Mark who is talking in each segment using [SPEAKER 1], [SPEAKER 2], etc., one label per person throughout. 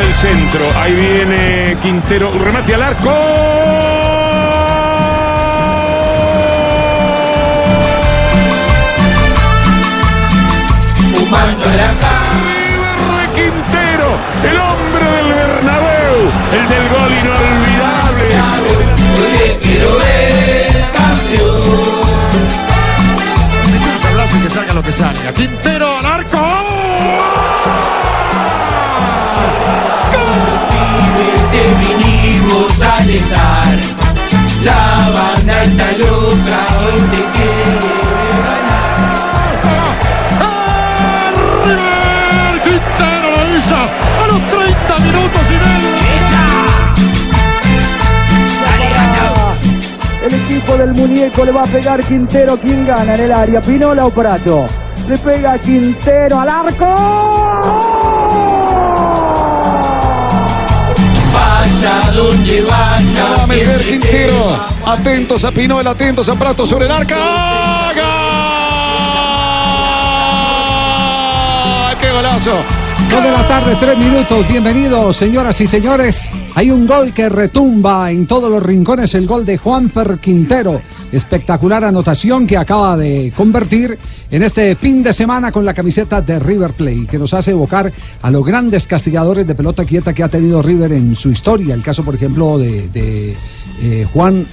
[SPEAKER 1] el centro. Ahí viene Quintero. Remate al arco.
[SPEAKER 2] Fumando
[SPEAKER 1] de Quintero, el hombre del Bernabéu, el del gol inolvidable.
[SPEAKER 2] Quiero ver campeón.
[SPEAKER 3] que salga lo que salga. Quintero al arco.
[SPEAKER 2] Te vinimos a alentar. La banda está loca, hoy te quiere
[SPEAKER 3] River Quintero lo hizo a los 30 minutos y medio.
[SPEAKER 4] El equipo del muñeco le va a pegar Quintero. ¿Quién gana en el área? ¿Pinola o Prato? Le pega Quintero al arco.
[SPEAKER 2] Vaya donde vaya.
[SPEAKER 3] Va a meter
[SPEAKER 2] siempre
[SPEAKER 3] Quintero. Atentos a Pinoel, atentos a Prato sobre el arca. ¡Gol! ¡Qué golazo!
[SPEAKER 5] Dos de la tarde, tres minutos. Bienvenidos, señoras y señores. Hay un gol que retumba en todos los rincones, el gol de Juanfer Quintero. Espectacular anotación que acaba de convertir en este fin de semana con la camiseta de River Plate, que nos hace evocar a los grandes castigadores de pelota quieta que ha tenido River en su historia. El caso, por ejemplo, de, de, eh, Juan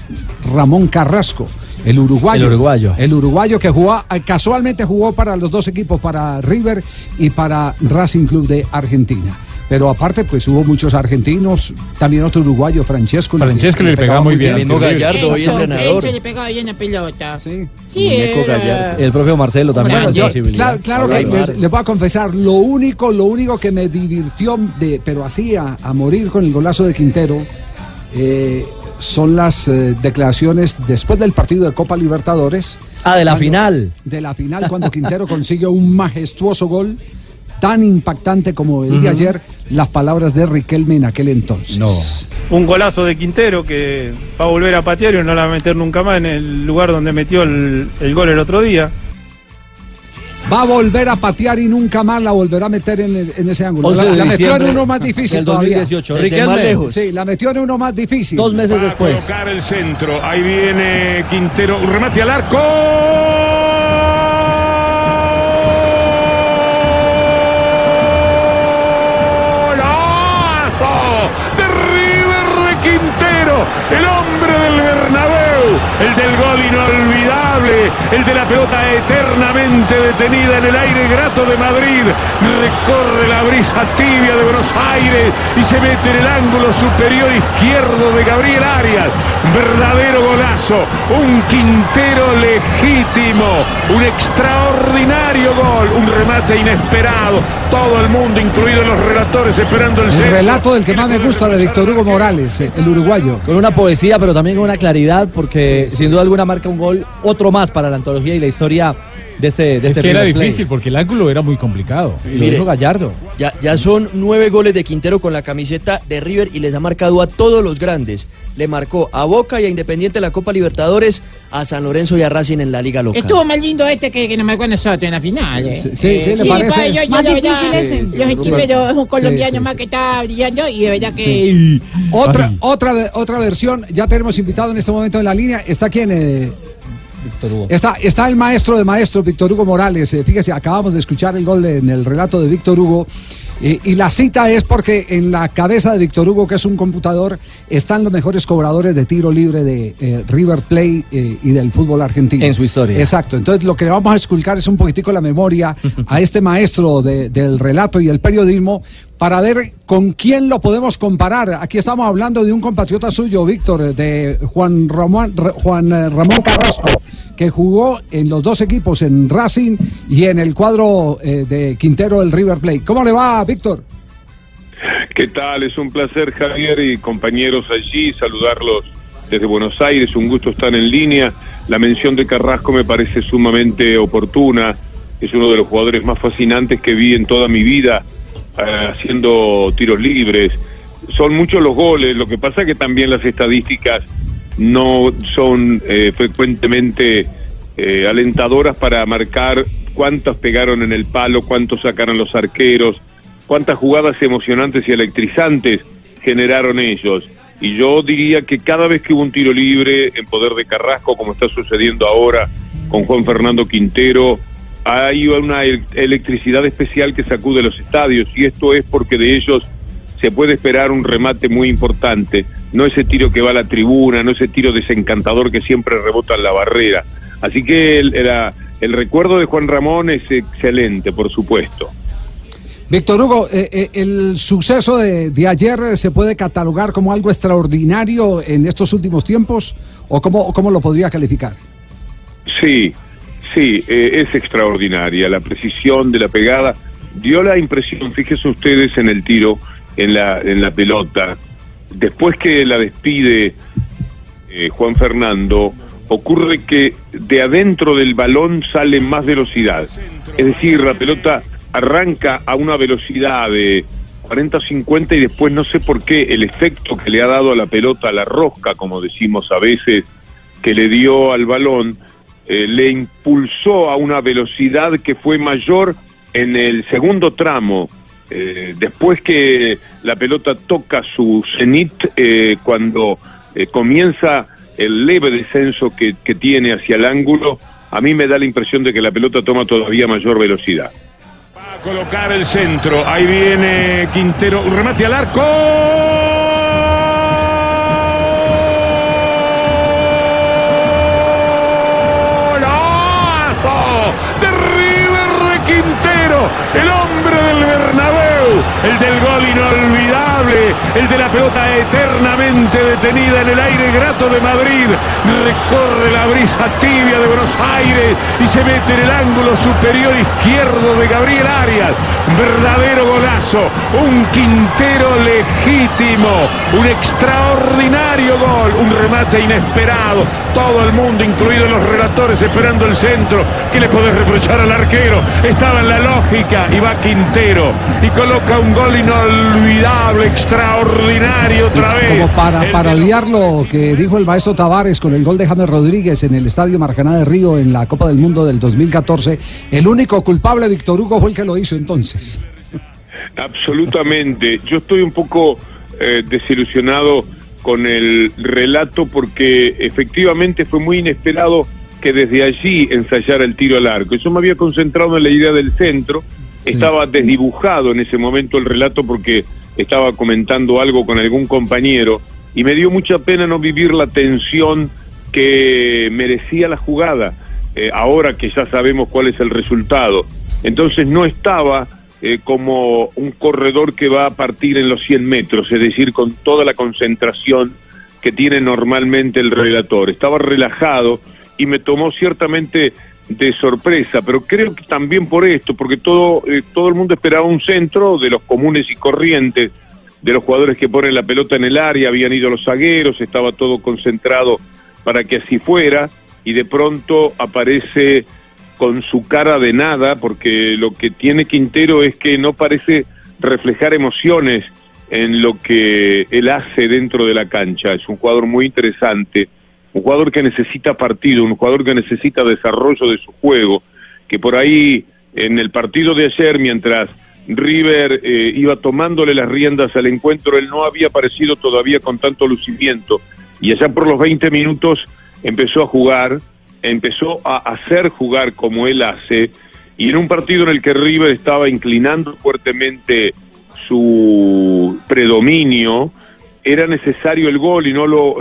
[SPEAKER 5] Ramón Carrasco. El uruguayo.
[SPEAKER 6] El uruguayo.
[SPEAKER 5] El uruguayo que jugó, casualmente jugó para los dos equipos, para River y para Racing Club de Argentina. Pero aparte, pues hubo muchos argentinos, también otro uruguayo, Francesco.
[SPEAKER 7] Francesco le pegaba muy bien.
[SPEAKER 8] Mismo Gallardo, hoy entrenador.
[SPEAKER 9] le pegaba bien la pelota.
[SPEAKER 5] Sí.
[SPEAKER 9] Era-.
[SPEAKER 6] El propio Marcelo también.
[SPEAKER 9] Bueno,
[SPEAKER 5] Yo- claro, claro que les, voy a confesar, lo único, lo único que me divirtió, de, pero así a, a morir con el golazo de Quintero, eh, son las eh, declaraciones después del partido de Copa Libertadores.
[SPEAKER 6] Ah, de la
[SPEAKER 5] Cuando-
[SPEAKER 6] final.
[SPEAKER 5] De la final, cuando Quintero consiguió un majestuoso gol tan impactante como el de ayer, las palabras de Riquelme en aquel entonces.
[SPEAKER 6] No.
[SPEAKER 7] Un golazo de Quintero que va a volver a patear y no la va a meter nunca más en el lugar donde metió el, el gol el otro día.
[SPEAKER 5] Va a volver a patear y nunca más la volverá a meter en, el- en ese ángulo.
[SPEAKER 6] 11
[SPEAKER 5] La, metió en uno más difícil todavía.
[SPEAKER 6] 2018.
[SPEAKER 8] Desde
[SPEAKER 6] Riquelme,
[SPEAKER 8] más lejos.
[SPEAKER 5] Sí, la metió en uno más difícil.
[SPEAKER 6] dos meses
[SPEAKER 1] Va a
[SPEAKER 6] después.
[SPEAKER 1] colocar el centro. Ahí viene Quintero. Un remate al arco. Quintero. El hombre del Bernabéu. El del gol inolvidable. El de la pelota eternamente detenida en el aire grato de Madrid. Recorre la brisa tibia de Buenos Aires y se mete en el ángulo superior izquierdo de Gabriel Arias. Verdadero golazo. Un Quintero legítimo. Un extraordinario gol. Un remate inesperado. Todo el mundo, incluidos los relatores, esperando el
[SPEAKER 5] El
[SPEAKER 1] centro.
[SPEAKER 5] relato del que más me gusta de Víctor Hugo Morales, eh, el uruguayo.
[SPEAKER 6] Con una poesía, pero también con una claridad, porque sin duda alguna marca un gol, otro más para la antología y la historia de este de
[SPEAKER 7] Es
[SPEAKER 6] este
[SPEAKER 7] que era difícil porque el ángulo era muy complicado.
[SPEAKER 6] Y lo dijo Gallardo.
[SPEAKER 8] Ya, ya son nueve goles de Quintero con la camiseta de River y les ha marcado a todos los grandes. Le marcó a Boca y a Independiente en la Copa Libertadores, a San Lorenzo y a Racing en la Liga Local.
[SPEAKER 9] Estuvo más lindo este que, que nos marcó a nosotros en la final. eh.
[SPEAKER 5] Sí, sí, sí, ¿le parece?
[SPEAKER 9] pa, yo, yo,
[SPEAKER 10] Más difícil ese.
[SPEAKER 9] Yo soy
[SPEAKER 8] Roberto.
[SPEAKER 9] chileno, es un colombiano
[SPEAKER 5] Sí, sí,
[SPEAKER 9] más
[SPEAKER 5] sí.
[SPEAKER 9] que está brillando y de verdad que...
[SPEAKER 5] Otra, otra, otra versión, ya tenemos invitado en este momento en la línea. ¿Está quién? eh?
[SPEAKER 6] Víctor Hugo.
[SPEAKER 5] Está, está el maestro de maestros, Víctor Hugo Morales. Eh, fíjese, acabamos de escuchar el gol en el relato de Víctor Hugo. Eh, y la cita es porque en la cabeza de Víctor Hugo, que es un computador, están los mejores cobradores de tiro libre de eh, River Plate eh, y del fútbol argentino.
[SPEAKER 6] En su historia.
[SPEAKER 5] Exacto. Entonces lo que le vamos a esculcar es un poquitico la memoria a este maestro de- del relato y el periodismo para ver con quién lo podemos comparar. Aquí estamos hablando de un compatriota suyo, Víctor, de Juan Ramón, Ra- Juan eh, Ramón Carrasco, que jugó en los dos equipos, en Racing y en el cuadro eh, de Quintero del River Plate. ¿Cómo le va, Víctor?
[SPEAKER 1] ¿Qué tal? Es un placer, Javier y compañeros allí, saludarlos desde Buenos Aires. Un gusto estar en línea. La mención de Carrasco me parece sumamente oportuna. Es uno de los jugadores más fascinantes que vi en toda mi vida, haciendo tiros libres. Son muchos los goles, lo que pasa es que también las estadísticas no son eh, frecuentemente eh, alentadoras para marcar cuántos pegaron en el palo, cuántos sacaron los arqueros. cuántas jugadas emocionantes y electrizantes generaron ellos. Y yo diría que cada vez que hubo un tiro libre en poder de Carrasco, como está sucediendo ahora con Juan Fernando Quintero, hay una el- electricidad especial que sacude los estadios y esto es porque de ellos se puede esperar un remate muy importante, no ese tiro que va a la tribuna, no ese tiro desencantador que siempre rebota en la barrera. Así que el, el recuerdo de Juan Ramón es excelente, por supuesto.
[SPEAKER 5] Víctor Hugo, eh, eh, ¿el suceso de, de ayer se puede catalogar como algo extraordinario en estos últimos tiempos? ¿O cómo, cómo lo podría calificar?
[SPEAKER 1] Sí, sí, eh, es extraordinaria la precisión de la pegada. Dio la impresión, fíjense ustedes en el tiro, en la, en la pelota, después que la despide eh, Juan Fernando, ocurre que de adentro del balón sale más velocidad. Es decir, la pelota arranca a una velocidad de 40 50 y después no sé por qué el efecto que le ha dado a la pelota, la rosca, como decimos a veces, que le dio al balón, eh, le impulsó a una velocidad que fue mayor en el segundo tramo. Eh, después que la pelota toca su cenit, eh, cuando comienza el leve descenso que, que tiene hacia el ángulo, a mí me da la impresión de que la pelota toma todavía mayor velocidad.
[SPEAKER 10] Va a colocar el centro. Ahí viene Quintero. Un remate al arco. El del gol inolvidable. El de la pelota eternamente detenida en el aire grato de Madrid. Recorre la brisa tibia de Buenos Aires y se mete en el ángulo superior izquierdo de Gabriel Arias. Verdadero golazo. Un Quintero legítimo. Un extraordinario gol. Un remate inesperado. Todo el mundo, incluidos los relatores, esperando el centro. ¿Qué le podés reprochar al arquero? Estaba en la lógica y va Quintero. Y coloca un gol inolvidable, extraordinario otra vez.
[SPEAKER 5] Como para
[SPEAKER 10] El
[SPEAKER 5] parodiar lo que dijo el maestro Tavares con el gol de James Rodríguez en el Estadio Maracaná de Río en la Copa del Mundo del 2014, el único culpable, Víctor Hugo, fue el que lo hizo entonces.
[SPEAKER 1] Absolutamente. Yo estoy un poco eh, desilusionado con el relato porque efectivamente fue muy inesperado que desde allí ensayara el tiro al arco. Yo me había concentrado en la idea del centro, estaba desdibujado en ese momento el relato porque estaba comentando algo con algún compañero y me dio mucha pena no vivir la tensión que merecía la jugada, eh, ahora que ya sabemos cuál es el resultado. Entonces no estaba eh, como un corredor que va a partir en los 100 metros, es decir, con toda la concentración que tiene normalmente el relator. Estaba relajado y me tomó ciertamente de sorpresa, pero creo que también por esto, porque todo, eh, todo el mundo esperaba un centro de los comunes y corrientes, de los jugadores que ponen la pelota en el área, habían ido los zagueros, estaba todo concentrado para que así fuera, y de pronto aparece con su cara de nada, porque lo que tiene Quintero es que no parece reflejar emociones en lo que él hace dentro de la cancha. Es un jugador muy interesante, un jugador que necesita partido, un jugador que necesita desarrollo de su juego, que por ahí en el partido de ayer, mientras River eh, iba tomándole las riendas al encuentro, él no había aparecido todavía con tanto lucimiento. Y allá por los 20 minutos empezó a jugar, empezó a hacer jugar como él hace. Y en un partido en el que River estaba inclinando fuertemente su predominio, era necesario el gol y no lo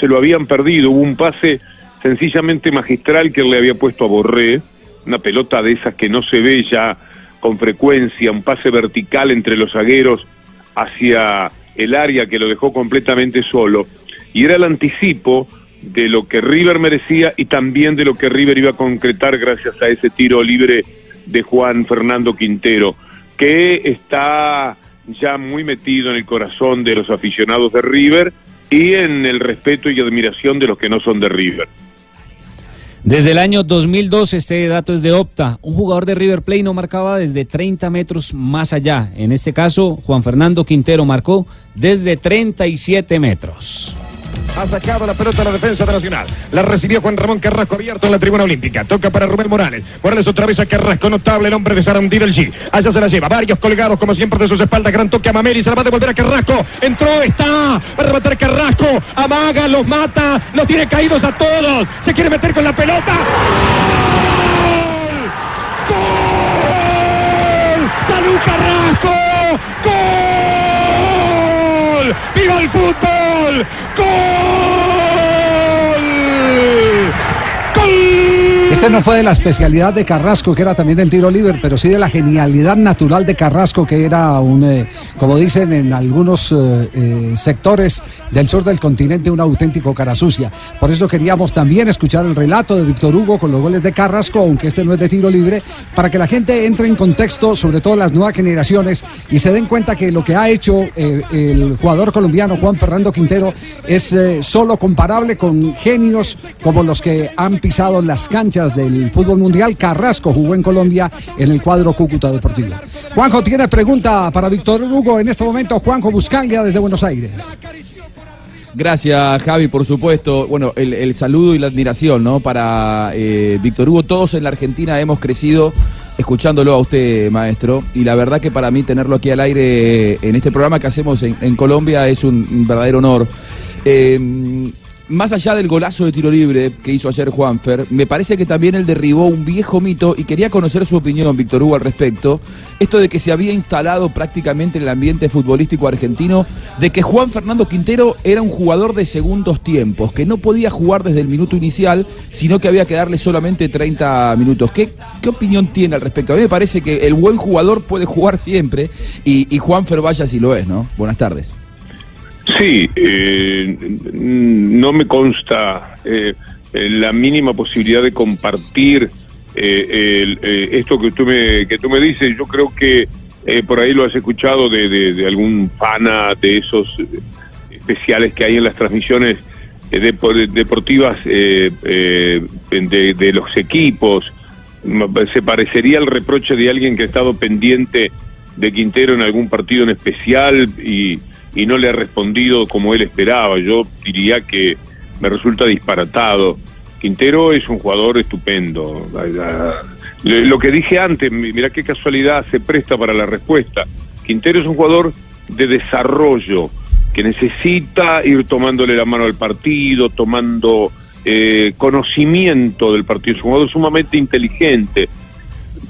[SPEAKER 1] se lo habían perdido. Hubo un pase sencillamente magistral que le había puesto a Borré, una pelota de esas que no se ve ya con frecuencia, un pase vertical entre los zagueros hacia el área que lo dejó completamente solo. Y era el anticipo de lo que River merecía y también de lo que River iba a concretar gracias a ese tiro libre de Juan Fernando Quintero, que está ya muy metido en el corazón de los aficionados de River y en el respeto y admiración de los que no son de River.
[SPEAKER 11] Desde el año 2002, este dato es de Opta. Un jugador de River Plate no marcaba desde 30 metros más allá. En este caso, Juan Fernando Quintero marcó desde 37 metros.
[SPEAKER 10] Ha sacado la pelota a la defensa de Nacional. La recibió Juan Ramón Carrasco abierto en la tribuna olímpica. Toca para Rubén Morales. Morales otra vez a Carrasco. Notable el hombre de Sarandí del G. Allá se la lleva. Varios colgados como siempre de sus espaldas. Gran toque a Mameli. Se la va a devolver a Carrasco. Entró, está. Va a rematar Carrasco. Amaga, los mata. Los tiene caídos a todos. Se quiere meter con la pelota. ¡Gol! ¡Salud Carrasco! ¡Gol! ¡Viva el fútbol! ¡Gol!
[SPEAKER 5] Este no fue de la especialidad de Carrasco, que era también el tiro libre, pero sí de la genialidad natural de Carrasco, que era un, eh, como dicen en algunos eh, eh, sectores del sur del continente, un auténtico cara sucia. Por eso queríamos también escuchar el relato de Víctor Hugo con los goles de Carrasco, aunque este no es de tiro libre, para que la gente entre en contexto, sobre todo las nuevas generaciones, y se den cuenta que lo que ha hecho el jugador colombiano Juan Fernando Quintero es solo comparable con genios como los que han pisado las canchas del fútbol mundial. Carrasco jugó en Colombia en el cuadro Cúcuta Deportivo. Juanjo tiene pregunta para Víctor Hugo en este momento. Juanjo Buscaglia desde Buenos Aires.
[SPEAKER 12] Gracias, Javi, por supuesto. Bueno, el, saludo y la admiración, ¿no? Para eh, Víctor Hugo. Todos en la Argentina hemos crecido escuchándolo a usted, maestro. Y la verdad que para mí tenerlo aquí al aire en este programa que hacemos en, Colombia es un verdadero honor. Eh, más allá del golazo de tiro libre que hizo ayer Juanfer, me parece que también él derribó un viejo mito y quería conocer su opinión, Víctor Hugo, al respecto. Esto de que se había instalado prácticamente en el ambiente futbolístico argentino, de que Juan Fernando Quintero era un jugador de segundos tiempos, que no podía jugar desde el minuto inicial, sino que había que darle solamente 30 minutos. ¿Qué, opinión tiene al respecto? A mí me parece que el buen jugador puede jugar siempre y, y Juanfer vaya si lo es, ¿no? Buenas tardes.
[SPEAKER 1] Sí, eh, no me consta eh, eh, la mínima posibilidad de compartir eh, el, eh, esto que tú me que tú me dices. Yo creo que eh, por ahí lo has escuchado de, de- de algún pana de esos especiales que hay en las transmisiones depo- deportivas de, de los equipos. Se parecería al reproche de alguien que ha estado pendiente de Quintero en algún partido en especial y, y no le ha respondido como él esperaba. Yo diría que me resulta disparatado. Quintero es un jugador estupendo. Lo que dije antes, mi- mira qué casualidad se presta para la respuesta. Quintero es un jugador de desarrollo que necesita ir tomándole la mano al partido, tomando eh, conocimiento del partido. Es un jugador sumamente inteligente,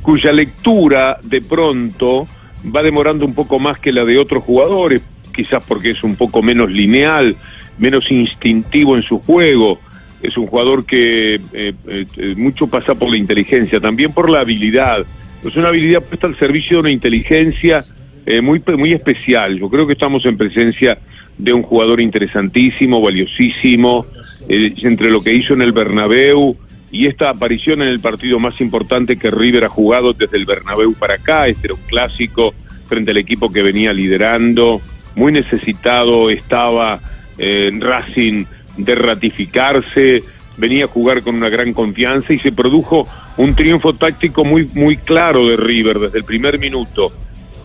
[SPEAKER 1] cuya lectura de pronto va demorando un poco más que la de otros jugadores, quizás porque es un poco menos lineal, menos instintivo en su juego. Es un jugador que eh, eh, eh, mucho pasa por la inteligencia, también por la habilidad. Es una habilidad puesta al servicio de una inteligencia eh, muy, muy especial. Yo creo que estamos en presencia de un jugador interesantísimo, valiosísimo, entre lo que hizo en el Bernabéu y esta aparición en el partido más importante que River ha jugado desde el Bernabéu para acá, este era un clásico frente al equipo que venía liderando, muy necesitado estaba eh, Racing de ratificarse, venía a jugar con una gran confianza y se produjo un triunfo táctico muy, muy claro de River desde el primer minuto.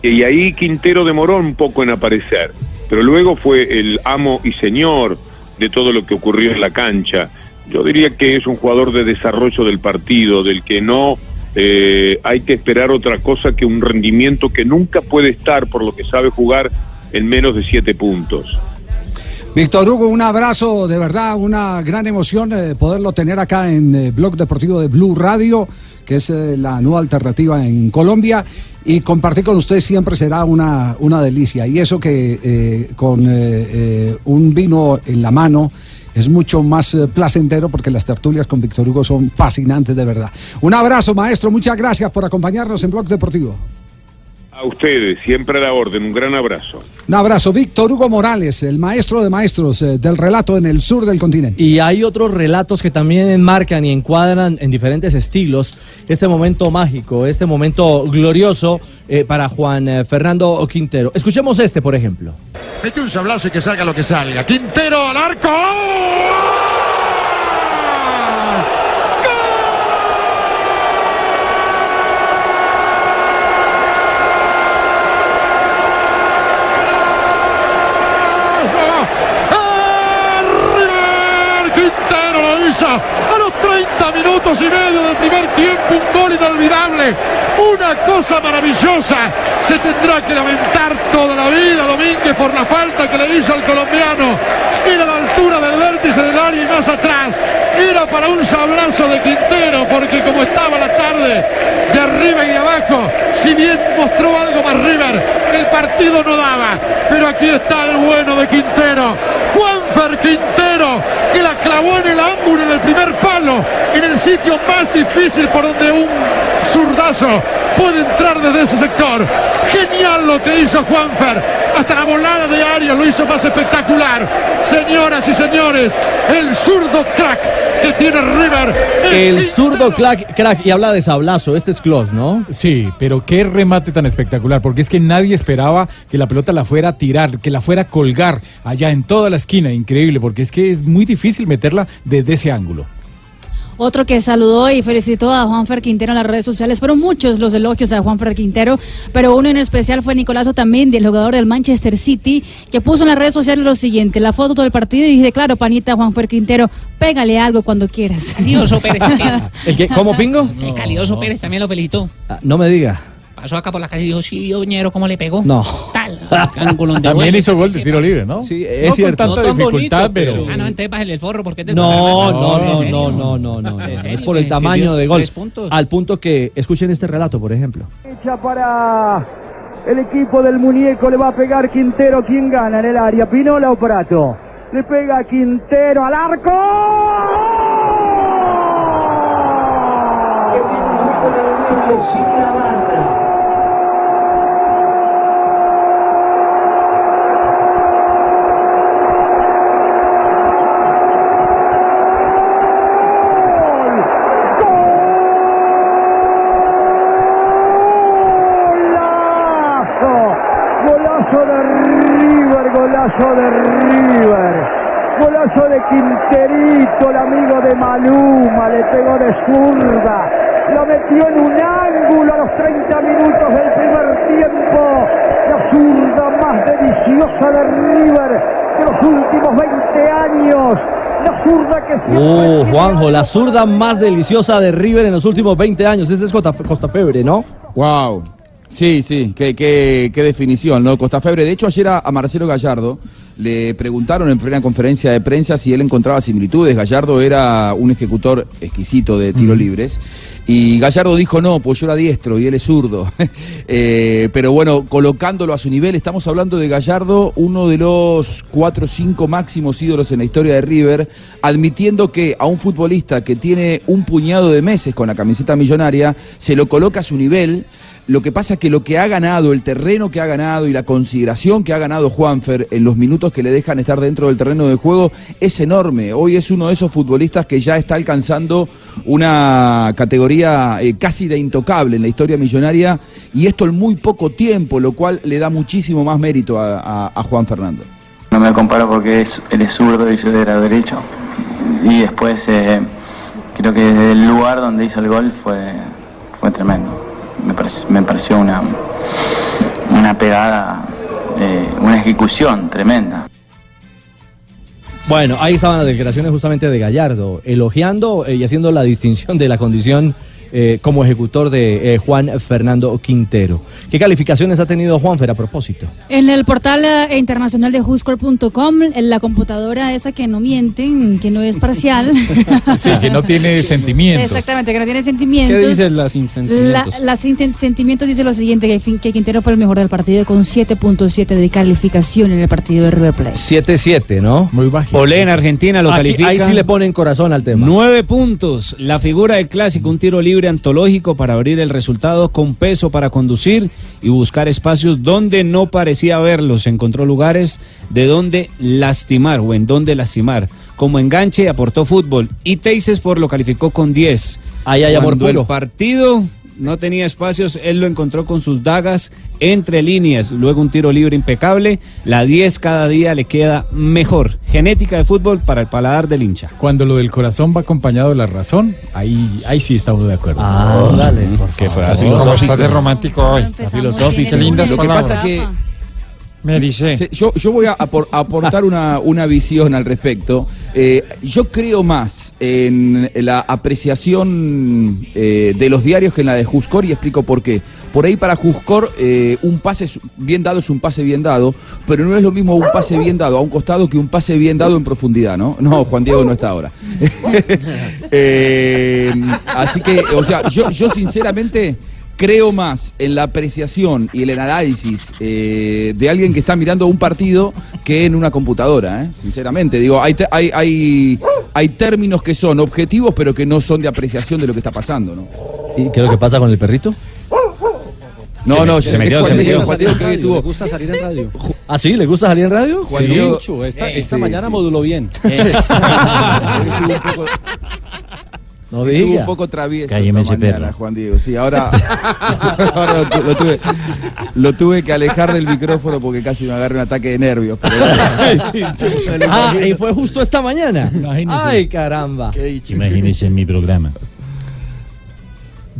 [SPEAKER 1] Y ahí Quintero demoró un poco en aparecer, pero luego fue el amo y señor de todo lo que ocurrió en la cancha. Yo diría que es un jugador de desarrollo del partido, del que no eh, hay que esperar otra cosa que un rendimiento que nunca puede estar, por lo que sabe jugar, en menos de siete puntos.
[SPEAKER 5] Víctor Hugo, un abrazo, de verdad, una gran emoción eh, poderlo tener acá en eh, Blog Deportivo de Blue Radio, que es eh, la nueva alternativa en Colombia, y compartir con usted siempre será una, una delicia. Y eso que eh, con un vino en la mano es mucho más placentero porque las tertulias con Víctor Hugo son fascinantes de verdad. Un abrazo, maestro, muchas gracias por acompañarnos en Blog Deportivo.
[SPEAKER 1] A ustedes, siempre a la orden, un gran abrazo.
[SPEAKER 5] Un abrazo, Víctor Hugo Morales, el maestro de maestros eh, del relato en el sur del continente.
[SPEAKER 6] Y hay otros relatos que también enmarcan y encuadran en diferentes estilos este momento mágico, este momento glorioso eh, para Juan eh, Fernando Quintero. Escuchemos este, por ejemplo.
[SPEAKER 3] Mete un sablazo y que salga lo que salga. Quintero al arco. 30 minutos y medio del primer tiempo, un gol inolvidable, una cosa maravillosa. Se tendrá que lamentar toda la vida Domínguez por la falta que le hizo al colombiano. Era la altura del vértice del área y más atrás. Era para un sablazo de Quintero, porque como estaba la tarde, de arriba y de abajo, si bien mostró algo más River, el partido no daba. Pero aquí está el bueno de Quintero. Juanfer Quintero, que la clavó en el ángulo, en el primer palo, en el sitio más difícil por donde un zurdazo puede entrar desde ese sector. Genial lo que hizo Juanfer. Hasta la volada de Arias lo hizo más espectacular. Señoras y señores, el zurdo crack que tiene River.
[SPEAKER 13] El zurdo crack, crack, y habla de sablazo, este es Klos, ¿no?
[SPEAKER 14] Sí, pero qué remate tan espectacular, porque es que nadie esperaba que la pelota la fuera a tirar, que la fuera a colgar allá en toda la esquina, increíble, porque es que es muy difícil meterla desde ese ángulo.
[SPEAKER 15] Otro que saludó y felicitó a Juanfer Quintero en las redes sociales. Fueron muchos los elogios a Juanfer Quintero, pero uno en especial fue Nicolás Otamendi, el jugador del Manchester City, que puso en las redes sociales lo siguiente, la foto del partido y dice, claro, panita Juanfer Quintero, pégale algo cuando quieras.
[SPEAKER 6] Calidoso Pérez también.
[SPEAKER 13] ¿El qué? ¿Cómo, Pingo?
[SPEAKER 6] El Calidoso Pérez también lo felicitó.
[SPEAKER 13] Ah, no me diga.
[SPEAKER 6] Pasó acá por la calle y dijo, sí, Oñero, ¿cómo le pegó?
[SPEAKER 13] No.
[SPEAKER 6] Tal.
[SPEAKER 14] También hizo gol de tiro libre, ¿no?
[SPEAKER 13] Sí,
[SPEAKER 14] No
[SPEAKER 13] es
[SPEAKER 14] con
[SPEAKER 13] cierto.
[SPEAKER 14] tanta dificultad, pero...
[SPEAKER 6] Ah, no, entonces bájale el forro porque te
[SPEAKER 13] No, no,
[SPEAKER 6] ¿En
[SPEAKER 13] no, no, no, no, no, no.
[SPEAKER 6] ¿En
[SPEAKER 13] Es por el
[SPEAKER 6] ¿Le
[SPEAKER 13] tamaño de gol. Al punto que, escuchen este relato, por ejemplo.
[SPEAKER 4] Derecha para el equipo del muñeco, le va a pegar Quintero, quien gana en el área, Pinola o Prato. Le pega Quintero al arco golazo de River, golazo de River, golazo de Quinterito, el amigo de Maluma, le pegó de zurda, lo metió en un ángulo a los 30 minutos del primer tiempo, la zurda más deliciosa de River de los últimos 20 años, la zurda que siempre
[SPEAKER 13] Uh, Juanjo, la zurda más deliciosa de River en los últimos 20 años. Este es Costa, Costa Febre, ¿no?
[SPEAKER 12] Wow. Sí, sí, qué, qué- qué definición, ¿no? Costa Febre. De hecho, ayer a, a Marcelo Gallardo le preguntaron en plena conferencia de prensa si él encontraba similitudes. Gallardo era un ejecutor exquisito de tiros libres. Y Gallardo dijo no, pues yo era diestro y él es zurdo. Eh, pero bueno, colocándolo a su nivel, estamos hablando de Gallardo, uno de los cuatro o cinco máximos ídolos en la historia de River, admitiendo que a un futbolista que tiene un puñado de meses con la camiseta millonaria, se lo coloca a su nivel. Lo que pasa es que lo que ha ganado, el terreno que ha ganado y la consideración que ha ganado Juanfer en los minutos que le dejan estar dentro del terreno de juego es enorme. Hoy es uno de esos futbolistas que ya está alcanzando una categoría eh, casi de intocable en la historia millonaria y esto en muy poco tiempo, lo cual le da muchísimo más mérito a, Juan Fernando.
[SPEAKER 16] No me comparo porque es, él es zurdo y yo era derecho. Y después eh, creo que desde el lugar donde hizo el gol fue, fue tremendo. Me, parec- me pareció una, una pegada, eh, una ejecución tremenda.
[SPEAKER 13] Bueno, ahí estaban las declaraciones justamente de Gallardo, elogiando eh, y haciendo la distinción de la condición eh, como ejecutor de eh, Juan Fernando Quintero. ¿Qué calificaciones ha tenido Juanfer a propósito?
[SPEAKER 15] En el portal eh, internacional de Huscore.com, en la computadora esa que no miente, que no es parcial.
[SPEAKER 14] Sí, que no tiene sentimientos.
[SPEAKER 15] Exactamente, que no tiene sentimientos.
[SPEAKER 14] ¿Qué dicen las sin
[SPEAKER 15] La,
[SPEAKER 14] sentimientos?
[SPEAKER 15] las sentimientos dice lo siguiente, que, Quintero fue el mejor del partido con 7.7 de calificación en el partido de River Plate.
[SPEAKER 13] 7-7, ¿no?
[SPEAKER 14] Muy bajo.
[SPEAKER 11] Olé en Argentina lo
[SPEAKER 13] Aquí-
[SPEAKER 11] califica.
[SPEAKER 13] ahí sí le ponen corazón al tema.
[SPEAKER 11] Nueve puntos. La figura del clásico, un tiro libre antológico para abrir el resultado con peso para conducir y buscar espacios donde no parecía haberlos. Encontró lugares de donde lastimar o en donde lastimar. Como enganche aportó fútbol y Teises lo calificó con 10.
[SPEAKER 13] Ahí hay amor
[SPEAKER 11] Cuando
[SPEAKER 13] puro.
[SPEAKER 11] el partido no tenía espacios, él lo encontró con sus dagas entre líneas. Luego un tiro libre impecable. La 10 cada día le queda mejor. Genética de fútbol para el paladar del hincha.
[SPEAKER 14] Cuando lo del corazón va acompañado de la razón, ahí, ahí sí estamos de acuerdo.
[SPEAKER 13] Ah, dale, por
[SPEAKER 14] Qué frase
[SPEAKER 13] ¿Cómo
[SPEAKER 14] filosófica.
[SPEAKER 13] estás de
[SPEAKER 14] romántico hoy.
[SPEAKER 15] Bien
[SPEAKER 14] Qué lindas
[SPEAKER 12] Lo que pasa.
[SPEAKER 14] Me dice.
[SPEAKER 12] Yo, yo voy a apor- aportar una, una visión al respecto. Eh, yo creo más en la apreciación eh, de los diarios que en la de Juscor y explico por qué. Por ahí para Juscor eh, un pase bien dado es un pase bien dado, pero no es lo mismo un pase bien dado a un costado que un pase bien dado en profundidad, ¿no? No, Juan Diego no está ahora. Así que, o sea, yo, yo sinceramente creo más en la apreciación y en el análisis eh, de alguien que está mirando un partido que en una computadora, ¿eh? sinceramente. Digo, hay, hay, hay, hay términos que son objetivos, pero que no son de apreciación de lo que está pasando, ¿no?
[SPEAKER 6] ¿Y qué es lo que pasa con el perrito?
[SPEAKER 12] No,
[SPEAKER 6] Se
[SPEAKER 12] no,
[SPEAKER 6] me- se me quedó, se me quedó.
[SPEAKER 12] Juan Diego que
[SPEAKER 6] ¿Le gusta salir en radio? ¿Ah, sí? ¿Le gusta salir en radio?
[SPEAKER 12] Juan Diego-
[SPEAKER 6] esta,
[SPEAKER 12] Eh,
[SPEAKER 6] esta
[SPEAKER 12] sí,
[SPEAKER 6] mañana
[SPEAKER 12] sí.
[SPEAKER 6] moduló bien. No
[SPEAKER 12] Estuvo
[SPEAKER 6] diga.
[SPEAKER 12] un poco travieso
[SPEAKER 6] Cálleme
[SPEAKER 12] esta mañana,
[SPEAKER 6] perro.
[SPEAKER 12] Juan Diego. Sí, ahora, ahora lo, tu- lo tuve, lo tuve que alejar del micrófono porque casi me agarré un ataque de nervios. pero-
[SPEAKER 6] Ah, y fue justo esta mañana.
[SPEAKER 12] Imagínese.
[SPEAKER 6] Ay, caramba.
[SPEAKER 17] Imagínese en mi programa.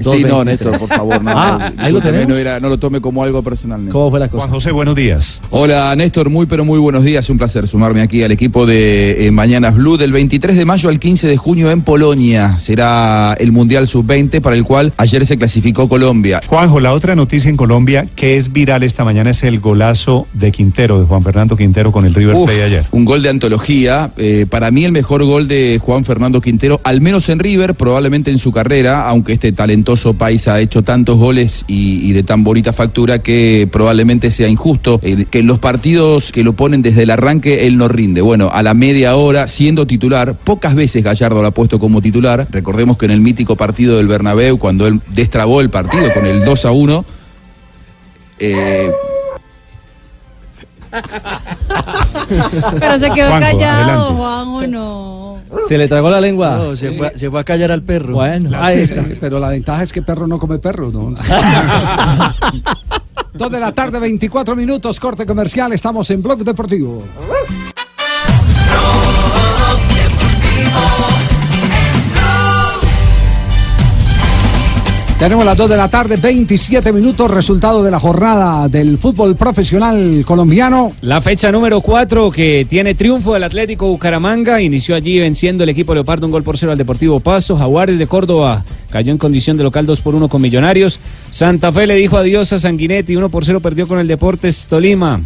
[SPEAKER 12] Sí, no, Néstor, por favor, no.
[SPEAKER 6] Ah, ahí lo tenemos.
[SPEAKER 12] No, era- no lo tome como algo personal.
[SPEAKER 6] ¿Cómo fue la cosa?
[SPEAKER 18] Juan José, buenos días.
[SPEAKER 12] Hola Néstor, muy pero muy buenos días. Un placer sumarme aquí al equipo de eh, Mañanas Blue del 23 de mayo al 15 de junio en Polonia. Será el Mundial Sub-20 para el cual ayer se clasificó Colombia.
[SPEAKER 18] Juanjo, la otra noticia en Colombia que es viral esta mañana es el golazo de Quintero, de Juan Fernando Quintero con el River
[SPEAKER 12] Uf,
[SPEAKER 18] Plate ayer.
[SPEAKER 12] Un gol de antología. eh, para mí el mejor gol de Juan Fernando Quintero, al menos en River, probablemente en su carrera, aunque este talentoso país ha hecho tantos goles y, y de tan bonita factura que probablemente sea injusto eh, que en los partidos que lo ponen desde el arranque él no rinde. Bueno, a la media hora siendo titular, pocas veces Gallardo lo ha puesto como titular. Recordemos que en el mítico partido del Bernabéu, cuando él destrabó el partido con el 2 a 1, eh,
[SPEAKER 19] Pero se quedó
[SPEAKER 6] Juanjo,
[SPEAKER 19] callado,
[SPEAKER 6] adelante.
[SPEAKER 19] Juanjo, no.
[SPEAKER 6] ¿Se le tragó la lengua?
[SPEAKER 8] No, se fue, se fue a callar al perro.
[SPEAKER 6] Bueno,
[SPEAKER 5] ahí está. Pero la ventaja es que perro no come perro, ¿no? Dos de la tarde, 24 minutos, corte comercial, estamos en Blog Deportivo. Tenemos las 2 de la tarde, 27 minutos, resultado de la jornada del fútbol profesional colombiano.
[SPEAKER 11] La fecha número 4 que tiene triunfo del Atlético Bucaramanga. Inició allí venciendo el equipo Leopardo un gol por cero al Deportivo Paso. Jaguares de Córdoba cayó en condición de local 2 por 1 con Millonarios. Santa Fe le dijo adiós a Sanguinetti. 1 por 0 perdió con el Deportes Tolima.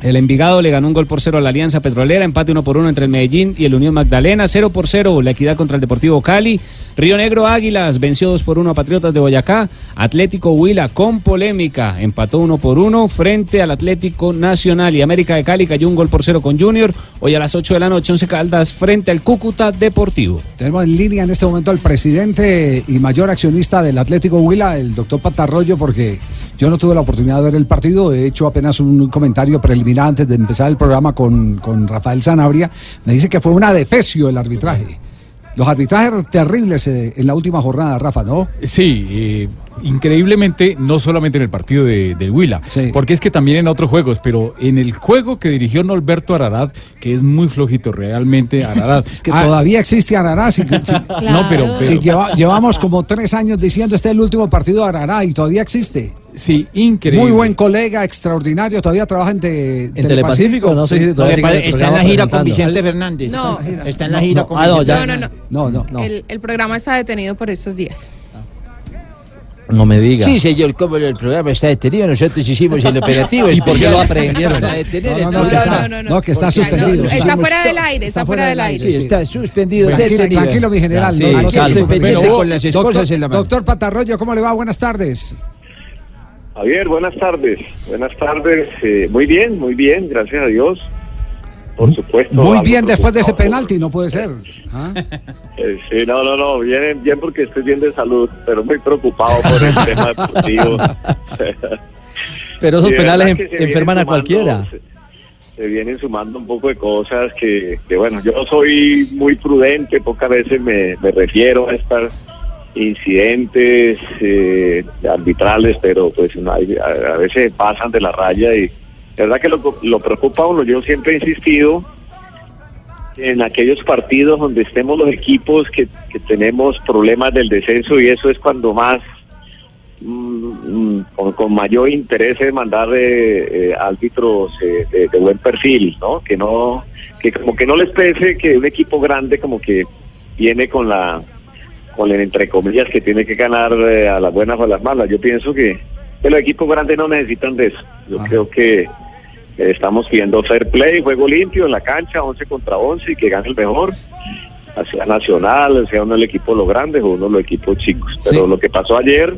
[SPEAKER 11] El Envigado le ganó un gol por cero a la Alianza Petrolera, empate uno por uno entre el Medellín y el Unión Magdalena, 0 por 0 la equidad contra el Deportivo Cali, Río Negro Águilas venció 2 por 1 a Patriotas de Boyacá, Atlético Huila con polémica, empató 1 por 1 frente al Atlético Nacional. Y América de Cali cayó un gol por 0 con Junior, hoy a las 8 de la noche 11 Caldas frente al Cúcuta Deportivo.
[SPEAKER 5] Tenemos en línea en este momento al presidente y mayor accionista del Atlético Huila, el doctor Patarroyo, porque yo no tuve la oportunidad de ver el partido, he hecho apenas un comentario preliminar antes de empezar el programa con, con Rafael Sanabria. Me dice que fue una defecio el arbitraje. Los arbitrajes terribles eh, en la última jornada, Rafa, ¿no?
[SPEAKER 14] Sí, eh, increíblemente, no solamente en el partido de, del Huila, porque es que también en otros juegos, pero en el juego que dirigió Norberto Ararat, que es muy flojito realmente, Ararat.
[SPEAKER 5] Que todavía existe Arará. si- si-
[SPEAKER 14] No, pero-
[SPEAKER 5] si
[SPEAKER 14] pero-
[SPEAKER 5] lleva- llevamos como tres años diciendo este es el último partido de Arará y todavía existe.
[SPEAKER 14] Sí, increíble.
[SPEAKER 5] Muy buen colega, extraordinario, todavía trabaja en, te-
[SPEAKER 6] Telepacífico? No sé si
[SPEAKER 5] Sí.
[SPEAKER 6] todavía sigue el
[SPEAKER 9] Está en la gira con. Vicente Fernández.
[SPEAKER 20] No.
[SPEAKER 9] Está en la gira con
[SPEAKER 6] no,
[SPEAKER 9] Vicente
[SPEAKER 6] ya.
[SPEAKER 20] No, no, no. El, el programa está detenido por estos días.
[SPEAKER 6] No me diga.
[SPEAKER 9] Sí, señor, como el programa está detenido, nosotros hicimos el operativo.
[SPEAKER 6] ¿Y por qué lo aprendieron?
[SPEAKER 9] Para detener
[SPEAKER 5] No, no, no, que
[SPEAKER 9] programa.
[SPEAKER 5] está- no, que está suspendido.
[SPEAKER 20] Está fuera del aire, está fuera del aire.
[SPEAKER 9] Sí, está suspendido.
[SPEAKER 5] Tranquilo, mi general.
[SPEAKER 9] Sí,
[SPEAKER 5] no, no
[SPEAKER 9] aquí
[SPEAKER 5] se
[SPEAKER 9] estoy pendiente con las
[SPEAKER 5] doctor-
[SPEAKER 9] esposas en la mano.
[SPEAKER 5] Doctor Patarroyo, ¿cómo le va? Buenas tardes.
[SPEAKER 21] Javier, buenas tardes. Buenas tardes. eh, muy bien, muy bien, gracias a Dios. Por supuesto.
[SPEAKER 5] Muy bien después de ese penalti, no puede ser. ¿Ah?
[SPEAKER 21] Eh, sí, no, no, no, bien, bien porque estoy bien de salud, pero muy preocupado por el tema deportivo.
[SPEAKER 6] Pero esos penales en-
[SPEAKER 21] se
[SPEAKER 6] enferman a cualquiera.
[SPEAKER 21] se vienen sumando un poco de cosas que, que, bueno, yo soy muy prudente, pocas veces me, me refiero a estas incidentes eh, arbitrales, pero pues a, veces pasan de la raya y la verdad que lo, lo preocupa uno, yo siempre he insistido en aquellos partidos donde estemos los equipos que, que tenemos problemas del descenso y eso es cuando más mm, mm, con, mayor interés en mandar eh, eh, árbitros eh, de, de buen perfil, ¿no? Que no, que como que no les pese que un equipo grande como que viene con la, con el entre comillas que tiene que ganar eh, a las buenas o a las malas. Yo pienso que, que los equipos grandes no necesitan de eso. Yo creo que eh, estamos pidiendo fair play, juego limpio en la cancha, 11 contra 11 y que gane el mejor. Sea nacional, sea uno el equipo los grandes o uno los equipos chicos. Pero lo que pasó ayer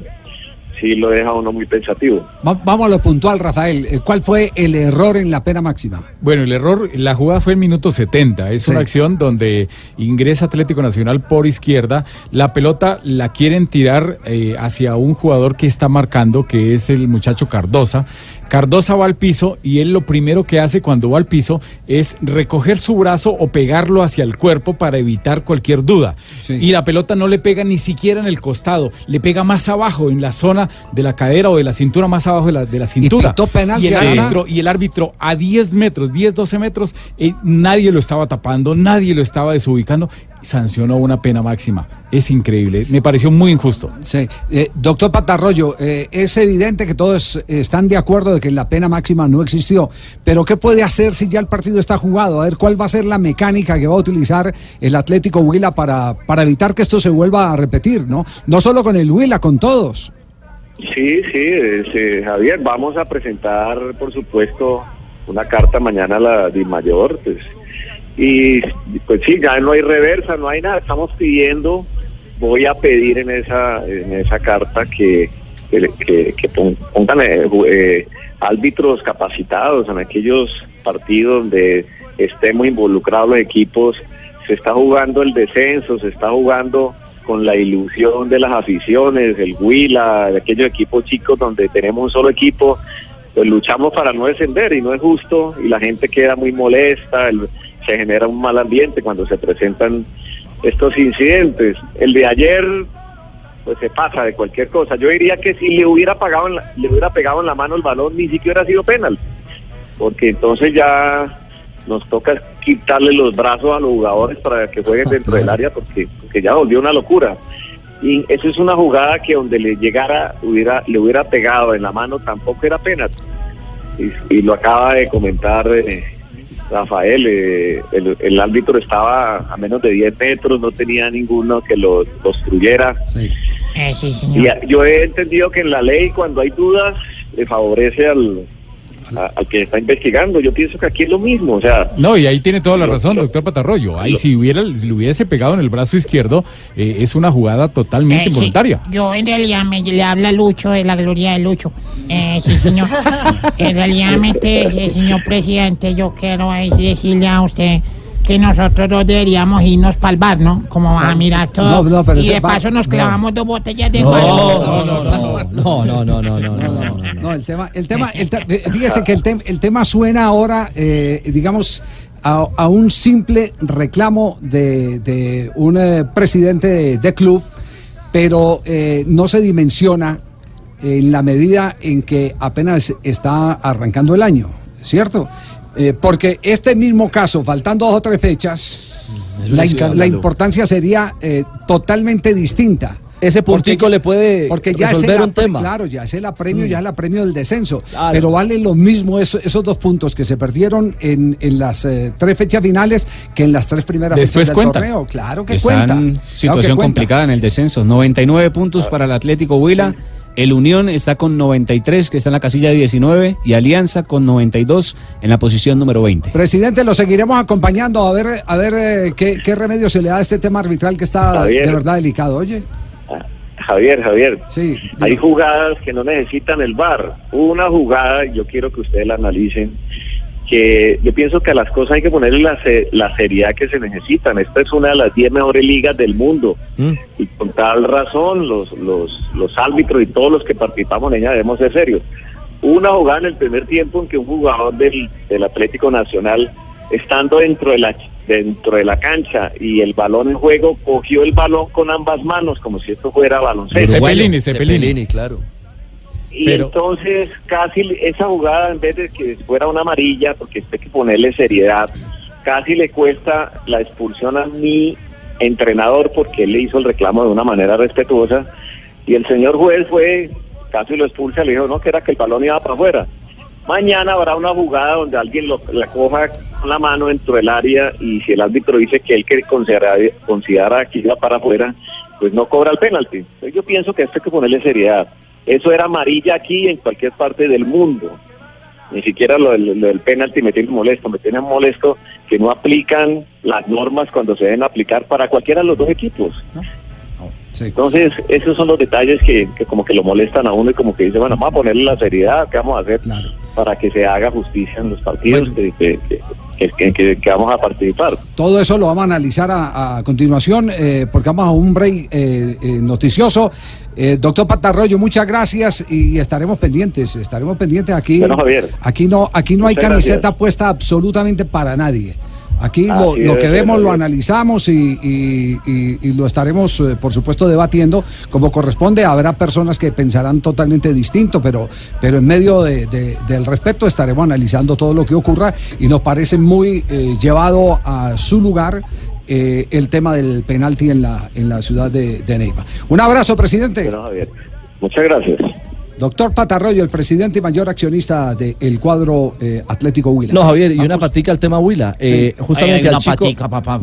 [SPEAKER 21] sí lo deja uno muy pensativo.
[SPEAKER 5] Va- vamos a lo puntual, Rafael. Eh, ¿Cuál fue el error en la pena máxima?
[SPEAKER 14] Bueno, el error, la jugada fue el minuto 70. Es
[SPEAKER 5] Sí.
[SPEAKER 14] una acción donde ingresa Atlético Nacional por izquierda. La pelota la quieren tirar eh, hacia un jugador que está marcando, que es el muchacho Cardosa. Cardosa va al piso y él lo primero que hace cuando va al piso es recoger su brazo o pegarlo hacia el cuerpo para evitar cualquier duda. Y la pelota no le pega ni siquiera en el costado, le pega más abajo, en la zona de la cadera o de la cintura, más abajo de la, de la cintura.
[SPEAKER 5] penal
[SPEAKER 14] y el árbitro y el árbitro a 10 metros, 10, 12 metros, eh, nadie lo estaba tapando, nadie lo estaba desubicando, sancionó una pena máxima. Es increíble, me pareció muy injusto.
[SPEAKER 5] Sí. Eh, doctor Patarroyo, eh, es evidente que todos eh, están de acuerdo de que la pena máxima no existió, pero ¿qué puede hacer si ya el partido está jugado? A ver, ¿cuál va a ser la mecánica que va a utilizar el Atlético Huila para, para evitar que esto se vuelva a repetir, ¿no? No solo con el Huila, con todos.
[SPEAKER 21] Sí, sí, es, eh, Javier, vamos a presentar, por supuesto, una carta mañana a la DIMAYOR, pues, y pues sí, ya no hay reversa, no hay nada, estamos pidiendo, voy a pedir en esa en esa carta que, que, que- que pon- pongan eh, eh, árbitros capacitados en aquellos partidos donde estemos involucrados los equipos, se está jugando el descenso, se está jugando con la ilusión de las aficiones, el Huila, aquellos equipos chicos donde tenemos un solo equipo, pues luchamos para no descender y no es justo y la gente queda muy molesta, se genera un mal ambiente cuando se presentan estos incidentes. El de ayer pues se pasa de cualquier cosa. Yo diría que si le hubiera pagado en la- le hubiera pegado en la mano el balón ni siquiera hubiera sido penal, porque entonces ya nos toca quitarle los brazos a los jugadores para que jueguen dentro del área porque, porque ya volvió una locura. Y eso es una jugada que donde le llegara, hubiera, le hubiera pegado en la mano, tampoco era penal. Y, y lo acaba de comentar eh, Rafael, eh, el, el árbitro estaba a menos de 10 metros, no tenía ninguno que lo obstruyera.
[SPEAKER 22] Eh, sí,
[SPEAKER 21] Y yo he entendido que en la ley cuando hay dudas le favorece al, a- al que está investigando. Yo pienso que aquí es lo mismo, o sea,
[SPEAKER 14] No, y ahí tiene toda la razón, doctor Patarroyo. Ahí si hubiera, si le hubiese pegado en el brazo izquierdo, eh, es una jugada totalmente
[SPEAKER 22] Eh, sí,
[SPEAKER 14] voluntaria.
[SPEAKER 22] Yo en realidad me le habla Lucho de la gloria de Lucho. Eh, sí, señor. en realidad, eh, señor presidente, yo quiero decirle a usted que nosotros dos deberíamos irnos para el bar, ¿no? Como a mirar todo.
[SPEAKER 5] No, no, pero
[SPEAKER 22] y de
[SPEAKER 5] bar-
[SPEAKER 22] paso nos
[SPEAKER 5] no.
[SPEAKER 22] clavamos dos botellas de
[SPEAKER 5] No, no, no, no,
[SPEAKER 6] No, no, no, no, no, no, no.
[SPEAKER 5] No, el tema, el tema, el te- fíjese que el, tem- el tema suena ahora, eh, digamos, a, a un simple reclamo de, de un eh, presidente de, de club, pero eh, no se dimensiona en la medida en que apenas está arrancando el año, ¿cierto? Eh, porque este mismo caso, faltando dos o tres fechas, la, importancia sería eh, totalmente distinta.
[SPEAKER 6] Ese
[SPEAKER 5] Porque-
[SPEAKER 6] puntico le puede
[SPEAKER 5] porque ya es
[SPEAKER 6] resolver
[SPEAKER 5] el
[SPEAKER 6] un tema.
[SPEAKER 5] Claro, ya es el apremio, ya es el apremio del descenso.
[SPEAKER 6] Claro.
[SPEAKER 5] Pero vale lo mismo eso- esos dos puntos que se perdieron en, en las eh, tres fechas finales que en las tres primeras
[SPEAKER 11] Después
[SPEAKER 5] fechas del
[SPEAKER 11] cuentan.
[SPEAKER 5] torneo. Claro que
[SPEAKER 11] Están
[SPEAKER 5] cuenta.
[SPEAKER 11] en
[SPEAKER 5] Claro que
[SPEAKER 11] situación
[SPEAKER 5] cuenta.
[SPEAKER 11] complicada en el descenso. 99 puntos para el Atlético Huila. El Unión está con 93, que está en la casilla 19, y Alianza con 92 en la posición número 20.
[SPEAKER 5] Presidente, lo seguiremos acompañando a ver, a ver eh, qué, qué remedio se le da a este tema arbitral que está
[SPEAKER 21] Javier.
[SPEAKER 5] de verdad delicado. Oye,
[SPEAKER 21] Javier, Javier,
[SPEAKER 5] sí,
[SPEAKER 21] hay jugadas que no necesitan el VAR. Una jugada, yo quiero que ustedes la analicen, que yo pienso que a las cosas hay que ponerle la, se- la seriedad que se necesitan. Esta es una de las 10 mejores ligas del mundo. Y con tal razón, los, los, los árbitros y todos los que participamos en ella debemos ser serios. Hubo una jugada en el primer tiempo en que un jugador del, del Atlético Nacional, estando dentro de la dentro de la cancha y el balón en juego, cogió el balón con ambas manos como si esto fuera baloncesto.
[SPEAKER 14] Cepelini. Cepelini,
[SPEAKER 8] claro.
[SPEAKER 21] Y
[SPEAKER 14] Pero-
[SPEAKER 21] entonces casi esa jugada, en vez de que fuera una amarilla, porque hay que ponerle seriedad, casi le cuesta la expulsión a mi entrenador porque él le hizo el reclamo de una manera respetuosa y el señor juez fue casi lo expulsa, le dijo no, que era que el balón iba para afuera. Mañana habrá una jugada donde alguien lo, la coja con la mano dentro del área y si el árbitro dice que él que considera, considera que iba para afuera, pues no cobra el penalti. Entonces yo pienso que esto hay que ponerle seriedad. Eso era amarilla aquí en cualquier parte del mundo. Ni siquiera lo del, lo del penalti me tiene molesto, me tiene molesto que no aplican las normas cuando se deben aplicar para cualquiera de los dos equipos. Entonces, esos son los detalles que, que como que lo molestan a uno y como que dice, bueno, vamos a ponerle la seriedad, ¿qué vamos a hacer para que se haga justicia en los partidos que, que- que- que- que- que vamos a participar?
[SPEAKER 5] Todo eso lo vamos a analizar a, a continuación eh, porque vamos a un break eh, eh, noticioso. Eh, doctor Patarroyo, muchas gracias y estaremos pendientes, estaremos pendientes aquí.
[SPEAKER 21] Bueno, Javier.
[SPEAKER 5] Aquí no, aquí no hay camiseta
[SPEAKER 21] gracias.
[SPEAKER 5] puesta absolutamente para nadie. Aquí lo, lo que vemos lo analizamos y, y- y- y lo estaremos, eh, por supuesto, debatiendo como corresponde. Habrá personas que pensarán totalmente distinto, pero, pero en medio de- de- del respeto estaremos analizando todo lo que ocurra y nos parece muy eh, llevado a su lugar eh, el tema del penalti en la, en la ciudad de, de Neiva. Un abrazo, presidente.
[SPEAKER 21] Bueno, Javier, muchas gracias.
[SPEAKER 5] Doctor Patarroyo, el presidente y mayor accionista del cuadro eh, Atlético Huila.
[SPEAKER 13] No, Javier, y una patica al tema Huila. Eh, justamente
[SPEAKER 9] Ay, hay
[SPEAKER 13] al
[SPEAKER 9] una
[SPEAKER 13] chico...
[SPEAKER 9] patica, papá,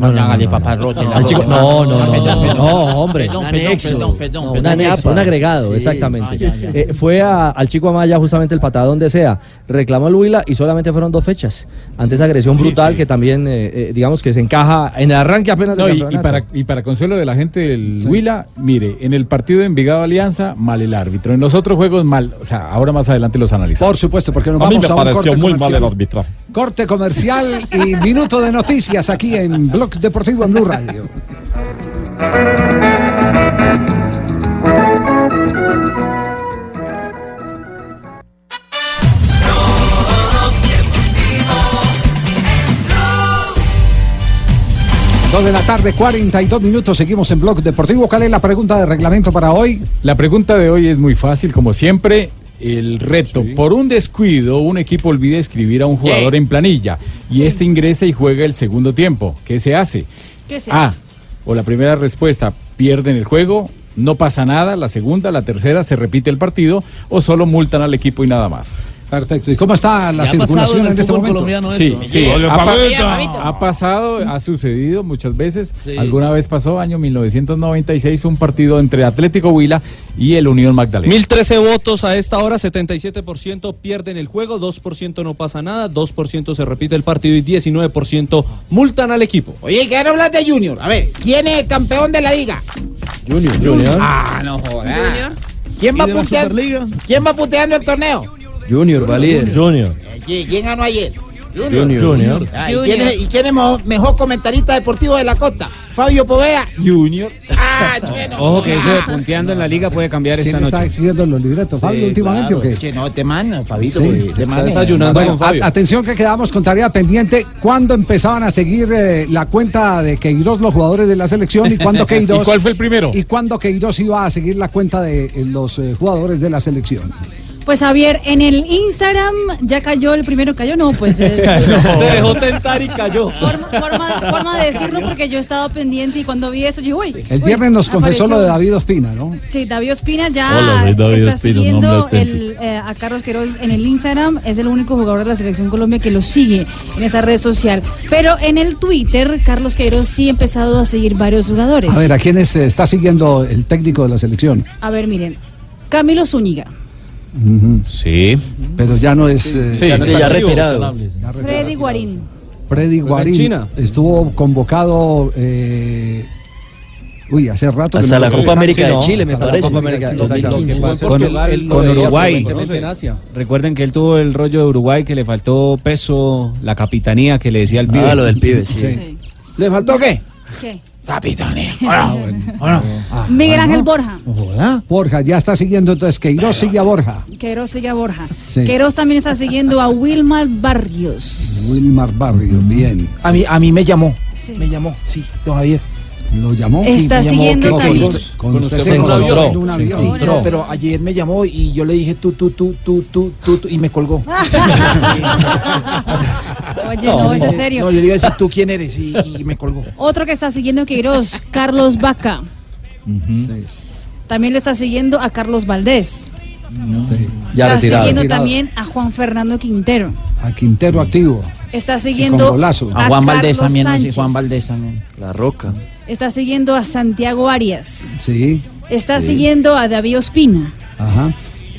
[SPEAKER 13] Al chico-. No, no, no, no, hombre.
[SPEAKER 9] Perdón,
[SPEAKER 13] Un
[SPEAKER 9] perdón, perdón,
[SPEAKER 13] un anexo, un agregado,
[SPEAKER 9] Sí.
[SPEAKER 13] exactamente. Eh, fue a- al chico Amaya justamente el patadón de sea. Reclamó el Huila y solamente fueron dos fechas. Ante esa agresión
[SPEAKER 14] Sí,
[SPEAKER 13] brutal que también, eh, eh, digamos que se encaja en el arranque apenas del
[SPEAKER 14] y, y para, y para consuelo de la gente del Huila, mire, en el partido de Envigado Alianza, mal el árbitro. En los otros juegos, mal. O sea, ahora más adelante los analizamos.
[SPEAKER 5] Por supuesto, porque nos
[SPEAKER 14] a mí
[SPEAKER 5] vamos
[SPEAKER 14] me
[SPEAKER 5] a un
[SPEAKER 14] pareció
[SPEAKER 5] corte
[SPEAKER 14] muy mal
[SPEAKER 5] comercial.
[SPEAKER 14] el.
[SPEAKER 5] Corte comercial y minuto de noticias aquí en Blog Deportivo en Blue Radio. Dos de la tarde, 42 minutos, seguimos en Blog Deportivo. ¿Cuál es la pregunta de reglamento para hoy?
[SPEAKER 14] La pregunta de hoy es muy fácil, como siempre. El reto, por un descuido, un equipo olvida escribir a un jugador en planilla y este ingresa y juega el segundo tiempo. ¿Qué se hace?
[SPEAKER 15] ¿Qué se
[SPEAKER 14] A.
[SPEAKER 15] hace?
[SPEAKER 14] O la primera respuesta, pierden el juego, no pasa nada. La segunda, la tercera, se repite el partido o solo multan al equipo y nada más.
[SPEAKER 5] Perfecto. ¿Y cómo está la circulación
[SPEAKER 14] en
[SPEAKER 5] este momento?
[SPEAKER 14] colombiano Sí, sí. Ha, pa-
[SPEAKER 5] Fabito.
[SPEAKER 14] ha pasado, ha sucedido muchas veces. Alguna vez pasó, año 1996, un partido entre Atlético Huila y el Unión Magdalena.
[SPEAKER 23] 1013 votos a esta hora, 77% pierden el juego, 2% no pasa nada, 2% se repite el partido y 19% multan al equipo.
[SPEAKER 22] Oye, quiero hablar de Junior. A ver, ¿quién es campeón de la liga?
[SPEAKER 23] Junior. Junior.
[SPEAKER 22] Ah, no jodas.
[SPEAKER 8] Junior.
[SPEAKER 22] ¿Quién va,
[SPEAKER 8] ¿Y de la
[SPEAKER 22] puteando, ¿Quién va puteando el torneo?
[SPEAKER 8] Junior, va líder.
[SPEAKER 13] Junior.
[SPEAKER 22] ¿Qui- ¿Quién ganó ayer?
[SPEAKER 8] Junior.
[SPEAKER 13] Junior.
[SPEAKER 22] Ah, ¿Y quién es, y quién es mejor, mejor comentarista deportivo de la costa? Fabio Povea.
[SPEAKER 14] Junior.
[SPEAKER 22] Ah, bueno.
[SPEAKER 11] Ojo que eso de punteando en la liga puede cambiar esta
[SPEAKER 5] ¿Quién está
[SPEAKER 11] noche.
[SPEAKER 5] escribiendo los libretos? ¿Fabio últimamente o qué?
[SPEAKER 22] Che, no, te mando, Fabito.
[SPEAKER 5] Sí.
[SPEAKER 22] pues, te mando.
[SPEAKER 5] Bueno, a- atención que quedamos con tarea pendiente. ¿Cuándo empezaban a seguir eh, la cuenta de Queiroz los jugadores de la selección y cuándo Queiroz?
[SPEAKER 14] ¿Y cuál fue el primero?
[SPEAKER 5] ¿Y cuándo Queiroz iba a seguir la cuenta de eh, los eh, jugadores de la selección?
[SPEAKER 15] Pues Javier, en el Instagram ya cayó el primero, cayó no, pues eh,
[SPEAKER 23] Se dejó tentar y cayó.
[SPEAKER 15] forma, forma, forma de decirlo porque yo he estado pendiente y cuando vi eso dije, uy.
[SPEAKER 5] El
[SPEAKER 15] uy,
[SPEAKER 5] viernes nos confesó
[SPEAKER 15] apareció.
[SPEAKER 5] lo de David Ospina, ¿no?
[SPEAKER 15] Sí, David Ospina ya
[SPEAKER 5] Hola, soy David
[SPEAKER 15] está
[SPEAKER 5] Ospina,
[SPEAKER 15] siguiendo el, eh, a Carlos Queiroz en el Instagram. Es el único jugador de la Selección Colombia que lo sigue en esa red social. Pero en el Twitter, Carlos Queiroz sí ha empezado a seguir varios jugadores.
[SPEAKER 5] A ver, ¿a quiénes eh, está siguiendo el técnico de la selección?
[SPEAKER 15] A ver, miren. Camilo Zúñiga,
[SPEAKER 14] Sí.
[SPEAKER 5] Pero ya no es. eh,
[SPEAKER 14] Sí, ya no está
[SPEAKER 8] ya
[SPEAKER 14] activo,
[SPEAKER 8] retirado.
[SPEAKER 15] Freddy Guarín,
[SPEAKER 5] Freddy Guarín
[SPEAKER 23] China.
[SPEAKER 5] estuvo convocado. eh, uy, hace rato.
[SPEAKER 8] Hasta la Copa América de Chile, me parece.
[SPEAKER 5] Copa América de Chile,
[SPEAKER 13] Exacto.
[SPEAKER 5] 2015.
[SPEAKER 11] Con, Uruguay. Recuerden que él tuvo el rollo de Uruguay que le faltó peso, la capitanía que le decía al pibe.
[SPEAKER 8] Ah, lo del pibe, sí.
[SPEAKER 15] Sí.
[SPEAKER 22] ¿Le faltó qué?
[SPEAKER 15] ¿Qué?
[SPEAKER 22] Capitanía.
[SPEAKER 5] Ah,
[SPEAKER 15] Miguel
[SPEAKER 5] bueno.
[SPEAKER 15] Ángel Borja.
[SPEAKER 5] Borja ya está siguiendo, entonces Queiroz sigue a Borja.
[SPEAKER 15] Queiroz sigue a Borja.
[SPEAKER 5] Sí.
[SPEAKER 15] Queiroz también está siguiendo a Wilmar Barrios.
[SPEAKER 5] Wilmar Barrio, bien.
[SPEAKER 22] A mí, a mí me llamó. Me llamó, sí, don Javier.
[SPEAKER 5] ¿Lo llamó?
[SPEAKER 15] Está
[SPEAKER 22] me llamó
[SPEAKER 15] siguiendo
[SPEAKER 22] que-
[SPEAKER 5] No, con usted, con usted
[SPEAKER 23] usted
[SPEAKER 5] se encontró en un avión.
[SPEAKER 22] Sí, no, pero ayer me llamó y yo le dije tú, tú, tú, tú, tú, tú, tú, y me colgó.
[SPEAKER 15] Oye, no, es en serio.
[SPEAKER 22] No, yo le iba a decir tú quién eres y, y me colgó.
[SPEAKER 15] Otro que está siguiendo a Queiroz, Carlos Vaca. También lo está siguiendo a Carlos Valdés.
[SPEAKER 5] Ya
[SPEAKER 15] está
[SPEAKER 5] retirado.
[SPEAKER 15] siguiendo
[SPEAKER 5] Retirado.
[SPEAKER 15] también a Juan Fernando Quintero.
[SPEAKER 5] A Quintero activo.
[SPEAKER 15] Está siguiendo a,
[SPEAKER 9] A Juan Valdés también, no. Juan Valdés también.
[SPEAKER 8] La Roca.
[SPEAKER 15] Está siguiendo a Santiago Arias.
[SPEAKER 5] Sí.
[SPEAKER 15] Está
[SPEAKER 5] Sí.
[SPEAKER 15] siguiendo a David Ospina.
[SPEAKER 5] Ajá.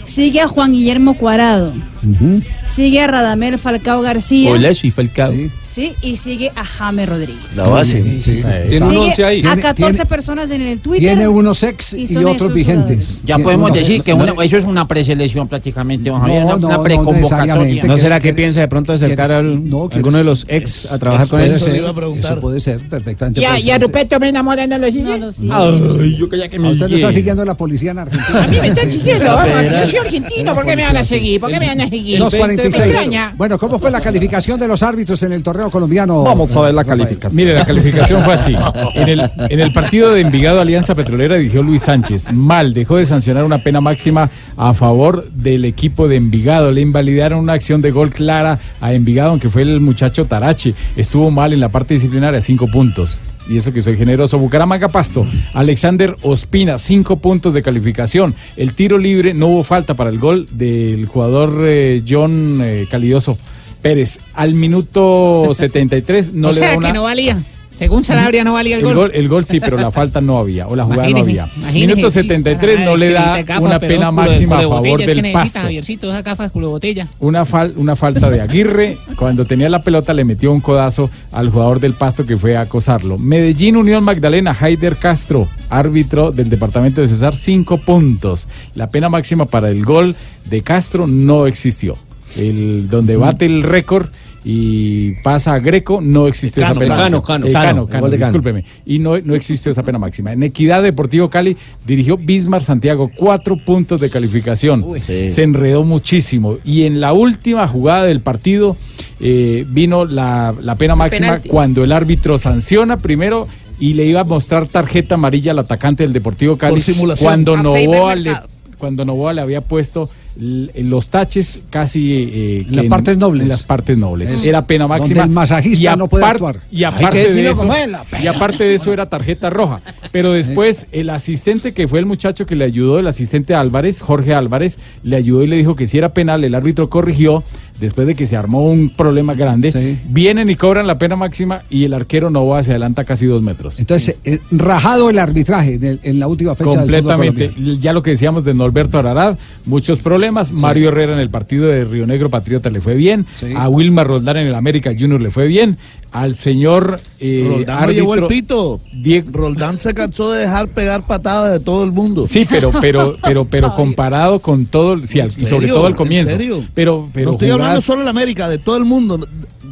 [SPEAKER 15] Sigue a Juan Guillermo Cuadrado.
[SPEAKER 5] Ujú.
[SPEAKER 15] Sigue a Radamel Falcao García.
[SPEAKER 23] Hola, soy Falcao.
[SPEAKER 15] Sí, y sigue a Jaime Rodríguez.
[SPEAKER 8] La base.
[SPEAKER 5] Sí, sí.
[SPEAKER 23] Tiene un once ahí.
[SPEAKER 15] a
[SPEAKER 5] Tiene-
[SPEAKER 15] 14
[SPEAKER 5] tiene-
[SPEAKER 15] personas en el Twitter.
[SPEAKER 5] Tiene unos ex y,
[SPEAKER 15] son
[SPEAKER 5] otros vigentes.
[SPEAKER 9] Ya podemos
[SPEAKER 5] unos-
[SPEAKER 9] decir que
[SPEAKER 5] no-
[SPEAKER 9] una- eso es una preselección prácticamente,
[SPEAKER 5] No,
[SPEAKER 9] Javier, una,
[SPEAKER 5] no,
[SPEAKER 9] una
[SPEAKER 5] no
[SPEAKER 9] preconvocatoria.
[SPEAKER 14] ¿No será que
[SPEAKER 5] que-
[SPEAKER 14] piensa de pronto acercar al,
[SPEAKER 5] no,
[SPEAKER 14] alguno de los ex a trabajar con él?
[SPEAKER 5] ser, eso puede ser perfectamente.
[SPEAKER 22] Ya,
[SPEAKER 5] puede
[SPEAKER 22] ya
[SPEAKER 5] ser.
[SPEAKER 22] Ruperto Mena Moreno lo sigue.
[SPEAKER 15] No lo sigue.
[SPEAKER 23] Ay, yo que me
[SPEAKER 5] A usted lo está siguiendo la policía en Argentina.
[SPEAKER 22] A mí me
[SPEAKER 5] Sí, sí,
[SPEAKER 22] siguiendo,
[SPEAKER 5] sí.
[SPEAKER 22] vamos,
[SPEAKER 8] federal.
[SPEAKER 22] yo soy argentino, ¿por qué me van a seguir? ¿Por qué me van a seguir?
[SPEAKER 5] 2.46.
[SPEAKER 22] Me extraña.
[SPEAKER 5] Bueno, ¿cómo fue la calificación de los árbitros en el torneo colombiano?
[SPEAKER 23] Vamos a ver la
[SPEAKER 5] Rafael?
[SPEAKER 23] calificación.
[SPEAKER 6] Mire, la calificación fue así. En el, en el partido de Envigado Alianza Petrolera dirigió Luis Sánchez. Mal, dejó de sancionar una pena máxima a favor del equipo de Envigado. Le invalidaron una acción de gol clara a Envigado, aunque fue el muchacho Tarache. Estuvo mal en la parte disciplinaria, cinco puntos. Y eso que soy generoso. Bucaramanga Pasto. Alexander Ospina, cinco puntos de calificación. El tiro libre, no hubo falta para el gol del jugador eh, John eh, Calidoso Pérez. Al minuto 73 no
[SPEAKER 22] o
[SPEAKER 14] le
[SPEAKER 22] sea
[SPEAKER 14] da una...
[SPEAKER 22] que no valía. Según Sanabria no valía el,
[SPEAKER 14] El gol, el gol sí, pero la falta no había, o la jugada no había.
[SPEAKER 22] imagínese,
[SPEAKER 14] Minuto
[SPEAKER 22] sí.
[SPEAKER 14] 73 no le
[SPEAKER 22] que
[SPEAKER 14] da una pena
[SPEAKER 22] de-
[SPEAKER 14] máxima a favor
[SPEAKER 22] que
[SPEAKER 14] del
[SPEAKER 22] necesita,
[SPEAKER 14] pasto.
[SPEAKER 22] Javiercito, esas gafas culo botella.
[SPEAKER 14] Una, fal- una falta de Aguirre, cuando tenía la pelota le metió un codazo al jugador del pasto que fue a acosarlo. Medellín Unión Magdalena, Haider Castro, árbitro del departamento de Cesar, cinco puntos. La pena máxima para el gol de Castro no existió. El, donde bate el récord y pasa a Greco, no existió
[SPEAKER 23] Cano,
[SPEAKER 14] esa pena
[SPEAKER 23] Cano,
[SPEAKER 14] máxima.
[SPEAKER 23] Cano,
[SPEAKER 14] Eh,
[SPEAKER 23] Cano,
[SPEAKER 14] Cano, Cano, discúlpeme. Y no, no existió esa pena máxima. En Equidad Deportivo Cali dirigió Bismar Santiago, cuatro puntos de calificación.
[SPEAKER 8] sí.
[SPEAKER 14] Se enredó muchísimo. Y en la última jugada del partido eh, vino la, la pena máxima
[SPEAKER 20] penalti.
[SPEAKER 14] cuando el árbitro sanciona primero y le iba a mostrar tarjeta amarilla al atacante del Deportivo Cali.
[SPEAKER 24] Por simulación.
[SPEAKER 14] Cuando Novoa le, cuando Novoa le había puesto los taches casi eh,
[SPEAKER 5] En las partes nobles.
[SPEAKER 14] en las partes nobles era pena máxima
[SPEAKER 5] el masajista
[SPEAKER 14] y
[SPEAKER 5] no puede actuar.
[SPEAKER 14] y aparte de eso y aparte de eso era tarjeta roja pero después el asistente que fue el muchacho que le ayudó el asistente Álvarez Jorge Álvarez le ayudó y le dijo que si era penal el árbitro corrigió después de que se armó un problema grande
[SPEAKER 5] Sí.
[SPEAKER 14] vienen y cobran la pena máxima y el arquero Novoa se adelanta casi dos metros
[SPEAKER 5] Entonces, eh, rajado el arbitraje en, el- en la última fecha
[SPEAKER 14] Completamente. Ya lo que decíamos de Norberto Ararad, muchos problemas. Mario Herrera en el partido de Río Negro Patriota le fue bien.
[SPEAKER 5] Sí.
[SPEAKER 14] A Wilmar Roldán en el América Junior le fue bien. Al señor eh,
[SPEAKER 24] Roldán no llevó el pito.
[SPEAKER 14] Diego-
[SPEAKER 24] Roldán se cansó de dejar pegar patadas de todo el mundo.
[SPEAKER 14] Sí, pero, pero, pero, pero comparado con todo, sí, al- y sobre todo al
[SPEAKER 24] ¿En
[SPEAKER 14] comienzo.
[SPEAKER 24] serio?
[SPEAKER 14] Pero, pero
[SPEAKER 24] no estoy hablando solo de la América, de todo el mundo.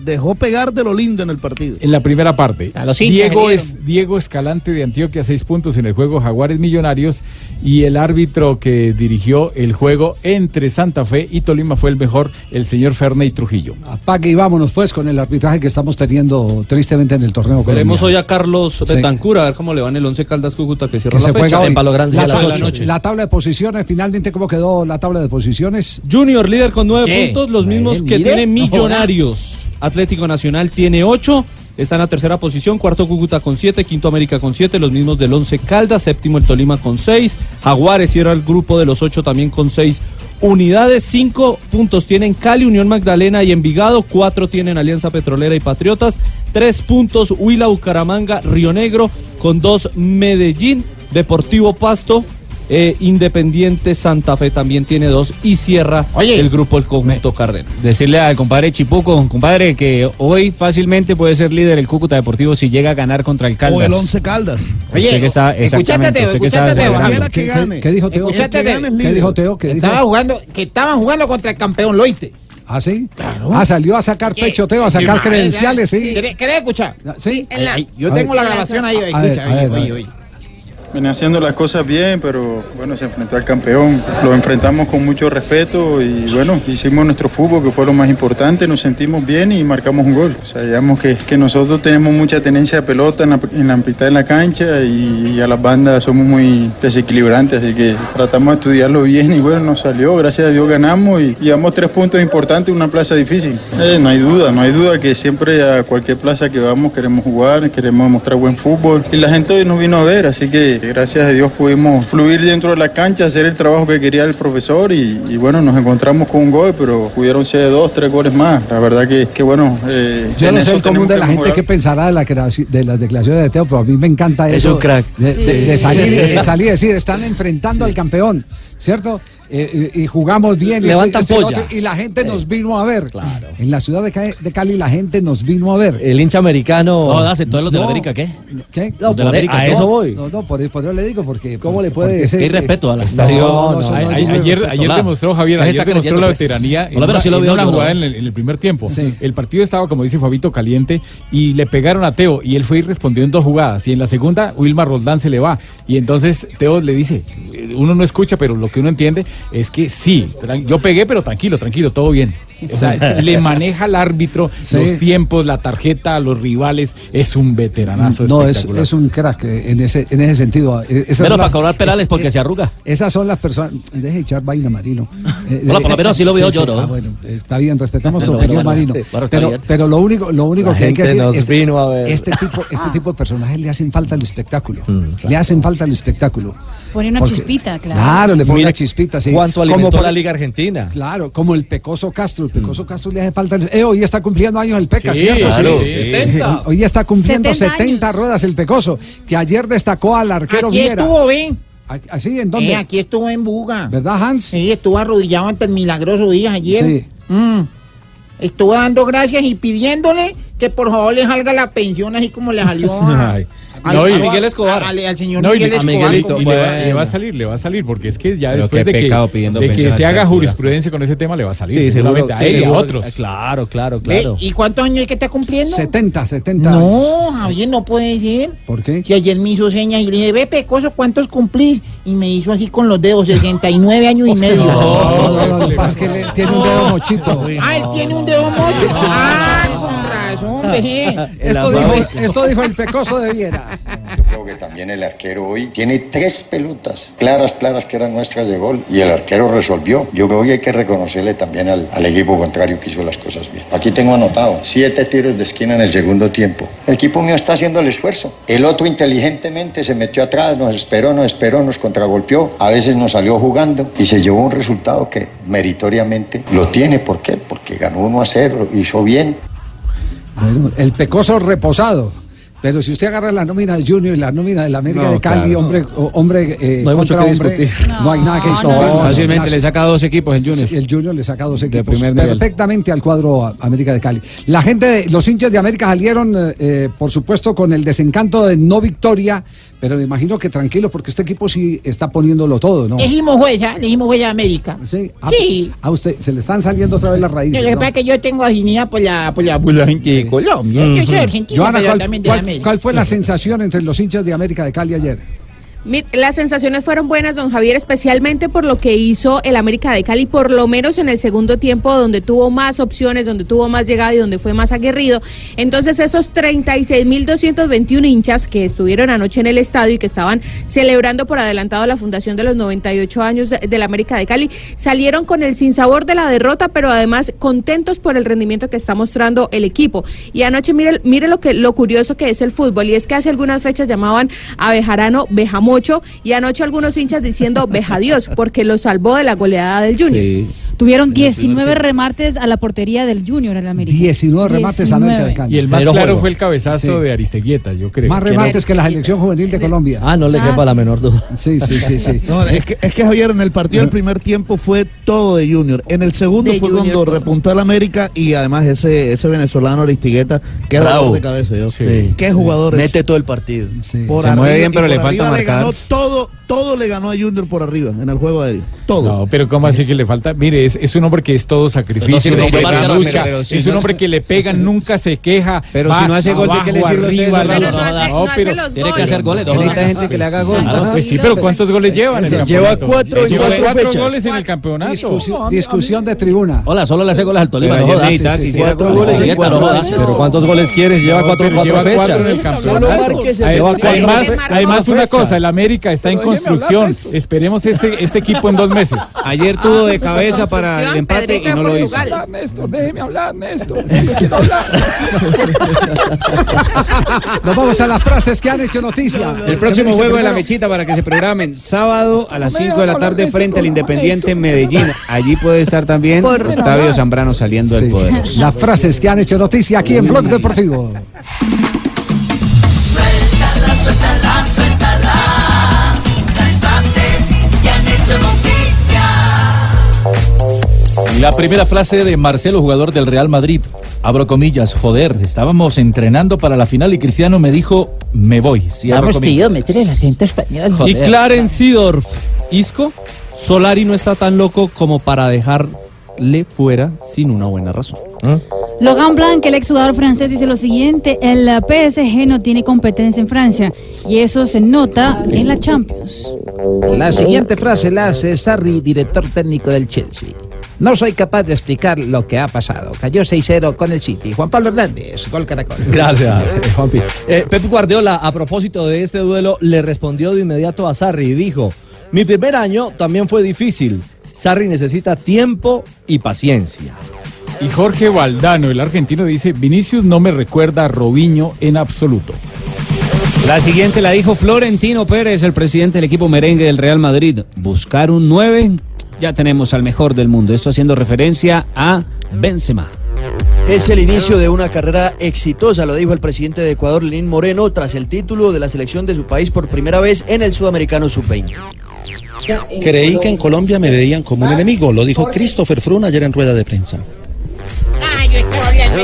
[SPEAKER 24] Dejó pegar de lo lindo en el partido.
[SPEAKER 14] en la primera parte.
[SPEAKER 22] A los
[SPEAKER 14] Diego, es, Diego Escalante de Antioquia, seis puntos en el juego Jaguares Millonarios. Y el árbitro que dirigió el juego entre Santa Fe y Tolima fue el mejor, el señor Ferney Trujillo.
[SPEAKER 5] Apague y vámonos pues con el arbitraje que estamos teniendo tristemente en el torneo
[SPEAKER 23] Veremos hoy a Carlos
[SPEAKER 5] Sí.
[SPEAKER 23] A ver cómo le va en el 11 Caldas Cúcuta que cierra
[SPEAKER 5] que
[SPEAKER 23] la
[SPEAKER 5] se
[SPEAKER 23] fecha en Palo Grande
[SPEAKER 5] la,
[SPEAKER 23] a las
[SPEAKER 5] tabla-
[SPEAKER 23] 8.
[SPEAKER 5] la tabla de posiciones, finalmente, ¿cómo quedó la tabla de posiciones?
[SPEAKER 23] Junior líder con nueve puntos, los mismos que tiene. Millonarios. Atlético Nacional tiene ocho, está en la tercera posición, cuarto Cúcuta con siete, quinto América con siete, los mismos del once Caldas, séptimo el Tolima con seis, Jaguares cierra el grupo de los ocho también con seis unidades, cinco puntos tienen Cali, Unión Magdalena y Envigado, cuatro tienen Alianza Petrolera y Patriotas, tres puntos Huila, Bucaramanga, Río Negro, con dos Medellín, Deportivo Pasto, eh, Independiente Santa Fe también tiene dos y cierra el grupo el conjunto Cárdenas.
[SPEAKER 14] Decirle al compadre Chipuco, compadre, que hoy fácilmente puede ser líder el Cúcuta Deportivo si llega a ganar contra el Caldas.
[SPEAKER 24] O el Once Caldas.
[SPEAKER 14] Usted que está- exactamente, usted que está.
[SPEAKER 24] Cualquiera que gane.
[SPEAKER 5] ¿Qué dijo Teo?
[SPEAKER 24] Que
[SPEAKER 5] ¿Qué dijo Teo? ¿Qué dijo?
[SPEAKER 22] Estaba jugando, que estaban jugando contra el campeón Loite.
[SPEAKER 5] ¿Ah, sí? Ah, salió a sacar pecho, Teo, a sacar credenciales, ¿sí?
[SPEAKER 22] ¿Querés, escuchar?
[SPEAKER 5] Sí.
[SPEAKER 22] En la- yo tengo la grabación ahí, escucha, oye, oye,
[SPEAKER 25] Viene haciendo las cosas bien, pero bueno, se enfrentó al campeón. Lo enfrentamos con mucho respeto y bueno, hicimos nuestro fútbol, que fue lo más importante, nos sentimos bien y marcamos un gol. Sabíamos que, que nosotros tenemos mucha tenencia de pelota en la, en la mitad de la cancha y, a las bandas somos muy desequilibrantes, así que tratamos de estudiarlo bien y bueno, nos salió, gracias a Dios ganamos y llevamos tres puntos importantes en una plaza difícil. Eh, no hay duda, no hay duda que siempre a cualquier plaza que vamos queremos jugar, queremos mostrar buen fútbol y la gente hoy nos vino a ver, así que gracias a Dios pudimos fluir dentro de la cancha, hacer el trabajo que quería el profesor y, y bueno, nos encontramos con un gol, pero pudieron ser dos, tres goles más. La verdad que, que bueno. eh,
[SPEAKER 5] Yo no sé el común de la gente que pensará de, la de las declaraciones de Teo, pero a mí me encanta
[SPEAKER 8] Es
[SPEAKER 5] eso.
[SPEAKER 8] un crack.
[SPEAKER 5] De, de-
[SPEAKER 8] Sí.
[SPEAKER 5] de salir, de salir y decir, están enfrentando al campeón, ¿cierto? Eh, y, jugamos bien. y
[SPEAKER 6] Levantan
[SPEAKER 5] esto y la gente nos vino a ver. En la ciudad de Cali, de Cali la gente nos vino a ver.
[SPEAKER 6] El hincha americano.
[SPEAKER 5] No,
[SPEAKER 6] das entonces los de la
[SPEAKER 5] no.
[SPEAKER 6] América, ¿qué?
[SPEAKER 5] ¿Qué?
[SPEAKER 6] Los de la América,
[SPEAKER 5] a eso
[SPEAKER 6] voy.
[SPEAKER 5] No, no, por, por eso le digo, porque...
[SPEAKER 6] ¿Cómo le
[SPEAKER 5] porque
[SPEAKER 6] puede?
[SPEAKER 5] ese
[SPEAKER 6] Qué
[SPEAKER 5] es-
[SPEAKER 6] irrespeto a la
[SPEAKER 5] Estadio.
[SPEAKER 6] No, no, no,
[SPEAKER 14] ayer,
[SPEAKER 5] respeto.
[SPEAKER 14] ayer
[SPEAKER 6] la-
[SPEAKER 14] demostró Javier,
[SPEAKER 6] la
[SPEAKER 14] ayer demostró la veteranía
[SPEAKER 6] Hola,
[SPEAKER 14] en,
[SPEAKER 6] pero
[SPEAKER 14] una-
[SPEAKER 6] no.
[SPEAKER 14] jugada en el, en el primer tiempo. El partido estaba, como dice Fabito, caliente y le pegaron a Teo y él fue y respondió en dos jugadas. Y en la segunda, Wilmar Roldán se le va. Y entonces Teo le dice, eh, uno no escucha, pero lo que uno entiende es que sí, yo pegué, pero tranquilo, tranquilo, todo bien. O sea, le maneja al árbitro
[SPEAKER 5] Sí.
[SPEAKER 14] los tiempos, la tarjeta, a los rivales. Es un veteranazo
[SPEAKER 5] No, es,
[SPEAKER 14] espectacular.
[SPEAKER 5] es un crack eh, en ese, en ese sentido. Eh, esas
[SPEAKER 6] Pero para
[SPEAKER 5] las-
[SPEAKER 6] cobrar penales
[SPEAKER 5] es-
[SPEAKER 6] porque se arruga.
[SPEAKER 5] Esas son las personas. Deje de echar vaina, Marino. Eh,
[SPEAKER 6] Hola, por lo menos así lo veo
[SPEAKER 5] sí,
[SPEAKER 6] yo,
[SPEAKER 5] sí,
[SPEAKER 6] ¿no?
[SPEAKER 5] ah, bueno, está bien, respetamos tu opinión, Marino. pero, pero lo único, lo único
[SPEAKER 6] La
[SPEAKER 5] que hay que decir
[SPEAKER 6] nos
[SPEAKER 5] este, este tipo, este tipo de personajes le hacen falta al espectáculo. Le hacen falta al espectáculo.
[SPEAKER 19] Pone una
[SPEAKER 5] Porque-
[SPEAKER 19] chispita, claro.
[SPEAKER 5] Claro, le pone
[SPEAKER 6] Mira
[SPEAKER 5] una chispita, sí.
[SPEAKER 6] cuánto
[SPEAKER 5] Como por-
[SPEAKER 6] la Liga Argentina.
[SPEAKER 5] Claro, como el Pecoso Castro. El Pecoso Castro le hace falta. el- Eh, hoy está cumpliendo años el Peca,
[SPEAKER 6] Sí,
[SPEAKER 5] ¿cierto?
[SPEAKER 6] claro,
[SPEAKER 5] Sí.
[SPEAKER 6] sí. 70.
[SPEAKER 5] Hoy está cumpliendo
[SPEAKER 19] 70
[SPEAKER 5] 70,
[SPEAKER 19] años.
[SPEAKER 5] ruedas el Pecoso, que ayer destacó al arquero
[SPEAKER 22] Aquí
[SPEAKER 5] Viera.
[SPEAKER 22] estuvo, ¿ven?
[SPEAKER 5] ¿Así? ¿En dónde?
[SPEAKER 22] Eh, aquí estuvo en Buga.
[SPEAKER 5] ¿Verdad, Hans?
[SPEAKER 22] Sí, estuvo arrodillado ante el milagroso Díaz ayer.
[SPEAKER 5] Sí.
[SPEAKER 22] Mm. Estuvo dando gracias y pidiéndole que por favor le salga la pensión así como le salió a,
[SPEAKER 14] Ay.
[SPEAKER 22] al,
[SPEAKER 14] No, y-
[SPEAKER 22] a-
[SPEAKER 6] Miguel Escobar.
[SPEAKER 22] a- al, al señor
[SPEAKER 14] No, y,
[SPEAKER 22] Miguel
[SPEAKER 14] le-
[SPEAKER 22] Escobar.
[SPEAKER 14] Miguelito,
[SPEAKER 22] como
[SPEAKER 14] y le, va,
[SPEAKER 22] para-
[SPEAKER 14] le va a salir, le va a salir, porque es que ya
[SPEAKER 11] Pero
[SPEAKER 14] después de que,
[SPEAKER 11] pecado pidiendo
[SPEAKER 14] de que
[SPEAKER 11] pensión a
[SPEAKER 14] se haga jurisprudencia con ese tema le va a salir.
[SPEAKER 6] Sí, seguro,
[SPEAKER 14] seguramente a
[SPEAKER 6] sí,
[SPEAKER 14] él y a
[SPEAKER 6] seguro.
[SPEAKER 14] otros.
[SPEAKER 6] Claro, claro,
[SPEAKER 22] Ve,
[SPEAKER 6] claro.
[SPEAKER 22] ¿Y cuántos años hay que está cumpliendo?
[SPEAKER 5] 70, 70 años.
[SPEAKER 22] No, Javier, no puede ser.
[SPEAKER 5] ¿Por qué?
[SPEAKER 22] Que ayer me hizo señas y le dije, ve, Pecoso, ¿cuántos cumplís? Y me hizo así con los dedos, 69 años y medio.
[SPEAKER 5] No, no, no, lo que pasa es que le- tiene un dedo mochito.
[SPEAKER 22] Ah, él tiene un dedo mocho. Ah, con razón, ve.
[SPEAKER 5] Esto dijo, esto dijo el Pecoso de Viera.
[SPEAKER 26] Yo creo que también el arquero hoy tiene tres pelotas claras, claras que eran nuestras de gol y el arquero resolvió. Yo creo que hay que reconocerle también al, al equipo contrario que hizo las cosas bien. Aquí tengo anotado siete tiros de esquina en el segundo tiempo. El equipo mío está haciendo el esfuerzo. El otro inteligentemente se metió atrás, nos esperó, nos esperó, nos contragolpeó. A veces nos salió jugando y se llevó un resultado que meritoriamente lo tiene. ¿Por qué? Porque ganó 1 a 0, hizo bien.
[SPEAKER 5] Bueno, el Pecoso reposado. Pero si usted agarra la nómina de Junior y la nómina de la América
[SPEAKER 11] No,
[SPEAKER 5] de Cali,
[SPEAKER 11] claro.
[SPEAKER 5] hombre, o- hombre, eh,
[SPEAKER 11] No hay mucho
[SPEAKER 5] contra
[SPEAKER 11] que
[SPEAKER 5] hombre,
[SPEAKER 11] discutir.
[SPEAKER 5] no, hay nada que
[SPEAKER 19] No,
[SPEAKER 5] discutir.
[SPEAKER 19] no,
[SPEAKER 5] No,
[SPEAKER 11] Fácilmente
[SPEAKER 5] las-
[SPEAKER 11] le saca dos equipos el Junior.
[SPEAKER 5] Sí, el Junior le saca dos equipos
[SPEAKER 11] nivel.
[SPEAKER 5] perfectamente al cuadro América de Cali. La gente, de- los hinchas de América salieron, eh, eh, por supuesto, con el desencanto de no victoria, pero me imagino que tranquilos porque este equipo sí está poniéndolo todo, ¿no?
[SPEAKER 22] Elegimos jueza, elegimos jueza de América.
[SPEAKER 5] Sí. A,
[SPEAKER 22] Sí.
[SPEAKER 5] a usted se le están saliendo otra vez las
[SPEAKER 22] Lo
[SPEAKER 5] raíces.
[SPEAKER 22] que
[SPEAKER 5] ¿no?
[SPEAKER 22] pasa es que yo tengo afinidad por la, por la, por la gente de Colombia. Yo soy argentino,
[SPEAKER 5] Johanna,
[SPEAKER 22] pero
[SPEAKER 5] ¿cuál,
[SPEAKER 22] también de
[SPEAKER 5] cuál-
[SPEAKER 22] América.
[SPEAKER 5] cuál fue la sensación entre los hinchas de América de Cali ayer?
[SPEAKER 20] Las sensaciones fueron buenas, don Javier, especialmente por lo que hizo el América de Cali, por lo menos en el segundo tiempo, donde tuvo más opciones, donde tuvo más llegada y donde fue más aguerrido. Entonces, esos 36.221 hinchas que estuvieron anoche en el estadio y que estaban celebrando por adelantado la fundación de los 98 años de- del América de Cali, salieron con el sinsabor de la derrota, pero además contentos por el rendimiento que está mostrando el equipo. Y anoche, mire, mire lo, que, lo curioso que es el fútbol, y es que hace algunas fechas llamaban a Bejarano Bejamocho, y anoche algunos hinchas diciendo Bejadios, porque lo salvó de la goleada del Junior.
[SPEAKER 19] Tuvieron 19 remates a la portería del Junior en la América.
[SPEAKER 5] 19 remates a América de Cali.
[SPEAKER 14] Y el más
[SPEAKER 5] Mero
[SPEAKER 14] claro
[SPEAKER 5] juego.
[SPEAKER 14] fue el cabezazo
[SPEAKER 5] Sí.
[SPEAKER 14] de Aristeguieta, yo creo.
[SPEAKER 5] Más remates que la selección juvenil de Colombia.
[SPEAKER 6] Ah, no le
[SPEAKER 19] Ah,
[SPEAKER 6] quepa
[SPEAKER 19] sí.
[SPEAKER 6] la menor duda.
[SPEAKER 5] Sí, sí, sí, sí.
[SPEAKER 24] No, es, que, es que Javier, en el partido del primer tiempo fue todo de Junior. En el segundo
[SPEAKER 20] De
[SPEAKER 24] fue
[SPEAKER 20] Junior,
[SPEAKER 24] cuando
[SPEAKER 20] todo.
[SPEAKER 24] repuntó el América y además ese, ese venezolano Aristigueta, qué dolor de cabeza. yo.
[SPEAKER 11] Sí.
[SPEAKER 24] Qué jugadores.
[SPEAKER 8] Mete todo el partido.
[SPEAKER 24] Por
[SPEAKER 11] Se mueve bien, pero le falta
[SPEAKER 24] le
[SPEAKER 11] marcar.
[SPEAKER 24] ganó todo, todo le ganó a Junior por arriba en el juego aéreo. Todo.
[SPEAKER 14] No, pero ¿cómo así que le falta? Mire, es, es un hombre que es todo sacrificio,
[SPEAKER 11] sirve
[SPEAKER 14] un hombre
[SPEAKER 11] si
[SPEAKER 14] que lucha,
[SPEAKER 11] pero- pero si
[SPEAKER 14] es
[SPEAKER 11] no
[SPEAKER 14] un hombre
[SPEAKER 11] hace-
[SPEAKER 14] que le pegan, nunca se queja.
[SPEAKER 11] Pero
[SPEAKER 14] va
[SPEAKER 11] si no hace gol, ¿de qué le sirve
[SPEAKER 14] arriba, arriba.
[SPEAKER 20] Pero no hace- no hace
[SPEAKER 14] pero
[SPEAKER 20] los
[SPEAKER 6] Tiene que
[SPEAKER 20] goles.
[SPEAKER 6] hacer goles.
[SPEAKER 11] Necesita gente que le haga gol.
[SPEAKER 14] Ah, pues sí, pero ¿cuántos goles llevan en el
[SPEAKER 8] Lleva
[SPEAKER 14] campeonato?
[SPEAKER 8] cuatro en
[SPEAKER 14] Lleva
[SPEAKER 8] cuatro
[SPEAKER 14] cuatro
[SPEAKER 8] fechas.
[SPEAKER 14] goles en el campeonato.
[SPEAKER 5] Discusión, discusión de tribuna.
[SPEAKER 6] Hola, solo le hace goles al Tolima, no jodas. sí.
[SPEAKER 11] goles.
[SPEAKER 8] goles en cuatro
[SPEAKER 6] no. Pero ¿cuántos goles quieres? Lleva
[SPEAKER 14] No,
[SPEAKER 6] cuatro,
[SPEAKER 14] pero
[SPEAKER 6] cuatro
[SPEAKER 14] lleva cuatro
[SPEAKER 6] fechas.
[SPEAKER 14] en. Además, una cosa, el América está en construcción. Esperemos este, este equipo en dos meses.
[SPEAKER 11] Ayer tuvo de cabeza para el empate y no lo hizo.
[SPEAKER 5] Néstor, déjeme hablar, Néstor. quiero hablar. Nos vamos a las frases que han hecho noticia.
[SPEAKER 11] El próximo
[SPEAKER 5] ¿Qué me dice
[SPEAKER 11] juego de la mechita para que se programen sábado a las
[SPEAKER 5] No me
[SPEAKER 11] 5 de la tarde
[SPEAKER 5] hablar,
[SPEAKER 11] frente al
[SPEAKER 5] Néstor,
[SPEAKER 11] Independiente Medellín. Allí puede estar también
[SPEAKER 5] Por-
[SPEAKER 11] Octavio Zambrano saliendo del
[SPEAKER 5] Sí.
[SPEAKER 11] poder.
[SPEAKER 5] Las frases que han hecho noticia aquí en Blog Deportivo.
[SPEAKER 27] Suéltala, suéltala, suéltala.
[SPEAKER 28] La primera frase de Marcelo, jugador del Real Madrid. Abro comillas, joder, estábamos entrenando para la final y Cristiano me dijo, me voy. Cierro
[SPEAKER 9] Vamos,
[SPEAKER 28] comillas.
[SPEAKER 9] tío, meter el acento español.
[SPEAKER 6] Y
[SPEAKER 9] joder.
[SPEAKER 6] Clarence Seedorf, Isco, Solari no está tan loco como para dejarle fuera sin una buena razón.
[SPEAKER 19] Logan Blanc, el exjugador francés, dice lo siguiente, el eh, PSG no tiene competencia en Francia y eso se nota en la Champions.
[SPEAKER 9] La siguiente frase la hace Sarri, director técnico del Chelsea. No soy capaz de explicar lo que ha pasado. Cayó 6-0 con el City. Juan Pablo Hernández, gol Caracol.
[SPEAKER 13] Gracias, Juanpi. Eh, Pep Guardiola, a propósito de este duelo, le respondió de inmediato a Sarri y dijo: Mi primer año también fue difícil. Sarri necesita tiempo y paciencia.
[SPEAKER 14] Y Jorge Valdano, el argentino, dice, Vinicius no me recuerda a Robinho en absoluto.
[SPEAKER 11] La siguiente la dijo Florentino Pérez, el presidente del equipo merengue del Real Madrid. Buscar un 9, ya tenemos al mejor del mundo. Esto haciendo referencia a Benzema.
[SPEAKER 8] Es el inicio de una carrera exitosa, lo dijo el presidente de Ecuador, Lenín Moreno, tras el título de la selección de su país por primera vez en el Sudamericano Sub-20.
[SPEAKER 29] Creí que en Colombia me veían como un enemigo, lo dijo Christopher Froome ayer en rueda de prensa.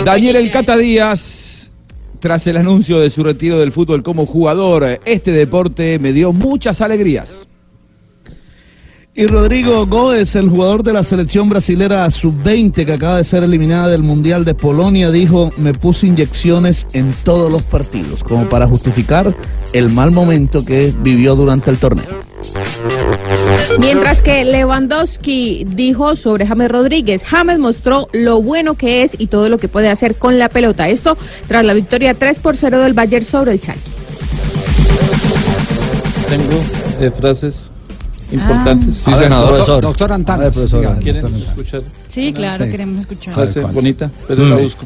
[SPEAKER 12] Daniel El Cata Díaz, tras el anuncio de su retiro del fútbol como jugador, este deporte me dio muchas alegrías.
[SPEAKER 24] Y Rodrigo Góez, el jugador de la selección brasilera sub-20 que acaba de ser eliminada del Mundial de Polonia, dijo, me puse inyecciones en todos los partidos, como para justificar el mal momento que vivió durante el torneo.
[SPEAKER 20] Mientras que Lewandowski dijo sobre James Rodríguez, James mostró lo bueno que es y todo lo que puede hacer con la pelota. Esto tras la victoria 3 por 0 del Bayern sobre el Chalke.
[SPEAKER 13] Tengo eh, frases importantes.
[SPEAKER 5] A ver, doctor- doctor Antanas,
[SPEAKER 13] A ver, profesor,
[SPEAKER 5] diga,
[SPEAKER 13] ¿quieren
[SPEAKER 5] doctor
[SPEAKER 13] escuchar?
[SPEAKER 19] Sí, claro,
[SPEAKER 5] Sí.
[SPEAKER 19] queremos escuchar.
[SPEAKER 13] Frase bonita, pero
[SPEAKER 5] Mm.
[SPEAKER 13] la
[SPEAKER 5] Sí.
[SPEAKER 13] busco.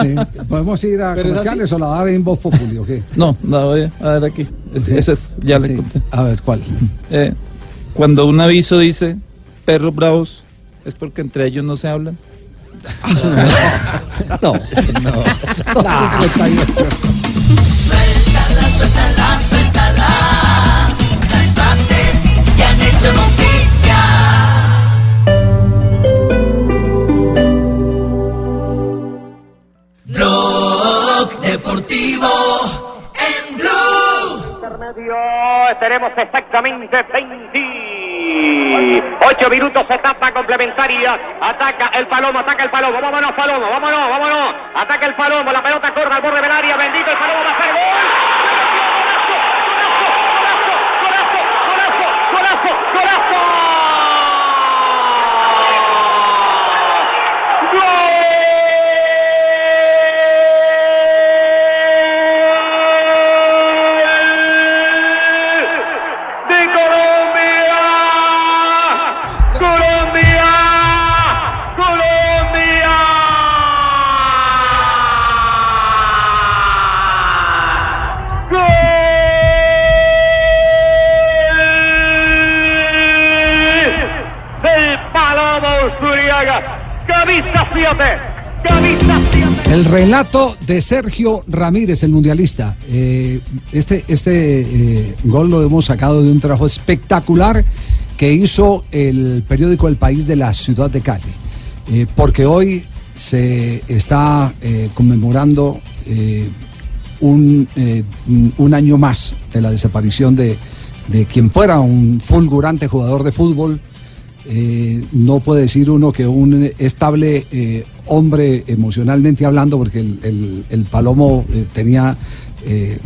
[SPEAKER 5] Sí, ¿Podemos ir a comerciales o la dar en voz populi o qué?
[SPEAKER 13] No, no, voy a ver aquí. Es-
[SPEAKER 5] Sí.
[SPEAKER 13] Esa es, ya le
[SPEAKER 5] Sí.
[SPEAKER 13] conté.
[SPEAKER 5] A ver, ¿cuál?
[SPEAKER 13] Eh, cuando un aviso dice perros bravos, ¿es porque entre ellos no se hablan? no, no.
[SPEAKER 27] Suéltala, suéltala, suéltala. Deportivo en Blue.
[SPEAKER 30] Intermedio, tenemos exactamente 28 minutos, etapa complementaria. Ataca el Palomo, ataca el Palomo. Vámonos, Palomo, vámonos, vámonos. Ataca el Palomo, la pelota corre al borde del área. Bendito el Palomo va a hacer gol.
[SPEAKER 5] El relato de Sergio Ramírez, el mundialista. Eh, este este eh, gol lo hemos sacado de un trabajo espectacular que hizo el periódico El País de la ciudad de Cali. Eh, porque hoy se está conmemorando un, un- un año más de la desaparición de, de quien fuera un fulgurante jugador de fútbol. Eh, no puede decir uno que un estable eh, hombre emocionalmente hablando, porque el, el- el Palomo eh, tenía eh,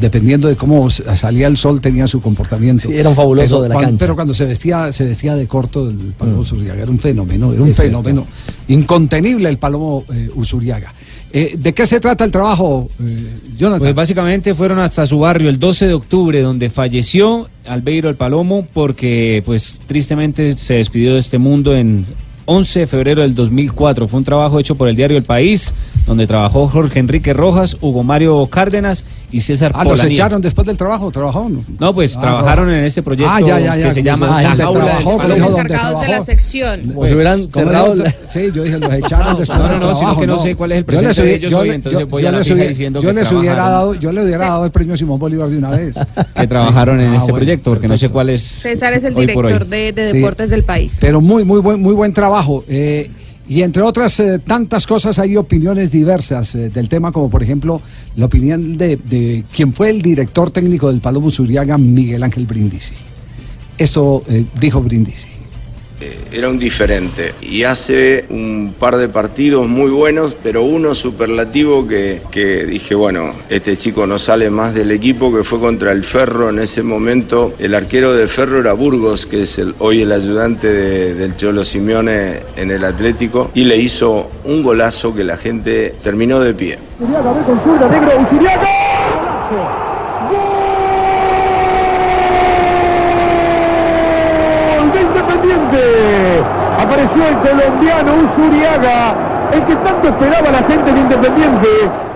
[SPEAKER 5] dependiendo de cómo salía el sol, tenía su comportamiento.
[SPEAKER 13] Sí, era un fabuloso
[SPEAKER 5] pero
[SPEAKER 13] de la
[SPEAKER 5] cuando,
[SPEAKER 13] cancha.
[SPEAKER 5] Pero cuando se vestía, se vestía de corto, el Palomo Usuriaga era un fenómeno, era un
[SPEAKER 13] Es cierto.
[SPEAKER 5] fenómeno incontenible el Palomo Usuriaga. Eh, ¿De qué se trata el trabajo, eh, Jonathan?
[SPEAKER 11] Pues básicamente fueron hasta su barrio el 12 de octubre, donde falleció Albeiro el Palomo, porque pues tristemente se despidió de este mundo en 11 de febrero del 2004. Fue un trabajo hecho por el diario El País, donde trabajó Jorge Enrique Rojas, Hugo Mario Cárdenas y César
[SPEAKER 5] Ah, ¿los echaron después del trabajo? ¿Trabajó? No,
[SPEAKER 11] No, pues
[SPEAKER 5] Ah,
[SPEAKER 11] trabajaron
[SPEAKER 5] trabajó.
[SPEAKER 11] en este proyecto
[SPEAKER 5] Ah, ya, ya, ya,
[SPEAKER 11] que se llama
[SPEAKER 5] Ah,
[SPEAKER 11] La Jaula
[SPEAKER 5] trabajó, donde
[SPEAKER 20] encargados de la sección.
[SPEAKER 13] Como si hubieran
[SPEAKER 5] ¿Cómo
[SPEAKER 13] cerrado la-
[SPEAKER 5] Sí, yo dije, los echaron después
[SPEAKER 11] No, no,
[SPEAKER 5] del
[SPEAKER 11] no, sino
[SPEAKER 5] trabajo.
[SPEAKER 11] que no sé cuál es el
[SPEAKER 5] Yo les
[SPEAKER 11] presente de
[SPEAKER 5] hubiera-
[SPEAKER 11] ellos
[SPEAKER 5] yo
[SPEAKER 11] hoy, entonces
[SPEAKER 5] yo-
[SPEAKER 11] voy
[SPEAKER 5] yo
[SPEAKER 11] a la
[SPEAKER 5] les
[SPEAKER 11] fija
[SPEAKER 5] hubiera-
[SPEAKER 11] diciendo
[SPEAKER 5] yo
[SPEAKER 11] que
[SPEAKER 5] les hubiera dado, yo le hubiera dado el premio Simón Bolívar de una vez.
[SPEAKER 11] que trabajaron en
[SPEAKER 5] Ah,
[SPEAKER 11] este proyecto, porque no sé cuál es.
[SPEAKER 20] César es el director de, deportes del país.
[SPEAKER 5] Pero muy, muy buen, muy buen trabajo. eh, y entre otras eh, tantas cosas hay opiniones diversas eh, del tema, como por ejemplo la opinión de, de quien fue el director técnico del Palomo Zuriaga, Miguel Ángel Brindisi. Esto eh, dijo Brindisi.
[SPEAKER 31] Era un diferente y hace un par de partidos muy buenos, pero uno superlativo que, que dije, bueno, este chico no sale más del equipo, que fue contra el Ferro en ese momento. El arquero de Ferro era Burgos, que es el, hoy el ayudante de- del Cholo Simeone en el Atlético, y le hizo un golazo que la gente terminó de pie.
[SPEAKER 32] Usuriaga, ve con zurda, negro, Usuriaga. ¡Gol de Independiente! El colombiano Usuriaga, el que tanto esperaba la gente de Independiente.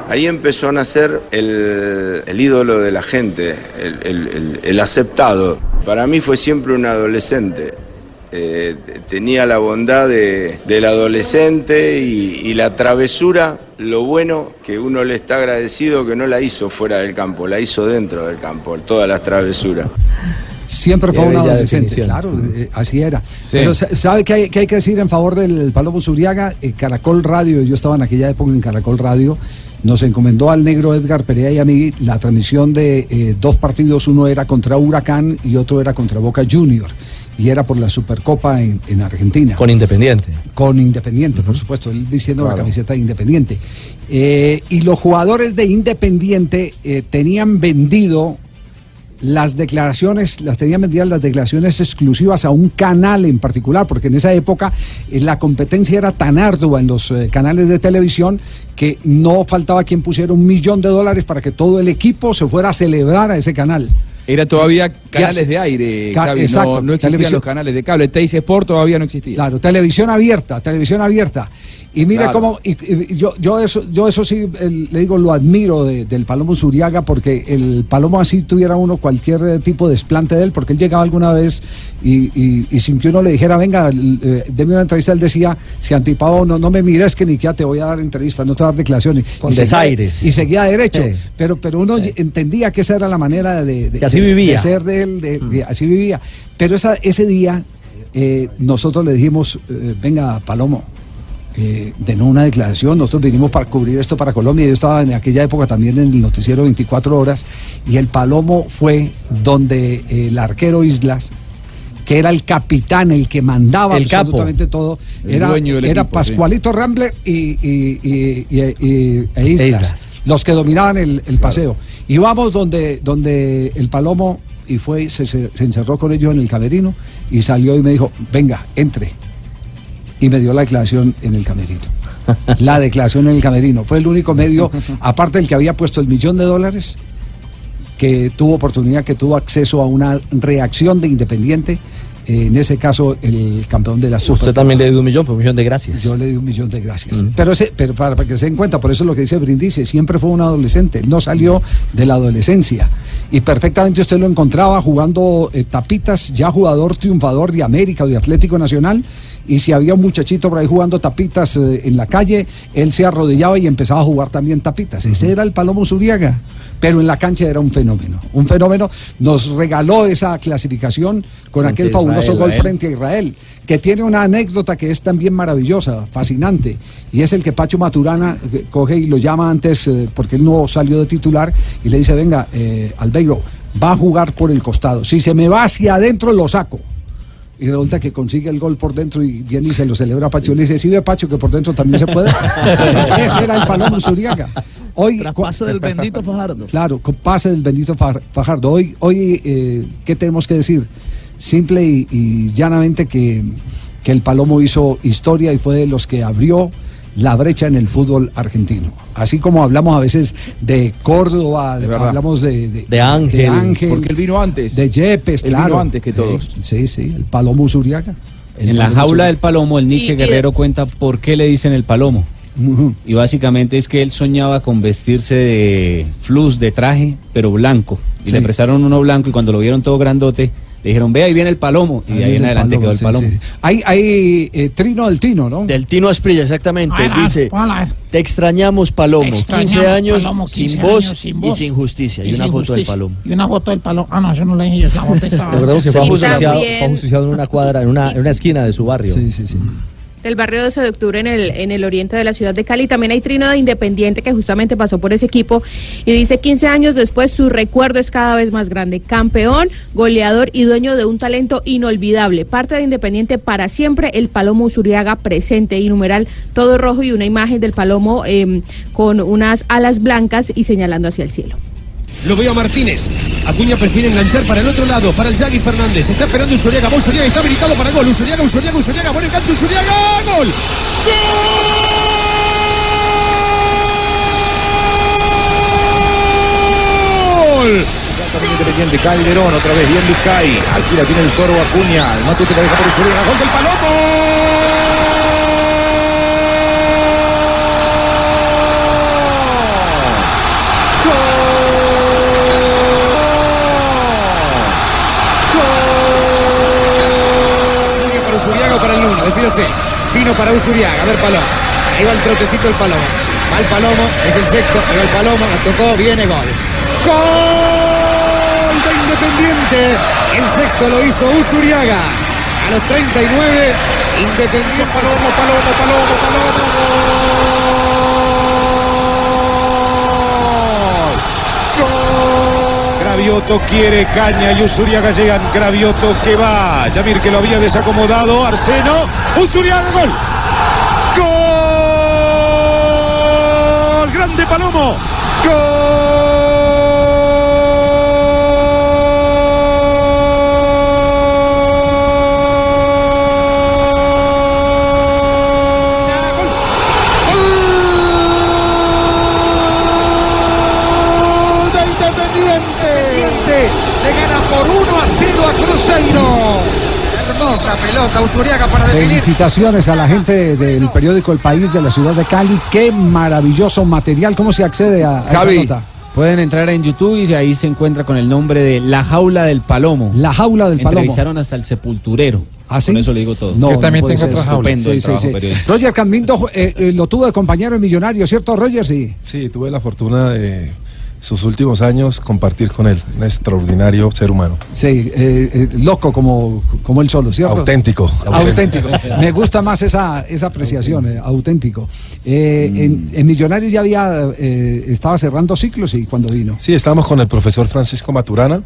[SPEAKER 31] Ahí empezó a nacer el, el ídolo de la gente, el- el aceptado. Para mí fue siempre un adolescente. Eh, tenía la bondad de- del adolescente y, y la travesura, lo bueno que uno le está agradecido que no la hizo fuera del campo, la hizo dentro del campo, todas las travesuras.
[SPEAKER 5] Siempre fue un adolescente, claro, eh, así era.
[SPEAKER 31] Sí.
[SPEAKER 5] Pero sa- ¿sabe qué hay, qué hay que decir en favor del Palomo Zuriaga? Eh, Caracol Radio, yo estaba en aquella época en Caracol Radio, nos encomendó al negro Edgar Perea y a mí la transmisión de eh, dos partidos, uno era contra Huracán y otro era contra Boca Junior, y era por la Supercopa en, en Argentina.
[SPEAKER 13] Con Independiente.
[SPEAKER 5] Con Independiente, por supuesto, él vistiendo la camiseta de Independiente. Eh, y los jugadores de Independiente eh, tenían vendido las declaraciones, las tenían vendidas las declaraciones exclusivas a un canal en particular, porque en esa época eh, la competencia era tan ardua en los eh, canales de televisión que no faltaba quien pusiera un millón de dólares para que todo el equipo se fuera a celebrar a ese canal.
[SPEAKER 12] Era todavía canales de aire,
[SPEAKER 5] Ca-
[SPEAKER 12] Javi,
[SPEAKER 5] exacto,
[SPEAKER 12] no, no existían
[SPEAKER 5] televisión.
[SPEAKER 12] los canales de cable. Teis Sport todavía no existía.
[SPEAKER 5] Claro, televisión abierta, televisión abierta. Y mire
[SPEAKER 12] Claro.
[SPEAKER 5] cómo, y, y yo, yo eso, yo eso sí el- le digo, lo admiro de- del Palomo Zuriaga, porque el Palomo así tuviera uno cualquier eh, tipo de desplante de él, porque él llegaba alguna vez y, sin que uno le dijera, venga, eh, deme una entrevista, él decía, si antipavo, no, no me mires que ni que te voy a dar entrevista, no te voy a dar declaraciones.
[SPEAKER 13] Con
[SPEAKER 5] Y seguía-
[SPEAKER 13] desaires.
[SPEAKER 5] Y seguía derecho,
[SPEAKER 13] Sí.
[SPEAKER 5] pero, pero uno entendía que esa era la manera de, de-
[SPEAKER 13] así
[SPEAKER 5] de-
[SPEAKER 13] vivía.
[SPEAKER 5] de ser de él, de- de- así vivía. Pero esa, ese día eh, nosotros le dijimos, eh, venga, Palomo, eh, denos una declaración, nosotros vinimos para cubrir esto para Colombia, yo estaba en aquella época también en el noticiero 24 horas, y el Palomo fue donde el arquero Islas, que era el capitán, el que mandaba
[SPEAKER 13] El capo.
[SPEAKER 5] absolutamente todo, era,
[SPEAKER 12] equipo, sí.
[SPEAKER 5] Pascualito Rambler y, y- y- y- y- e Islas,
[SPEAKER 13] Islas.
[SPEAKER 5] los que dominaban el, el paseo. Y vamos donde, donde el Palomo, y fue, se, se- se encerró con ellos en el camerino, y salió y me dijo, venga, entre y me dio la declaración en el camerino. La declaración en el camerino. Fue el único medio, aparte del que había puesto el millón de dólares, que tuvo oportunidad, que tuvo acceso a una reacción de Independiente. eh, en ese caso, el campeón de la
[SPEAKER 13] Usted también le dio un millón, pues un millón de gracias.
[SPEAKER 5] Yo le di un millón de gracias.
[SPEAKER 13] Mm.
[SPEAKER 5] Pero, ese, pero para, para que se den cuenta, por eso es lo que dice Brindisi, siempre fue un adolescente, él no salió de la adolescencia. Y perfectamente usted lo encontraba jugando eh, tapitas, ya jugador triunfador de América o de Atlético Nacional. Y si había un muchachito por ahí jugando tapitas eh, en la calle, él se arrodillaba y empezaba a jugar también tapitas. Ese era el Palomo Zuriaga. Pero en la cancha era un fenómeno. Un fenómeno. Nos regaló esa clasificación con
[SPEAKER 13] Frente
[SPEAKER 5] aquel fabuloso
[SPEAKER 13] Israel,
[SPEAKER 5] gol
[SPEAKER 13] Israel.
[SPEAKER 5] frente a Israel, que tiene una anécdota que es también maravillosa, fascinante, y es el que Pacho Maturana eh, coge y lo llama antes, eh, porque él no salió de titular, y le dice, venga, eh, Albeiro, va a jugar por el costado, si se me va hacia adentro lo saco. Y resulta que consigue el gol por dentro y viene y se lo celebra a Pacho. Le dice, sí ve Pacho que por dentro también se puede. Ese era el Palomo Zuriaga. Hoy,
[SPEAKER 24] Traspase del bendito Fajardo.
[SPEAKER 5] Claro, con pase del bendito Fa- Fajardo. Hoy, hoy eh, ¿qué tenemos que decir? Simple y, y llanamente que, que el Palomo hizo historia y fue de los que abrió la brecha en el fútbol argentino. Así como hablamos a veces de Córdoba, de- hablamos de, de,
[SPEAKER 12] De Ángel,
[SPEAKER 5] de Ángel,
[SPEAKER 12] porque él vino antes.
[SPEAKER 5] de Yepes,
[SPEAKER 12] Él
[SPEAKER 5] claro.
[SPEAKER 12] vino antes que todos.
[SPEAKER 5] Eh, Sí, sí, el Palomo Zuriaga. El
[SPEAKER 11] En la jaula
[SPEAKER 5] Zuriaga.
[SPEAKER 11] del palomo, el Nietzsche
[SPEAKER 5] Y-
[SPEAKER 11] Guerrero cuenta por qué le dicen el palomo. Y básicamente es que él soñaba con vestirse de flus, de traje, pero blanco. Y
[SPEAKER 5] Sí.
[SPEAKER 11] le prestaron uno blanco y cuando lo vieron todo grandote, le dijeron, ve, ahí viene el palomo. Y ahí en
[SPEAKER 5] el
[SPEAKER 11] adelante
[SPEAKER 5] Palomo,
[SPEAKER 11] quedó el
[SPEAKER 5] sí,
[SPEAKER 11] palomo.
[SPEAKER 5] sí. Hay, hay eh, Trino del Tino, ¿no?
[SPEAKER 8] Del Tino Asprilla, exactamente.
[SPEAKER 22] Ver,
[SPEAKER 8] Dice, te extrañamos Palomo,
[SPEAKER 22] Te
[SPEAKER 8] 15
[SPEAKER 22] extrañamos,
[SPEAKER 8] años,
[SPEAKER 22] Palomo, 15
[SPEAKER 8] sin voz
[SPEAKER 22] años, sin
[SPEAKER 8] y sin justicia. Y,
[SPEAKER 22] Y
[SPEAKER 8] una foto del. Palomo.
[SPEAKER 22] Y una foto del palomo. Ah, no, eso no lo dije yo, estaba-
[SPEAKER 13] Recordemos que fue ajusticiado, fue ajusticiado en una cuadra, en una, en una esquina de su barrio.
[SPEAKER 5] Sí, sí, sí.
[SPEAKER 20] Del barrio 12 de octubre en el, en el oriente de la ciudad de Cali. También hay Trino de Independiente que justamente pasó por ese equipo y dice 15 años después su recuerdo es cada vez más grande. Campeón, goleador y dueño de un talento inolvidable. Parte de Independiente para siempre, el Palomo Usuriaga presente y numeral todo rojo y una imagen del Palomo eh, con unas alas blancas y señalando hacia el cielo.
[SPEAKER 27] Lo veo a Martínez. Acuña prefiere enganchar para el otro lado, para el Yagui Fernández. Está esperando Usuriaga. Va Usuriaga está habilitado para gol. Usuriaga, Usuriaga, Usuriaga. Buen enganche, Usuriaga. ¡Gol! ¡Gol!
[SPEAKER 33] Independiente, Calderón, otra vez bien Vizcay. Aquí la tiene el toro Acuña. El Matute la deja por Usuriaga. Gol del Palomo.
[SPEAKER 27] Sigue para Usuriaga o para el Nuno, decídase. Vino para Usuriaga, a ver Palomo. Ahí va el trotecito del Palomo. Va el Palomo, es el sexto, ahí va el Palomo, la tocó, viene gol. ¡Gol de Independiente! El sexto lo hizo Usuriaga. A los 39, Independiente. Palomo, Palomo, Palomo, Palomo.
[SPEAKER 33] Gravioto quiere caña y Usuriaga llegan. Gravioto que va. Yamir que lo había desacomodado. Arseno. Usuriaga, gol. Gol. Grande Palomo.
[SPEAKER 34] Gol de Independiente. Independiente le gana por 1 a 0 a Cruzeiro. Hermosa pelota, Usuriaga para definir.
[SPEAKER 5] Felicitaciones a la gente del periódico El País de la ciudad de Cali. Qué maravilloso material. ¿Cómo se accede a, a esa nota?
[SPEAKER 11] Pueden entrar en YouTube y ahí se encuentra con el nombre de La Jaula del Palomo.
[SPEAKER 5] La Jaula del Palomo.
[SPEAKER 11] Entrevistaron hasta el sepulturero.
[SPEAKER 5] ¿Ah, sí?
[SPEAKER 11] Con eso le digo todo.
[SPEAKER 5] No, no puede ser.
[SPEAKER 11] Estupendo
[SPEAKER 5] Sí, sí. Roger Cambindo eh, eh, lo tuvo de compañero en Millonario, ¿cierto, Roger? Sí.
[SPEAKER 26] Sí, tuve la fortuna de sus últimos años compartir con él, un extraordinario ser humano.
[SPEAKER 5] Sí, eh, eh, loco como, como él solo, ¿cierto?
[SPEAKER 26] Auténtico.
[SPEAKER 5] Auténtico. Me gusta más esa, esa apreciación, eh, auténtico. Eh, en, en Millonarios ya había, eh, estaba cerrando ciclos y cuando vino.
[SPEAKER 26] Sí, estábamos con el profesor Francisco Maturana.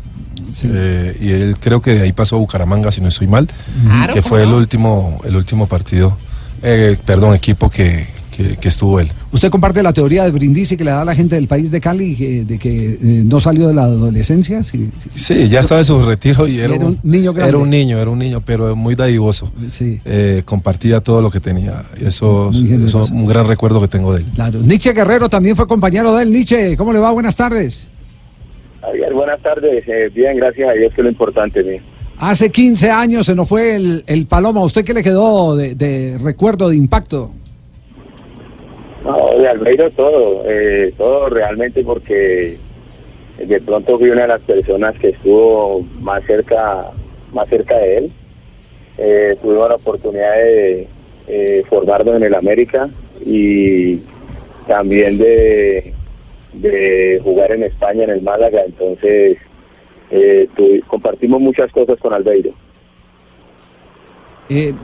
[SPEAKER 26] eh, y él creo que de ahí pasó a Bucaramanga, si no estoy mal,
[SPEAKER 5] Claro,
[SPEAKER 26] que fue
[SPEAKER 5] ¿cómo
[SPEAKER 26] el último, el último partido, eh, perdón, equipo que, que- que estuvo él.
[SPEAKER 5] Usted comparte la teoría de Brindisi que le da a la gente del país de Cali eh, de que eh, no salió de la adolescencia. Sí, sí.
[SPEAKER 26] Sí, ya estaba en su retiro y era,
[SPEAKER 5] Era un niño grande.
[SPEAKER 26] Era un niño, era un niño, pero muy dadivoso.
[SPEAKER 5] Sí.
[SPEAKER 26] Eh, compartía todo lo que tenía. Y eso, es un gran recuerdo que tengo de él.
[SPEAKER 5] Claro. Nietzsche Guerrero también fue compañero de él. Nietzsche, ¿cómo le va? Buenas tardes.
[SPEAKER 21] Javier, buenas tardes. Eh, bien, gracias a Dios, que es lo importante. mío.
[SPEAKER 5] Hace 15 años se nos fue el, el Paloma. ¿A usted qué le quedó de, de recuerdo, de impacto?
[SPEAKER 21] No, de Albeiro todo, eh, todo realmente porque de pronto fui una de las personas que estuvo más cerca, más cerca de él. Eh, tuvimos la oportunidad de eh, formarnos en el América y también de, jugar en España, en el Málaga. Entonces, eh, compartimos muchas cosas con Albeiro.
[SPEAKER 5] Eh,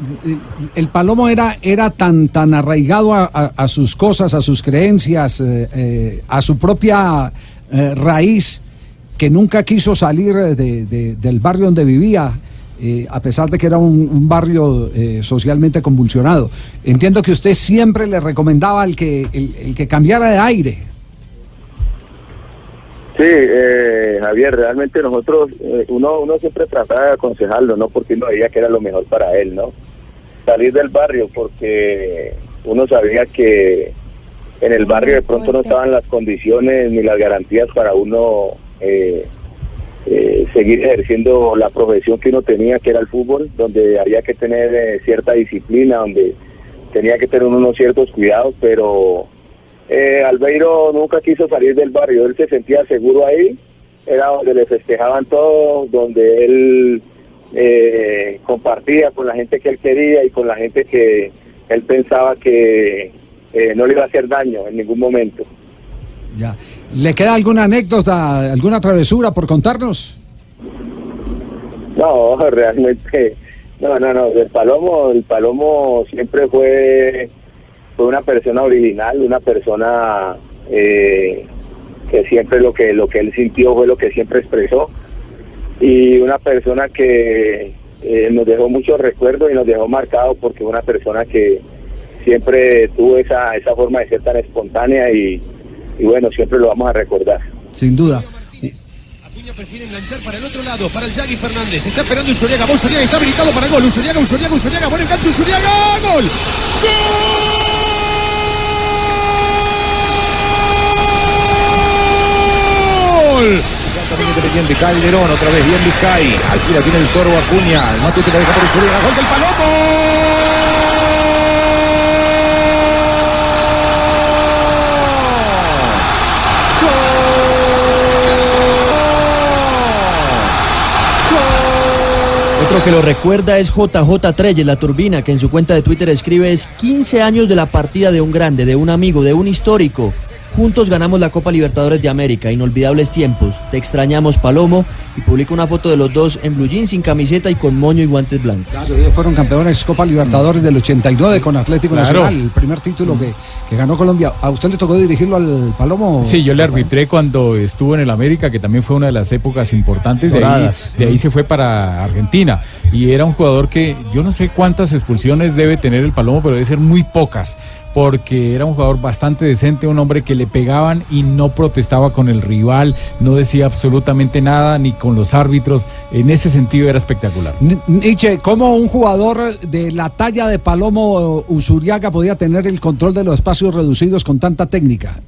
[SPEAKER 5] el Palomo era, era tan, tan arraigado a, sus cosas, a sus creencias, eh, eh, a su propia eh, raíz, que nunca quiso salir de- de- del barrio donde vivía. a pesar de que era un, barrio socialmente convulsionado. Entiendo que usted siempre le recomendaba al que, el, el que cambiara de aire.
[SPEAKER 21] Sí, eh, Javier, realmente nosotros, eh, uno, uno siempre trataba de aconsejarlo, ¿no? Porque uno veía que era lo mejor para él, ¿no? Salir del barrio porque uno sabía que en el barrio de pronto no estaban las condiciones ni las garantías para uno eh, eh, seguir ejerciendo la profesión que uno tenía, que era el fútbol, donde había que tener eh, cierta disciplina, donde tenía que tener unos ciertos cuidados, pero eh, Albeiro nunca quiso salir del barrio, él se sentía seguro ahí, era donde le festejaban todo, donde él eh, compartía con la gente que él quería y con la gente que él pensaba que eh, no le iba a hacer daño en ningún momento.
[SPEAKER 5] Ya. ¿Le queda alguna anécdota, alguna travesura por contarnos?
[SPEAKER 21] No, realmente, no, no, no, el Palomo, el Palomo siempre fue, fue una persona original, una persona eh, que siempre lo que, lo que él sintió fue lo que siempre expresó y una persona que eh, nos dejó muchos recuerdos y nos dejó marcados porque fue una persona que siempre tuvo esa, esa forma de ser tan espontánea y, y bueno, siempre lo vamos a recordar.
[SPEAKER 5] Sin duda.
[SPEAKER 35] Acuña prefiere enganchar para el otro lado, para el Yagui Fernández. Está esperando Usuriaga. Va Usuriaga está habilitado para el gol. Usuriaga, Usuriaga, Usuriaga. Buen enganche, Usuriaga. ¡Gol!
[SPEAKER 33] ¡Gol! Calderón, otra vez bien Vizcay. Aquí la tiene el toro Acuña. El Matute la deja por Usuriaga. ¡Gol del
[SPEAKER 8] Otro que lo recuerda es JJ Treyes, la turbina, que en su cuenta de Twitter escribe es 15 años de la partida de un grande, de un amigo, de un histórico. Juntos ganamos la Copa Libertadores de América, inolvidables tiempos. Te extrañamos, Palomo. Y publica una foto de los dos en blue jeans, sin camiseta y con moño y guantes blancos.
[SPEAKER 5] Claro, ellos fueron campeones Copa Libertadores del 89 con Atlético
[SPEAKER 14] Claro.
[SPEAKER 5] Nacional, el primer título que, que ganó Colombia. ¿A usted le tocó dirigirlo al Palomo?
[SPEAKER 14] Sí, yo le arbitré cuando estuvo en el América, que también fue una de las épocas importantes. De ahí, de ahí se fue para Argentina. Y era un jugador que yo no sé cuántas expulsiones debe tener el Palomo, pero debe ser muy pocas. Porque era un jugador bastante decente, un hombre que le pegaban y no protestaba con el rival, no decía absolutamente nada, ni con los árbitros. En ese sentido era espectacular.
[SPEAKER 5] Nietzsche, ¿cómo un jugador de la talla de Palomo Usuriaga podía tener el control de los espacios reducidos con tanta técnica?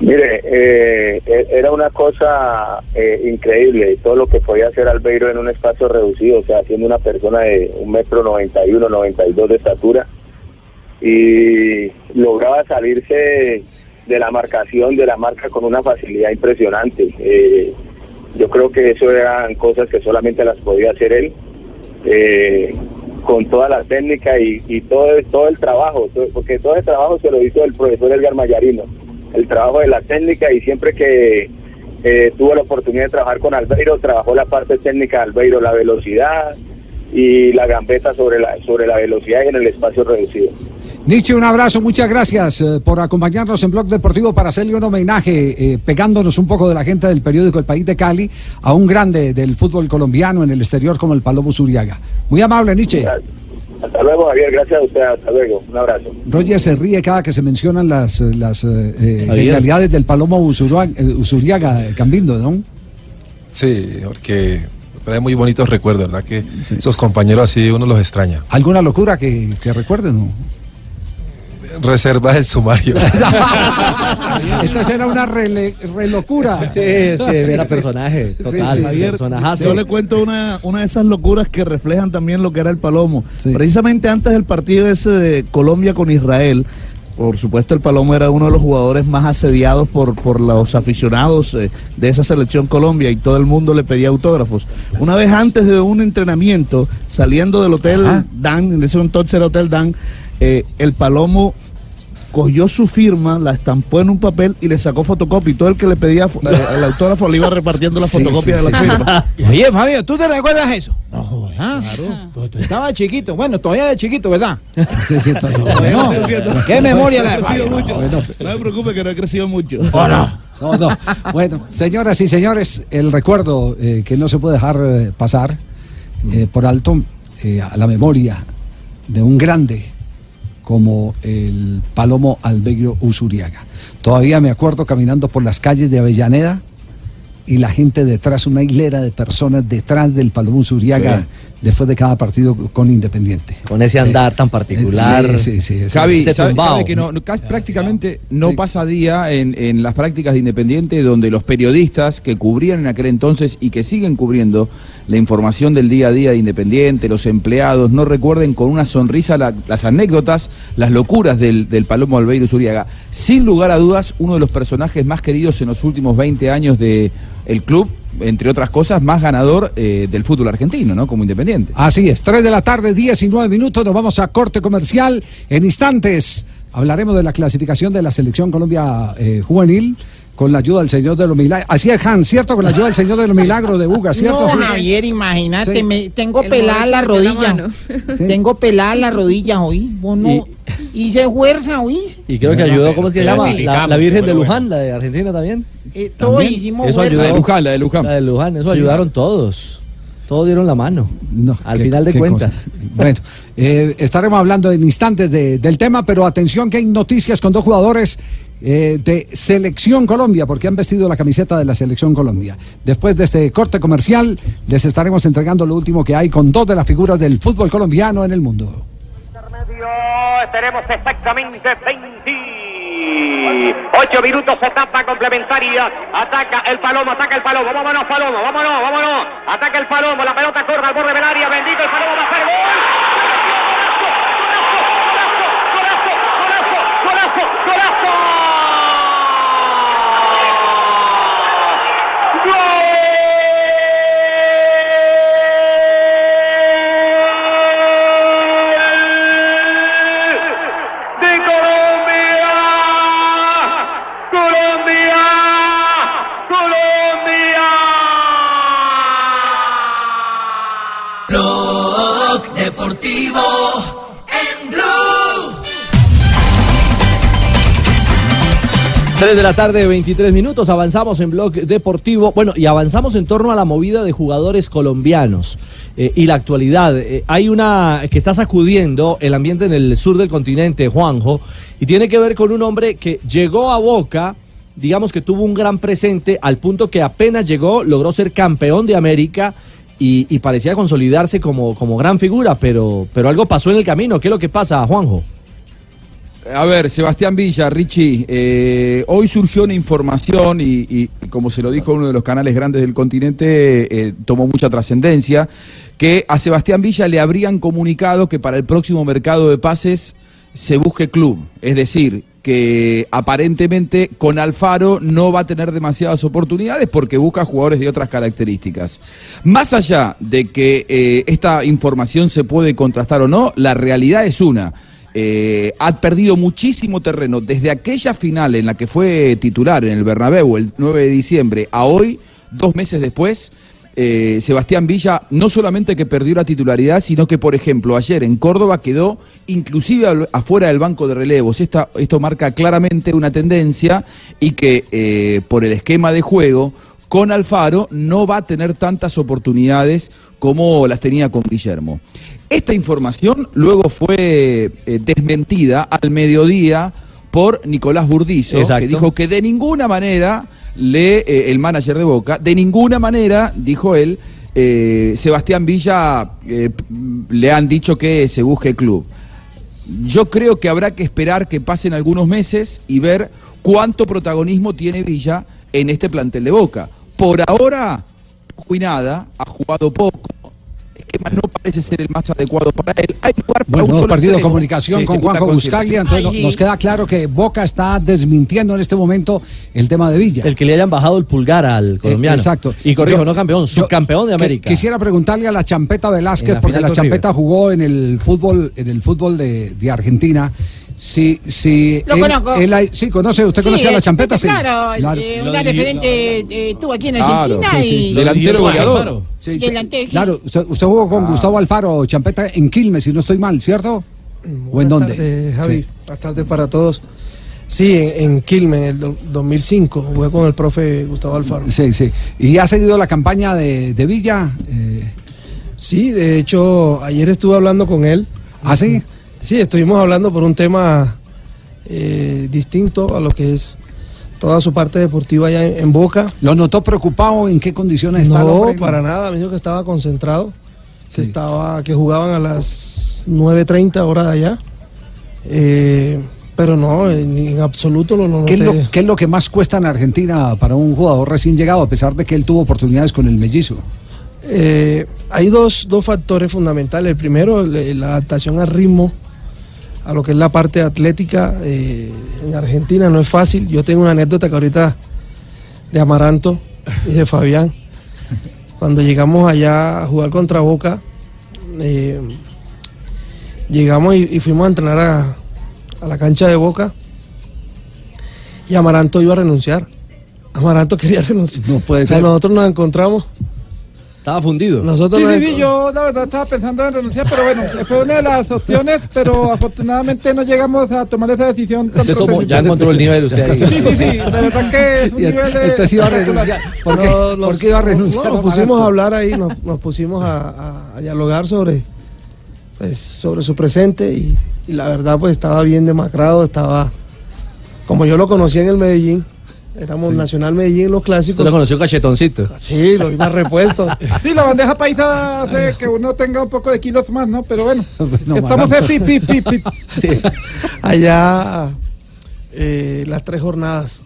[SPEAKER 21] Mire, eh, e- era una cosa eh, increíble todo lo que podía hacer Albeiro en un espacio reducido, o sea, siendo una persona de un metro noventa y uno, noventa y dos de estatura y lograba salirse de la marcación, de la marca con una facilidad impresionante. Eh, yo creo que eso eran cosas que solamente las podía hacer él, eh, con toda la técnica y, todo, todo el trabajo, porque todo el trabajo se lo hizo el profesor Edgar Mayarino, el trabajo de la técnica y siempre que eh, tuvo la oportunidad de trabajar con Albeiro, trabajó la parte técnica de Albeiro, la velocidad y la gambeta sobre la, sobre la velocidad y en el espacio reducido.
[SPEAKER 5] Nietzsche, un abrazo, muchas gracias eh, por acompañarnos en Blog Deportivo para hacerle un homenaje, eh, pegándonos un poco de la gente del periódico El País de Cali, a un grande del fútbol colombiano en el exterior como el Palomo Zuriaga. Muy amable, Nietzsche.
[SPEAKER 21] Hasta luego, Javier, gracias a usted, hasta luego, un abrazo.
[SPEAKER 5] Roger se ríe cada que se mencionan las, eh, las eh, genialidades del Palomo Usuriaga, Cambindo, ¿no?
[SPEAKER 36] Sí, porque trae muy bonitos recuerdos, ¿verdad? Que esos compañeros así uno los extraña.
[SPEAKER 5] ¿Alguna locura que, que recuerden? no?
[SPEAKER 36] Reserva del sumario.
[SPEAKER 5] Entonces era una relocura.
[SPEAKER 13] Sí, es que
[SPEAKER 5] Sí,
[SPEAKER 13] era
[SPEAKER 5] sí.
[SPEAKER 13] personaje, total,
[SPEAKER 24] Javier,
[SPEAKER 13] personajazo.
[SPEAKER 24] yo le cuento una, una de esas locuras que reflejan también lo que era el Palomo. Precisamente antes del partido ese de Colombia con Israel, por supuesto el Palomo era uno de los jugadores más asediados por, por los aficionados eh, de esa selección Colombia y todo el mundo le pedía autógrafos. Una vez antes de un entrenamiento, saliendo del hotel Dan, en ese entonces era Hotel Dan, eh, el Palomo cogió su firma, la estampó en un papel y le sacó fotocopia. Y todo el que le pedía eh, el autógrafo le iba repartiendo la
[SPEAKER 9] Sí,
[SPEAKER 24] fotocopia
[SPEAKER 9] sí,
[SPEAKER 24] de la
[SPEAKER 9] sí.
[SPEAKER 24] firma.
[SPEAKER 9] Oye, Fabio, ¿tú te recuerdas eso? No, jodas. Tú, tú estabas chiquito. Bueno, todavía de chiquito, ¿verdad?
[SPEAKER 5] Sí, sí,
[SPEAKER 9] ¿Qué memoria la de
[SPEAKER 24] No he crecido
[SPEAKER 9] Fabio?
[SPEAKER 24] mucho. No me preocupe que no he crecido mucho.
[SPEAKER 9] Oh, no.
[SPEAKER 5] No, no. Bueno, señoras y señores, el recuerdo eh, que no se puede dejar eh, pasar eh, por alto eh, a la memoria de un grande como el Palomo Albeiro Usuriaga. Todavía me acuerdo caminando por las calles de Avellaneda y la gente detrás, una hilera de personas detrás del Palomo Usuriaga
[SPEAKER 13] Sí.
[SPEAKER 5] después de cada partido con Independiente.
[SPEAKER 13] Con ese andar tan particular.
[SPEAKER 5] Sí, sí, sí.
[SPEAKER 12] Javi, sabe, que no, no- casi prácticamente no pasa día en, en las prácticas de Independiente donde los periodistas que cubrían en aquel entonces y que siguen cubriendo la información del día a día de Independiente, los empleados, no recuerden con una sonrisa la- las anécdotas, las locuras del, del Palomo Albeiro Zuriaga. Sin lugar a dudas, uno de los personajes más queridos en los últimos 20 años del club, entre otras cosas, más ganador eh, del fútbol argentino, ¿no? Como Independiente.
[SPEAKER 5] Así es, 3 de la tarde, 19 minutos, nos vamos a corte comercial. En instantes hablaremos de la clasificación de la selección Colombia eh, juvenil con la ayuda del Señor de los Milagros. Así es, Han, ¿cierto? Con la ayuda del Señor de los Milagros de Buga, ¿cierto?
[SPEAKER 22] No, Javier, imagínate,
[SPEAKER 5] Sí.
[SPEAKER 22] me, tengo
[SPEAKER 5] El
[SPEAKER 22] pelada la rodilla. Tengo pelada la rodilla hoy. Vos no. Hice fuerza hoy.
[SPEAKER 13] Y creo que ayudó, ¿cómo es que se llama? La, Virgen de Luján, la de Argentina también.
[SPEAKER 22] Eh, todos hicimos
[SPEAKER 13] Eso
[SPEAKER 22] fuerza.
[SPEAKER 13] ayudó.
[SPEAKER 12] La de Luján, la de Luján.
[SPEAKER 13] La de Luján, eso
[SPEAKER 5] Sí.
[SPEAKER 13] ayudaron todos. Todos dieron la mano. Al
[SPEAKER 5] qué-
[SPEAKER 13] final de cuentas.
[SPEAKER 5] cosa. Bueno, eh, estaremos hablando en instantes de- del tema, pero atención que hay noticias con dos jugadores eh, de Selección Colombia, porque han vestido la camiseta de la Selección Colombia. Después de este corte comercial, les estaremos entregando lo último que hay con dos de las figuras del fútbol colombiano en el mundo.
[SPEAKER 30] Tenemos exactamente 28 minutos, etapa complementaria. Ataca el Palomo, ataca el Palomo. Vámonos, Palomo, vámonos, vámonos. Ataca el Palomo, la pelota corre al borde del área. Bendito el Palomo va a hacer gol.
[SPEAKER 37] Deportivo en Blue.
[SPEAKER 13] 3 de la tarde, 23 minutos. Avanzamos en Blog Deportivo. Bueno, y avanzamos en torno a la movida de jugadores colombianos eh, y la actualidad. Eh, hay una que está sacudiendo el ambiente en el sur del continente, Juanjo, y tiene que ver con un hombre que llegó a Boca. Digamos que tuvo un gran presente al punto que apenas llegó, logró ser campeón de América y, parecía consolidarse como, como gran figura, pero, pero algo pasó en el camino. ¿Qué es lo que pasa, Juanjo?
[SPEAKER 12] A ver, Sebastián Villa, Richie, eh, hoy surgió una información y, y como se lo dijo uno de los canales grandes del continente, eh, tomó mucha trascendencia, que a Sebastián Villa le habrían comunicado que para el próximo mercado de pases se busque club. Es decir, que aparentemente con Alfaro no va a tener demasiadas oportunidades porque busca jugadores de otras características. Más allá de que eh, esta información se puede contrastar o no, la realidad es una eh, ha perdido muchísimo terreno desde aquella final en la que fue titular en el Bernabéu el 9 de diciembre a hoy, dos meses después. Eh, Sebastián Villa no solamente que perdió la titularidad, sino que, por ejemplo, ayer en Córdoba quedó inclusive afuera del banco de relevos. Esta- esto marca claramente una tendencia y que eh, por el esquema de juego, con Alfaro no va a tener tantas oportunidades como las tenía con Guillermo. Esta información luego fue eh, desmentida al mediodía por Nicolás Burdizo,
[SPEAKER 13] Exacto.
[SPEAKER 12] que dijo que de ninguna manera, le, eh, el manager de Boca, de ninguna manera, dijo él, eh, Sebastián Villa eh, le han dicho que se busque club. Yo creo que habrá que esperar que pasen algunos meses y ver cuánto protagonismo tiene Villa en este plantel de Boca. Por ahora, nada, ha jugado poco. Esquema no parece ser el más adecuado para él. Hay lugar para
[SPEAKER 5] Bueno,
[SPEAKER 12] un
[SPEAKER 5] partido de comunicación
[SPEAKER 12] Sí,
[SPEAKER 5] con Juanjo. Buscaglia, entonces
[SPEAKER 22] Ay,
[SPEAKER 5] no- nos queda claro que Boca está desmintiendo en este momento el tema de Villa.
[SPEAKER 13] El que le hayan bajado el pulgar al colombiano.
[SPEAKER 5] Eh, exacto.
[SPEAKER 13] Y corrijo,
[SPEAKER 5] Yo-
[SPEAKER 13] no campeón, subcampeón de
[SPEAKER 5] que-
[SPEAKER 13] América.
[SPEAKER 5] Quisiera preguntarle a la Champeta Velázquez,
[SPEAKER 13] la
[SPEAKER 5] porque la Champeta
[SPEAKER 13] River.
[SPEAKER 5] jugó en el fútbol, en el fútbol de, de Argentina. Si, si
[SPEAKER 22] Lo
[SPEAKER 5] él-
[SPEAKER 22] conozco.
[SPEAKER 5] él hay- sí, conoce, usted
[SPEAKER 22] Sí,
[SPEAKER 5] conoce a la Champeta, sí.
[SPEAKER 22] Claro, eh, una referente eh, estuvo aquí en
[SPEAKER 5] Claro,
[SPEAKER 22] Argentina
[SPEAKER 5] sí, sí.
[SPEAKER 22] y.
[SPEAKER 5] Delantero goleador. Sí, sí.
[SPEAKER 22] Delante- sí.
[SPEAKER 5] Claro, usted, usted jugó con Gustavo Alfaro, Champeta, en Quilmes, si no estoy mal, ¿cierto? ¿O en dónde?
[SPEAKER 38] tardes, Javi.
[SPEAKER 5] Sí.
[SPEAKER 38] Buenas tardes para todos. Sí, en, en Quilmes en el do- 2005. Jugué con el profe Gustavo Alfaro.
[SPEAKER 5] Sí, sí. ¿Y ha seguido la campaña de, de Villa? Eh,
[SPEAKER 38] Sí, de hecho, ayer estuve hablando con él.
[SPEAKER 5] ¿Ah, sí?
[SPEAKER 38] Sí, estuvimos hablando por un tema eh, distinto a lo que es toda su parte deportiva allá en, en Boca.
[SPEAKER 5] ¿Lo notó preocupado? ¿En qué condiciones está el
[SPEAKER 38] No,
[SPEAKER 5] hombre?
[SPEAKER 38] para nada. Me dijo que estaba concentrado, que estaba, que jugaban a las 9.30 hora de allá. Eh, pero no, en, en absoluto lo noté.
[SPEAKER 5] ¿Qué es, lo, qué es lo que más cuesta en Argentina para un jugador recién llegado, a pesar de que él tuvo oportunidades con el mellizo?
[SPEAKER 38] Eh, hay dos, dos factores fundamentales. El primero, la adaptación al ritmo, a lo que es la parte atlética. eh, en Argentina no es fácil. Yo tengo una anécdota que ahorita de Amaranto y de Fabián. Cuando llegamos allá a jugar contra Boca, eh, llegamos y, y fuimos a entrenar a, a la cancha de Boca y Amaranto iba a renunciar. Amaranto quería renunciar.
[SPEAKER 5] No puede
[SPEAKER 38] O sea,
[SPEAKER 5] ser.
[SPEAKER 38] nosotros nos encontramos.
[SPEAKER 13] Estaba fundido.
[SPEAKER 38] Nosotros
[SPEAKER 39] Sí, sí, sí, yo la verdad estaba pensando en renunciar, pero bueno, fue una de las opciones, pero afortunadamente no llegamos a tomar esa decisión. tan
[SPEAKER 13] Usted tomó- ya encontró el nivel de usted ahí.
[SPEAKER 39] Sí, sí, sí, de verdad que es un
[SPEAKER 5] Y
[SPEAKER 39] nivel de...
[SPEAKER 5] entonces iba a renunciar. ¿Por qué,
[SPEAKER 38] No, nos-
[SPEAKER 5] por qué iba a renunciar?
[SPEAKER 38] no, nos pusimos a hablar ahí, nos, nos pusimos a, a- a dialogar sobre, pues, sobre su presente y, y la verdad pues estaba bien demacrado, estaba como yo lo conocía en el Medellín, éramos Nacional Medellín los clásicos.
[SPEAKER 13] Usted lo conoció cachetoncito.
[SPEAKER 38] Sí, lo iba repuesto.
[SPEAKER 39] Sí, la bandeja paisa hace que uno tenga un poco de kilos más, ¿no? Pero bueno,
[SPEAKER 38] No,
[SPEAKER 39] estamos en pi, pi, pi, pi.
[SPEAKER 38] Allá eh, las tres jornadas,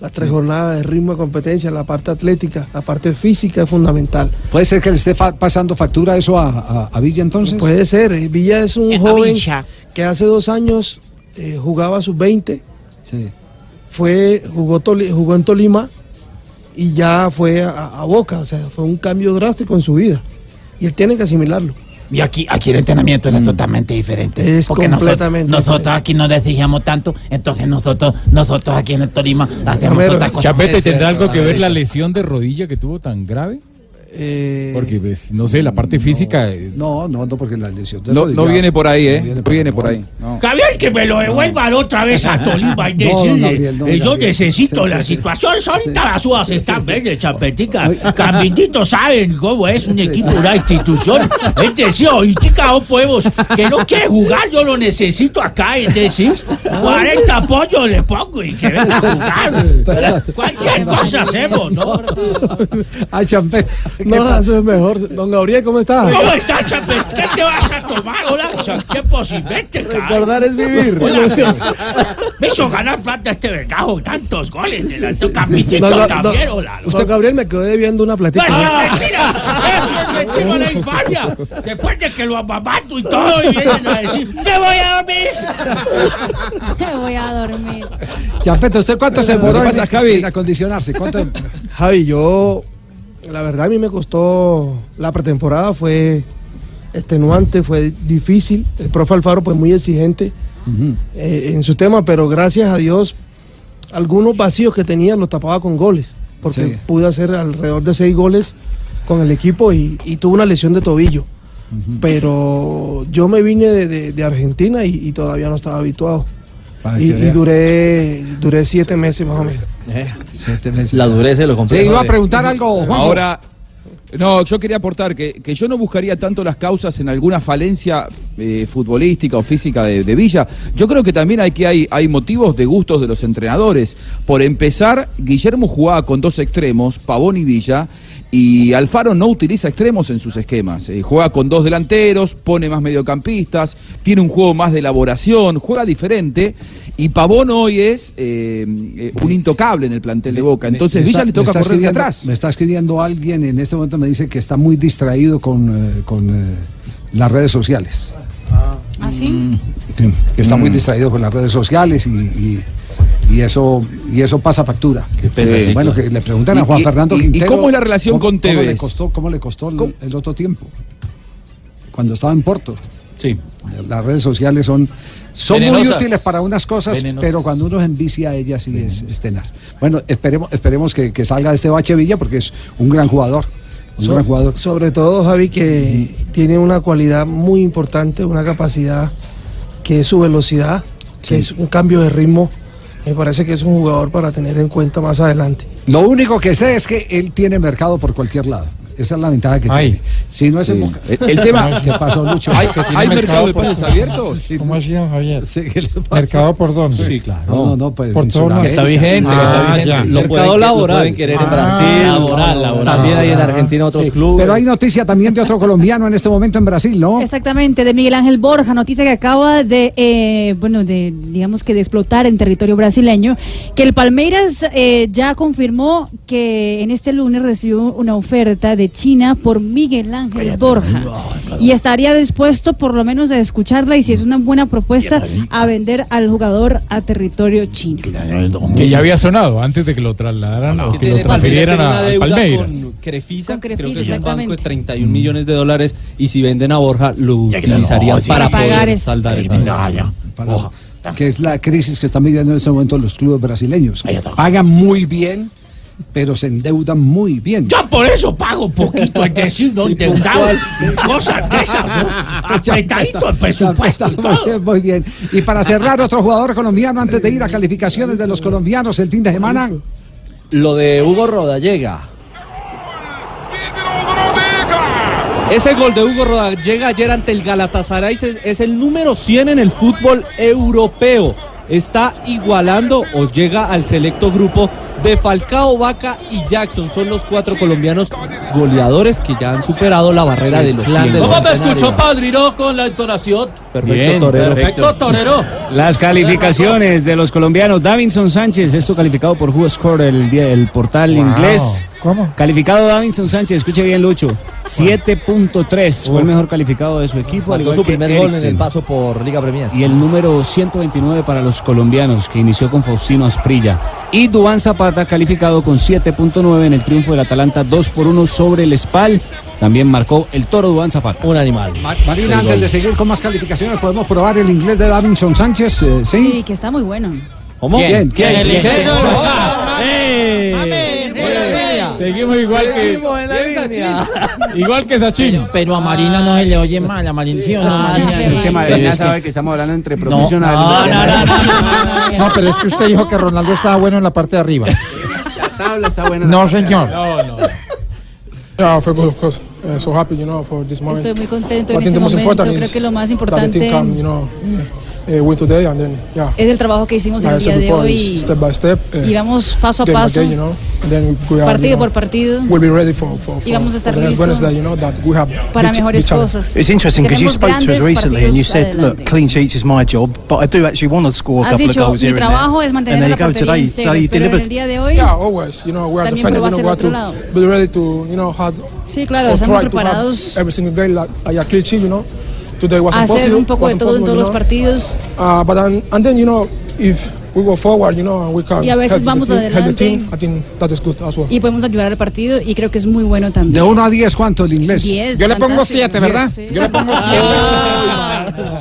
[SPEAKER 38] las tres jornadas de ritmo de competencia, la parte atlética, la parte física es fundamental.
[SPEAKER 5] ¿Puede ser que le esté fa- pasando factura eso a, a- a Villa entonces?
[SPEAKER 38] Puede ser. eh, Villa es un
[SPEAKER 5] Eh, a
[SPEAKER 38] joven que hace dos años eh, jugaba sus 20.
[SPEAKER 5] Sí.
[SPEAKER 38] Fue, jugó, Toli- jugó en Tolima y ya fue a, a Boca. O sea, fue un cambio drástico en su vida. Y él tiene que asimilarlo.
[SPEAKER 40] Y aquí, aquí el entrenamiento era totalmente diferente.
[SPEAKER 38] Es
[SPEAKER 40] porque
[SPEAKER 38] completamente
[SPEAKER 40] nosotros, nosotros aquí nos exigíamos tanto, entonces nosotros, nosotros aquí en el Tolima hacemos otra cosa.
[SPEAKER 14] Chapete, ¿tendrá algo que ver la lesión de rodilla que tuvo tan grave?
[SPEAKER 38] Eh,
[SPEAKER 14] Porque, pues, no sé, la parte física... eh,
[SPEAKER 5] No, no, no, porque la lesión de
[SPEAKER 12] No,
[SPEAKER 5] rodilla-
[SPEAKER 12] no viene por ahí, ¿eh?
[SPEAKER 5] no
[SPEAKER 12] viene por ahí.
[SPEAKER 40] Gabriel, que me lo devuelvan otra vez a Tolima y decirle,
[SPEAKER 5] Gabriel, no,
[SPEAKER 40] yo necesito
[SPEAKER 5] Sí,
[SPEAKER 40] la
[SPEAKER 5] sí, sí.
[SPEAKER 40] situación, ahorita las uvas están verdes, chapetica, Cambitos saben cómo es un equipo, una institución, es decir, ahorita no podemos, que no quiere jugar, yo lo necesito acá, es decir, 40 pollos le pongo y que venga a jugar, cualquier cosa hacemos, ¿no?
[SPEAKER 5] Ay, champeta.
[SPEAKER 38] No, eso es mejor. Don Gabriel, ¿cómo está?
[SPEAKER 40] ¿Cómo está, Chapet? ¿Qué te vas a tomar? Hola, ¿qué posibilmente,
[SPEAKER 38] Recordar es vivir.
[SPEAKER 40] Hola. Me hizo ganar plata este vergajo, tantos goles de la
[SPEAKER 38] Ga-
[SPEAKER 40] también, hola.
[SPEAKER 38] Don Gabriel me quedó debiendo una platica.
[SPEAKER 40] ¡Ah, mentira! ¡Eso es mentira la infamia! Después de que lo amamanto y todo, y vienen a decir, ¡te voy a dormir!
[SPEAKER 15] Voy a dormir.
[SPEAKER 5] Champeta, ¿usted cuánto se demoró en,
[SPEAKER 38] pasa, Javi-
[SPEAKER 5] en acondicionarse? ¿Cuánto?
[SPEAKER 38] Javi, yo, la verdad a mí me costó, la pretemporada fue extenuante, fue difícil. El profe Alfaro pues muy exigente eh, en su tema, pero gracias a Dios algunos vacíos que tenía los tapaba con goles, porque
[SPEAKER 5] Sí.
[SPEAKER 38] pude hacer alrededor de seis goles con el equipo y, y tuve una lesión de tobillo. Pero yo me vine de, de- de Argentina y, y todavía no estaba habituado. Y, y duré, duré siete meses más o menos.
[SPEAKER 5] Siete meses.
[SPEAKER 13] La dureza de los
[SPEAKER 5] Sí, iba a preguntar algo, Juanjo.
[SPEAKER 12] Ahora, no, yo quería aportar que, que yo no buscaría tanto las causas en alguna falencia eh, futbolística o física de, de Villa. Yo creo que también hay que hay, hay motivos de gustos de los entrenadores. Por empezar, Guillermo jugaba con dos extremos, Pavón y Villa. Y Alfaro no utiliza extremos en sus esquemas. Eh, juega con dos delanteros, pone más mediocampistas, tiene un juego más de elaboración, juega diferente. Y Pavón hoy es eh, eh, un intocable en el plantel de Boca. Entonces
[SPEAKER 5] Me
[SPEAKER 12] Villa
[SPEAKER 5] está-
[SPEAKER 12] le toca correr de atrás.
[SPEAKER 5] Me está escribiendo alguien en este momento, me dice que está muy distraído con, eh, con eh, las redes sociales.
[SPEAKER 15] ¿Ah, sí?
[SPEAKER 5] Que está muy
[SPEAKER 12] Mm.
[SPEAKER 5] distraído con las redes sociales y, y- y eso y eso pasa factura.
[SPEAKER 12] pesa, sí,
[SPEAKER 5] bueno, que le preguntan
[SPEAKER 12] ¿Y-
[SPEAKER 5] a Juan
[SPEAKER 12] y-
[SPEAKER 5] Fernando
[SPEAKER 12] y- y cómo es la relación
[SPEAKER 5] cómo-
[SPEAKER 12] con
[SPEAKER 5] ¿Cómo le
[SPEAKER 12] Tevez?
[SPEAKER 5] costó, cómo le costó el, el otro tiempo? Cuando estaba en Porto.
[SPEAKER 11] Sí.
[SPEAKER 5] Las redes sociales son, son muy útiles para unas cosas,
[SPEAKER 11] Venenosas.
[SPEAKER 5] pero cuando uno se envicia a ellas sí es, es tenaz. Bueno, esperemos, esperemos que, que salga de este bache Villa porque es un gran jugador. Un
[SPEAKER 38] So-
[SPEAKER 5] gran jugador.
[SPEAKER 38] Sobre todo, Javi, que tiene una cualidad muy importante, una capacidad que es su velocidad, que es un cambio de ritmo Me parece que es un jugador para tener en cuenta más adelante.
[SPEAKER 5] Lo único que sé es que él tiene mercado por cualquier lado. Esa es la ventaja que
[SPEAKER 38] Ay.
[SPEAKER 5] tiene. Si no es el
[SPEAKER 38] Sí.
[SPEAKER 5] Boca.
[SPEAKER 38] El- el tema-
[SPEAKER 5] ¿Qué pasó, Lucho?
[SPEAKER 38] ¿Hay- Que hay mercado mercado de pases abiertos?
[SPEAKER 5] Sí,
[SPEAKER 39] ¿Cómo así, Javier?
[SPEAKER 5] Sí, ¿qué le pasa?
[SPEAKER 39] ¿Mercado por dónde?
[SPEAKER 5] Sí, claro. No, no, no, pues,
[SPEAKER 39] Por todo
[SPEAKER 5] Sudamérica.
[SPEAKER 39] Está vigente,
[SPEAKER 5] Ah,
[SPEAKER 39] está vigente.
[SPEAKER 5] ya.
[SPEAKER 13] Lo pueden, lo pueden querer en Brasil.
[SPEAKER 5] laboral, laboral.
[SPEAKER 13] También hay en
[SPEAKER 5] Sí.
[SPEAKER 13] Argentina otros
[SPEAKER 5] Sí.
[SPEAKER 13] clubes.
[SPEAKER 5] Pero hay noticia también de otro colombiano en este momento en Brasil, ¿no?
[SPEAKER 15] Exactamente, de Miguel Ángel Borja, noticia que acaba de, eh, bueno, de, digamos que de explotar en territorio brasileño, que el Palmeiras eh, ya confirmó que en este lunes recibió una oferta de China por Miguel Ángel Borja y estaría dispuesto por lo menos a escucharla y si es una buena propuesta a vender al jugador a territorio chino.
[SPEAKER 14] Que ya había sonado antes de que lo trasladaran o que lo transfirieran a, al Palmeiras.
[SPEAKER 23] Con Crefisa,
[SPEAKER 15] Con Crefisa,
[SPEAKER 23] creo que es un banco
[SPEAKER 15] exactamente.
[SPEAKER 23] de 31 millones de dólares y si venden a Borja lo utilizarían para
[SPEAKER 15] Para pagar
[SPEAKER 23] poder
[SPEAKER 15] eso.
[SPEAKER 23] saldar.
[SPEAKER 5] Para- que es la crisis que están viviendo en este momento los clubes brasileños. Pagan muy bien, pero se endeudan muy bien.
[SPEAKER 40] Yo por eso pago poquito, es decir, no
[SPEAKER 5] Sí,
[SPEAKER 40] endeudado,
[SPEAKER 5] sí.
[SPEAKER 40] cosas de esas, ¿no? Apretadito el presupuesto
[SPEAKER 5] Muy bien, muy bien. Y para cerrar, otro jugador colombiano antes de ir a calificaciones de los colombianos el fin de semana.
[SPEAKER 13] Lo de Hugo Rodallega. Ese gol de Hugo Rodallega ayer ante el Galatasaray es, es el número 100 en el fútbol europeo. Está igualando o llega al selecto grupo de Falcao, Vaca y Jackson. Son los cuatro colombianos goleadores que ya han superado la barrera de los 100.
[SPEAKER 41] ¿Cómo me escuchó, padrino, con la entonación?
[SPEAKER 13] Perfecto,
[SPEAKER 11] Bien,
[SPEAKER 13] torero.
[SPEAKER 41] Perfecto, torero.
[SPEAKER 11] Las calificaciones de los colombianos. Davinson Sánchez, esto calificado por WhoScore, el, el portal
[SPEAKER 39] Wow.
[SPEAKER 11] inglés.
[SPEAKER 39] ¿Cómo?
[SPEAKER 11] Calificado Davinson Sánchez, escuche bien Lucho, 7.3 fue el mejor calificado de su equipo, al igual
[SPEAKER 13] su
[SPEAKER 11] que
[SPEAKER 13] primer gol en el paso por Liga Premier.
[SPEAKER 11] Y el número 129 para los colombianos, que inició con Faustino Asprilla. Y Dubán Zapata calificado con 7.9 en el triunfo del Atalanta 2 por 1 sobre el Spal. También marcó el toro Dubán Zapata.
[SPEAKER 13] Un animal.
[SPEAKER 5] Ma- Marina, antes de seguir con más calificaciones, podemos probar el inglés de Davinson Sánchez. eh, ¿sí?
[SPEAKER 15] Sí, que está muy bueno.
[SPEAKER 5] ¿Cómo? ¿Quién? ¿Quién?
[SPEAKER 41] El
[SPEAKER 5] ¿Quién?
[SPEAKER 41] inglés,
[SPEAKER 14] Seguimos igual que. Igual que Sachin.
[SPEAKER 22] Pero, pero a Marina no se le oye mal, a Marina sí o no, Marina.
[SPEAKER 11] Es que Marina
[SPEAKER 22] que-
[SPEAKER 11] sabe que estamos hablando entre profesionales.
[SPEAKER 22] no, no, no, no,
[SPEAKER 39] No, pero es que usted dijo que Ronaldo estaba bueno en la parte de arriba.
[SPEAKER 11] La tabla está buena.
[SPEAKER 39] No, señor.
[SPEAKER 14] No, no.
[SPEAKER 42] Yeah, I feel good, of course. Uh, so happy, you know, for this moment.
[SPEAKER 15] Estoy muy contento en este momento. Creo que lo más importante
[SPEAKER 42] yeah.
[SPEAKER 15] es el trabajo que hicimos
[SPEAKER 42] like
[SPEAKER 15] el día de hoy.
[SPEAKER 42] step by step. uh,
[SPEAKER 15] y vamos paso a paso,
[SPEAKER 42] game, you know, and then we are,
[SPEAKER 15] partido
[SPEAKER 42] you know,
[SPEAKER 15] por partido.
[SPEAKER 42] We'll be ready for, for,
[SPEAKER 15] Y vamos a estar listos
[SPEAKER 42] Wednesday, you know, that we have
[SPEAKER 15] para mejores cosas.
[SPEAKER 43] It's interesting because you spoke to us recently and you said, look, clean sheets is my job, but I do actually want to score a couple of goals
[SPEAKER 15] mi
[SPEAKER 43] here
[SPEAKER 15] trabajo es mantener la portería en cero, pero en el día de hoy
[SPEAKER 42] Yeah, always, you know, we are
[SPEAKER 15] también
[SPEAKER 42] defenders,
[SPEAKER 15] probó
[SPEAKER 42] you
[SPEAKER 15] hacia
[SPEAKER 42] know,
[SPEAKER 15] el
[SPEAKER 42] we
[SPEAKER 15] otro
[SPEAKER 42] have
[SPEAKER 15] lado.
[SPEAKER 42] to be ready to, you know, have
[SPEAKER 15] Sí, claro, estamos preparados
[SPEAKER 42] Today was
[SPEAKER 15] a hacer
[SPEAKER 42] impossible.
[SPEAKER 15] un poco de todo en todos los partidos.
[SPEAKER 42] Uh, but then, and then you know if we go forward, you know, and we can
[SPEAKER 15] Y a veces
[SPEAKER 42] help the
[SPEAKER 15] vamos
[SPEAKER 42] team- help the
[SPEAKER 15] adelante.
[SPEAKER 42] team, I think that is good as well.
[SPEAKER 15] Y podemos ayudar al partido y creo que es muy bueno también.
[SPEAKER 5] De 1 a 10, ¿cuánto el inglés?
[SPEAKER 15] Diez,
[SPEAKER 39] Yo le pongo
[SPEAKER 15] fantástico.
[SPEAKER 39] 7, ¿verdad?
[SPEAKER 15] Sí.
[SPEAKER 39] Yo le pongo 7.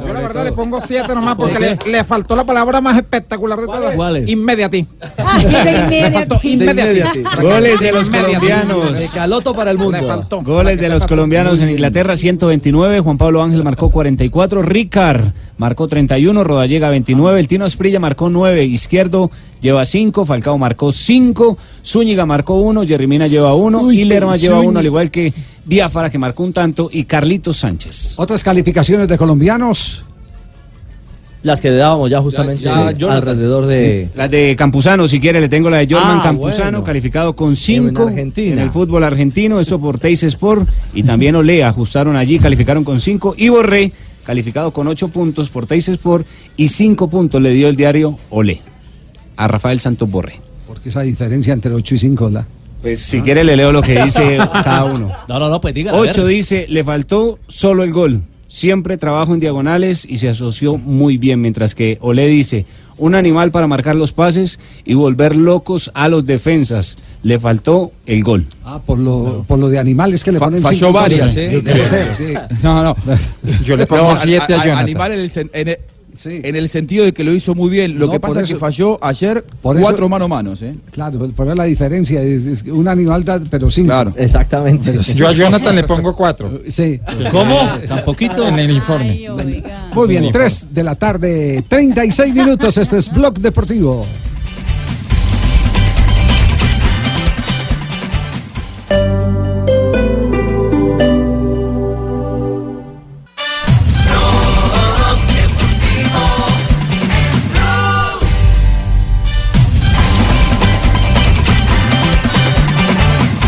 [SPEAKER 39] Yo la verdad le pongo 7 nomás porque le, le faltó la palabra más espectacular de todas.
[SPEAKER 11] ¿Cuál es?
[SPEAKER 39] Inmediati.
[SPEAKER 15] Ay, de
[SPEAKER 39] Le faltó
[SPEAKER 15] inmediati.
[SPEAKER 39] inmediati.
[SPEAKER 11] Goles de los
[SPEAKER 39] Inmediati.
[SPEAKER 11] colombianos.
[SPEAKER 13] De caloto para el
[SPEAKER 39] Le
[SPEAKER 13] mundo.
[SPEAKER 39] faltó.
[SPEAKER 11] Goles de los colombianos en Inglaterra 129, Juan Pablo Ángel marcó 44, Ricard marcó 31, Rodallega 29, el Tino Esprilla marcó 9, Izquierdo lleva 5, Falcao marcó 5, Zúñiga marcó 1, Jerrimina lleva 1 y Lerma lleva 1, al igual que Biafara que marcó un tanto y Carlitos Sánchez.
[SPEAKER 5] Otras calificaciones de colombianos.
[SPEAKER 13] Las que dábamos ya justamente
[SPEAKER 11] Ya, ya, Jonathan.
[SPEAKER 13] alrededor de...
[SPEAKER 11] La de Campuzano, si quiere, le tengo la de Jorman
[SPEAKER 13] Ah,
[SPEAKER 11] Campuzano,
[SPEAKER 13] bueno.
[SPEAKER 11] calificado con 5 en,
[SPEAKER 13] Argentina.
[SPEAKER 11] el fútbol argentino, eso por Teis Sport, y también Olé ajustaron allí, calificaron con 5, y Borré, calificado con 8 puntos por Teis Sport, y 5 puntos le dio el diario Olé a Rafael Santos Borré.
[SPEAKER 5] Porque esa diferencia entre 8 y 5, ¿verdad?
[SPEAKER 11] Pues si quiere le leo lo que dice cada uno.
[SPEAKER 41] No, no, no, pues diga.
[SPEAKER 11] 8 dice, le faltó solo el gol. Siempre trabajo en diagonales y se asoció muy bien, mientras que Olé dice, un animal para marcar los pases y volver locos a los defensas. Le faltó el gol.
[SPEAKER 5] Ah, por lo, por lo de animales que le
[SPEAKER 12] Fa-
[SPEAKER 5] ponen
[SPEAKER 12] falló varias. ¿eh?
[SPEAKER 5] Debe ser, sí.
[SPEAKER 12] No, no.
[SPEAKER 39] Yo le pongo
[SPEAKER 12] No,
[SPEAKER 39] siete a Jonathan.
[SPEAKER 12] Animal en el, en el- en el sentido de que lo hizo muy bien. Lo
[SPEAKER 5] No,
[SPEAKER 12] que pasa es que falló ayer
[SPEAKER 5] por eso-
[SPEAKER 12] cuatro mano a manos. ¿eh?
[SPEAKER 5] Claro, por la diferencia es, es un animal, da- pero cinco.
[SPEAKER 12] Claro.
[SPEAKER 13] Exactamente.
[SPEAKER 5] Pero sí.
[SPEAKER 39] Yo a Jonathan le pongo 4.
[SPEAKER 5] Sí.
[SPEAKER 39] ¿Cómo? Tan poquito. En el informe.
[SPEAKER 5] Muy bien, 3 de la tarde, 36 minutos. Este es Blog Deportivo.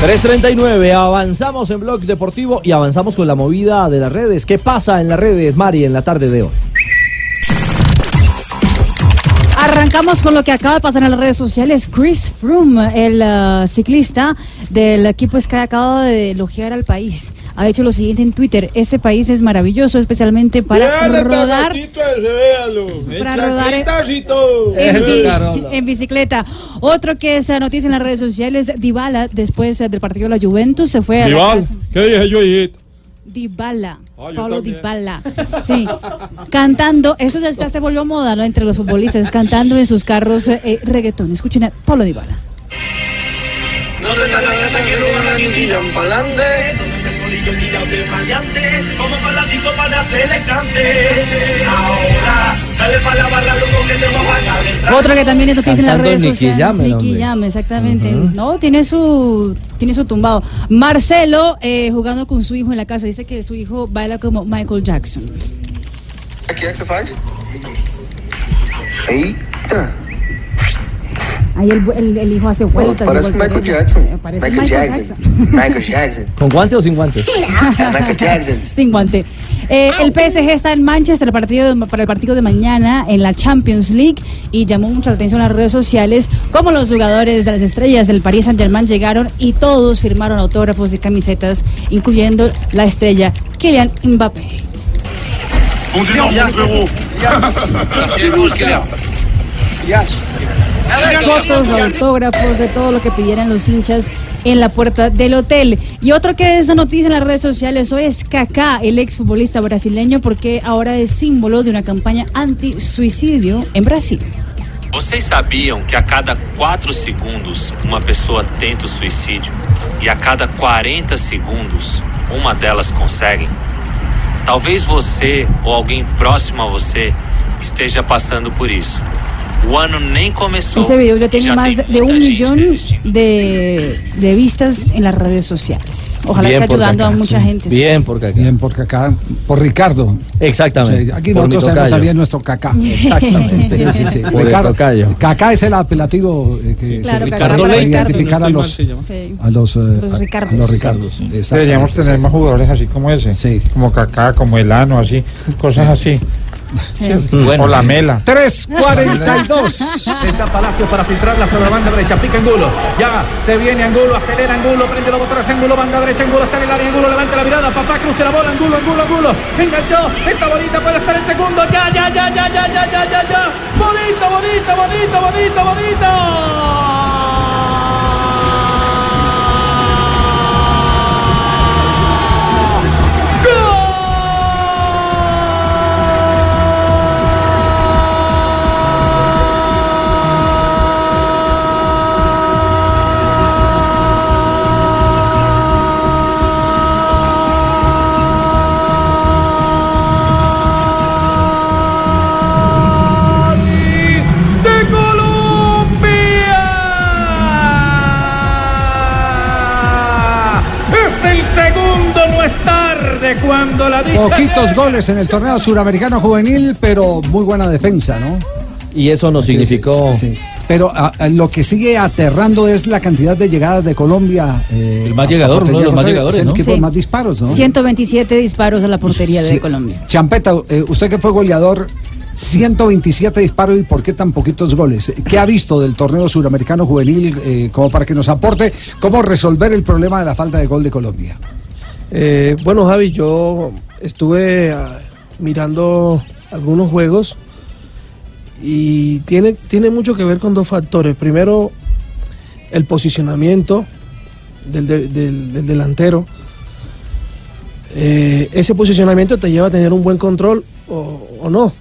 [SPEAKER 13] 3.39, avanzamos en Blog Deportivo y avanzamos con la movida de las redes. ¿Qué pasa en las redes, Mari, en la tarde de hoy?
[SPEAKER 15] Arrancamos con lo que acaba de pasar en las redes sociales. Chris Froome, el uh, ciclista del equipo Sky, acaba de elogiar al país. Ha hecho lo siguiente en Twitter: Este país es maravilloso, especialmente para rodar. Para rodar en, en bi- en bicicleta. Otro que es eh, noticia en las redes sociales: Dybala, después eh, del partido de la Juventus, se fue a la
[SPEAKER 44] Rival,
[SPEAKER 15] casa-
[SPEAKER 44] ¿qué dije yo ahí?
[SPEAKER 15] Dybala,
[SPEAKER 44] Ah,
[SPEAKER 15] Pablo. Dybala, sí, cantando, eso ya, se volvió moda ¿no? entre los futbolistas, cantando en sus carros eh, eh, reggaetón. Escuchen a Pablo Dybala.
[SPEAKER 37] No te que que tiran pa'lante. El colillo tirado de maleante, como para la disco para hacer el cante. Ahora, dale pa' la barra, loco, que te va a calentar.
[SPEAKER 15] Otro que también es en las redes
[SPEAKER 13] Nicky
[SPEAKER 15] sociales. Nicky exactamente. No, tiene su, tiene su tumbado. Marcelo eh, jugando con su hijo en la casa. Dice que su hijo baila como Michael Jackson.
[SPEAKER 45] Aqui exercise. Eita.
[SPEAKER 15] Ahí el, el- el hijo hace vueltas.
[SPEAKER 45] parece. Michael Jackson.
[SPEAKER 15] Parece
[SPEAKER 45] Michael Jackson. Michael Jackson.
[SPEAKER 13] ¿Con guante o sin guante?
[SPEAKER 45] Michael Jackson.
[SPEAKER 15] Sin guante. Eh, el PSG está en Manchester partido de- para el partido de mañana en la Champions League y llamó mucha atención en las redes sociales como los jugadores de las estrellas del Paris Saint Germain llegaron y todos firmaron autógrafos y camisetas, incluyendo la estrella Kylian Mbappé. Fotos, autógrafos, de todo lo que pidieran los hinchas en la puerta del hotel. Y otro que es noticia en las redes sociales hoy es Kaká, el exfutbolista brasileño, porque ahora es símbolo de una campaña anti-suicidio en Brasil.
[SPEAKER 46] Vocês sabiam que a cada 4 segundos uma pessoa tenta o suicídio e a cada 40 segundos uma delas consegue? Talvez você ou alguém próximo a você esteja passando por isso. O ano nem começou.
[SPEAKER 15] Ese video ya
[SPEAKER 46] e
[SPEAKER 15] tiene más de un millón de, de vistas en las redes sociales. Ojalá
[SPEAKER 13] Bien
[SPEAKER 15] esté
[SPEAKER 13] por
[SPEAKER 15] ayudando a mucha
[SPEAKER 13] sí.
[SPEAKER 15] gente.
[SPEAKER 13] Bien por Kaká.
[SPEAKER 5] Bien por Kaká, por Ricardo.
[SPEAKER 13] Exactamente.
[SPEAKER 5] Sí, aquí
[SPEAKER 13] Por
[SPEAKER 5] nosotros tenemos
[SPEAKER 13] tocayo.
[SPEAKER 5] también nuestro Kaká.
[SPEAKER 13] Exactamente.
[SPEAKER 5] Sí, sí.
[SPEAKER 13] Por
[SPEAKER 5] Ricardo. Kaká es el apelativo eh, que
[SPEAKER 15] claro,
[SPEAKER 5] se
[SPEAKER 15] Kaká
[SPEAKER 5] para identificar
[SPEAKER 15] Ricardo.
[SPEAKER 5] a
[SPEAKER 15] Si no
[SPEAKER 5] los a los, eh,
[SPEAKER 15] Los
[SPEAKER 5] a-
[SPEAKER 15] Ricardos.
[SPEAKER 5] a los Ricardos.
[SPEAKER 39] Deberíamos tener más jugadores así como ese.
[SPEAKER 5] Sí.
[SPEAKER 39] Como Kaká, como Elano, así. Cosas así.
[SPEAKER 13] Bueno,
[SPEAKER 39] o la Mela.
[SPEAKER 5] 3.42.
[SPEAKER 47] Está Palacios para filtrarla sobre la banda derecha. Pica Angulo. Ya se viene Angulo, acelera Angulo, prende los botones Angulo, banda derecha. Angulo está en el área. Angulo levanta la mirada. Papá cruce la bola. Angulo, Angulo, Angulo. Enganchó. Esta bolita puede estar en segundo. Ya, ya, ya, ya, ya, ya, ya, ya, ya. Bonito, bonito, bonito, bonito, bonito. Es tarde cuando la dicha
[SPEAKER 5] Poquitos goles en el torneo suramericano juvenil, pero muy buena defensa, ¿no?
[SPEAKER 13] Y eso nos significó.
[SPEAKER 5] Sí, sí. Pero a- a lo que sigue aterrando es la cantidad de llegadas de Colombia. eh,
[SPEAKER 23] El más llegador, uno de los más llegadores,
[SPEAKER 5] Es el
[SPEAKER 23] ¿no?
[SPEAKER 5] equipo
[SPEAKER 15] Sí.
[SPEAKER 5] más disparos, ¿no?
[SPEAKER 15] 127 disparos a la portería de. Colombia.
[SPEAKER 5] Champeta, eh, usted que fue goleador, 127 disparos y por qué tan poquitos goles. ¿Qué ha visto del torneo suramericano juvenil eh, como para que nos aporte cómo resolver el problema de la falta de gol de Colombia?
[SPEAKER 38] Eh, bueno, Javi, yo estuve ah, mirando algunos juegos y tiene, tiene mucho que ver con dos factores. Primero, el posicionamiento del, de- del- del delantero. Eh, ese posicionamiento te lleva a tener un buen control o, o no.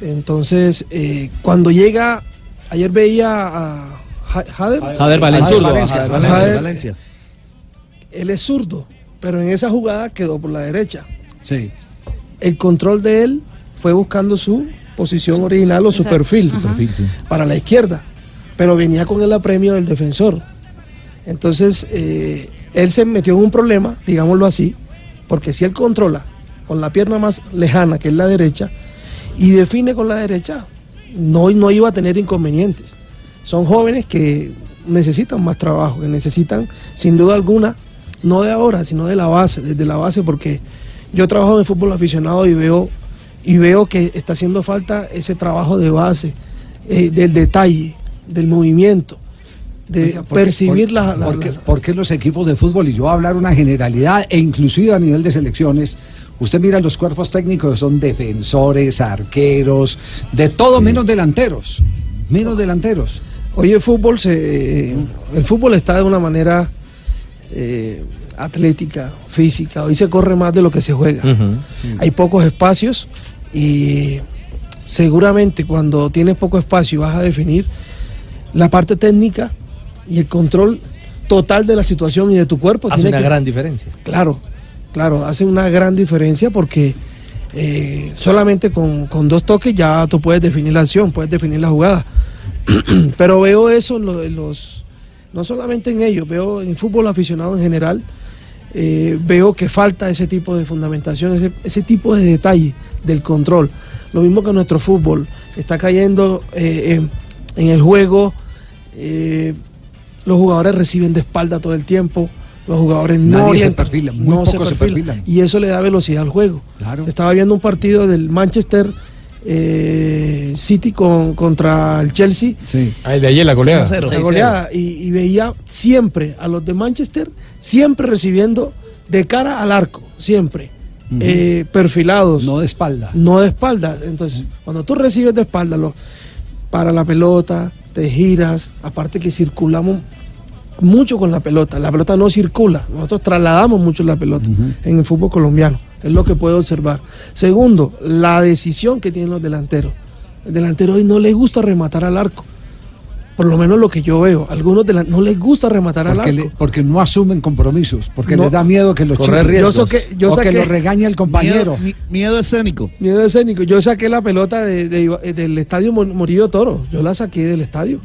[SPEAKER 38] Entonces, eh, cuando llega, ayer veía a Ja- Jader.
[SPEAKER 23] Jader Valencia.
[SPEAKER 24] Valencia,
[SPEAKER 23] Jader
[SPEAKER 24] Valencia,
[SPEAKER 38] Jader.
[SPEAKER 24] Valencia.
[SPEAKER 38] Él es zurdo, pero en esa jugada quedó por la derecha.
[SPEAKER 5] Sí.
[SPEAKER 38] El control de él fue buscando su posición original o su
[SPEAKER 15] Exacto.
[SPEAKER 38] perfil,
[SPEAKER 15] Ajá. Perfil, sí.
[SPEAKER 38] para la izquierda, pero venía con el apremio del defensor. Entonces, eh, él se metió en un problema, digámoslo así, porque si él controla con la pierna más lejana, que es la derecha, y define con la derecha, no, no iba a tener inconvenientes. Son jóvenes que necesitan más trabajo, que necesitan, sin duda alguna, no de ahora, sino de la base, desde la base, porque yo trabajo en fútbol aficionado y veo, y veo que está haciendo falta ese trabajo de base, eh, del detalle, del movimiento, de
[SPEAKER 5] Oiga, ¿por qué-
[SPEAKER 38] percibir
[SPEAKER 5] por-
[SPEAKER 38] la- la-
[SPEAKER 5] por qué-
[SPEAKER 38] las-
[SPEAKER 5] por qué los equipos de fútbol, y yo voy a hablar una generalidad, e inclusive a nivel de selecciones, usted mira los cuerpos técnicos, son defensores, arqueros, de todo menos delanteros, menos delanteros.
[SPEAKER 38] Hoy el fútbol se, el fútbol está de una manera eh, atlética, física. Hoy se corre más de lo que se juega. Hay pocos espacios y seguramente cuando tienes poco espacio y vas a definir la parte técnica y el control total de la situación y de tu cuerpo.
[SPEAKER 13] Hace
[SPEAKER 38] tiene
[SPEAKER 13] una
[SPEAKER 38] que-
[SPEAKER 13] gran diferencia.
[SPEAKER 38] Claro, claro, hace una gran diferencia porque eh, solamente con, con dos toques ya tú puedes definir la acción, puedes definir la jugada. Pero veo eso en, lo- en los, no solamente en ellos, veo en fútbol aficionado en general, eh, veo que falta ese tipo de fundamentación, ese, ese tipo de detalle del control. Lo mismo que nuestro fútbol está cayendo eh, en, en el juego, eh, los jugadores reciben de espalda todo el tiempo, los jugadores no
[SPEAKER 5] Nadie se
[SPEAKER 38] orientan,
[SPEAKER 5] perfila, muy
[SPEAKER 38] no se
[SPEAKER 5] pocos se
[SPEAKER 38] perfilan,
[SPEAKER 5] perfilan.
[SPEAKER 38] y eso le da velocidad al juego. Estaba viendo un partido del Manchester eh, City con, contra el Chelsea.
[SPEAKER 14] Ah, el de ayer, la goleada.
[SPEAKER 38] La goleada. Y, y veía siempre a los de Manchester, siempre recibiendo de cara al arco, siempre. Eh, perfilados.
[SPEAKER 5] No de espalda.
[SPEAKER 38] No de espalda. Entonces, cuando tú recibes de espalda, lo, para la pelota, te giras, aparte que circulamos mucho con la pelota. La pelota no circula, nosotros trasladamos mucho la pelota en el fútbol colombiano, es lo que puedo observar. Segundo, la decisión que tienen los delanteros. El delantero hoy no le gusta rematar al arco. Por lo menos lo que yo veo. Algunos delan- no les gusta rematar al arco.
[SPEAKER 5] le- porque no asumen compromisos, porque
[SPEAKER 38] No.
[SPEAKER 5] les da miedo que los chicos-
[SPEAKER 38] riesgos. Yo saqué- yo
[SPEAKER 5] o que regañe el compañero.
[SPEAKER 24] Miedo, mi- miedo escénico.
[SPEAKER 38] Miedo escénico. Yo saqué la pelota de- de- eh, del estadio Morillo Toro. Yo la saqué del estadio.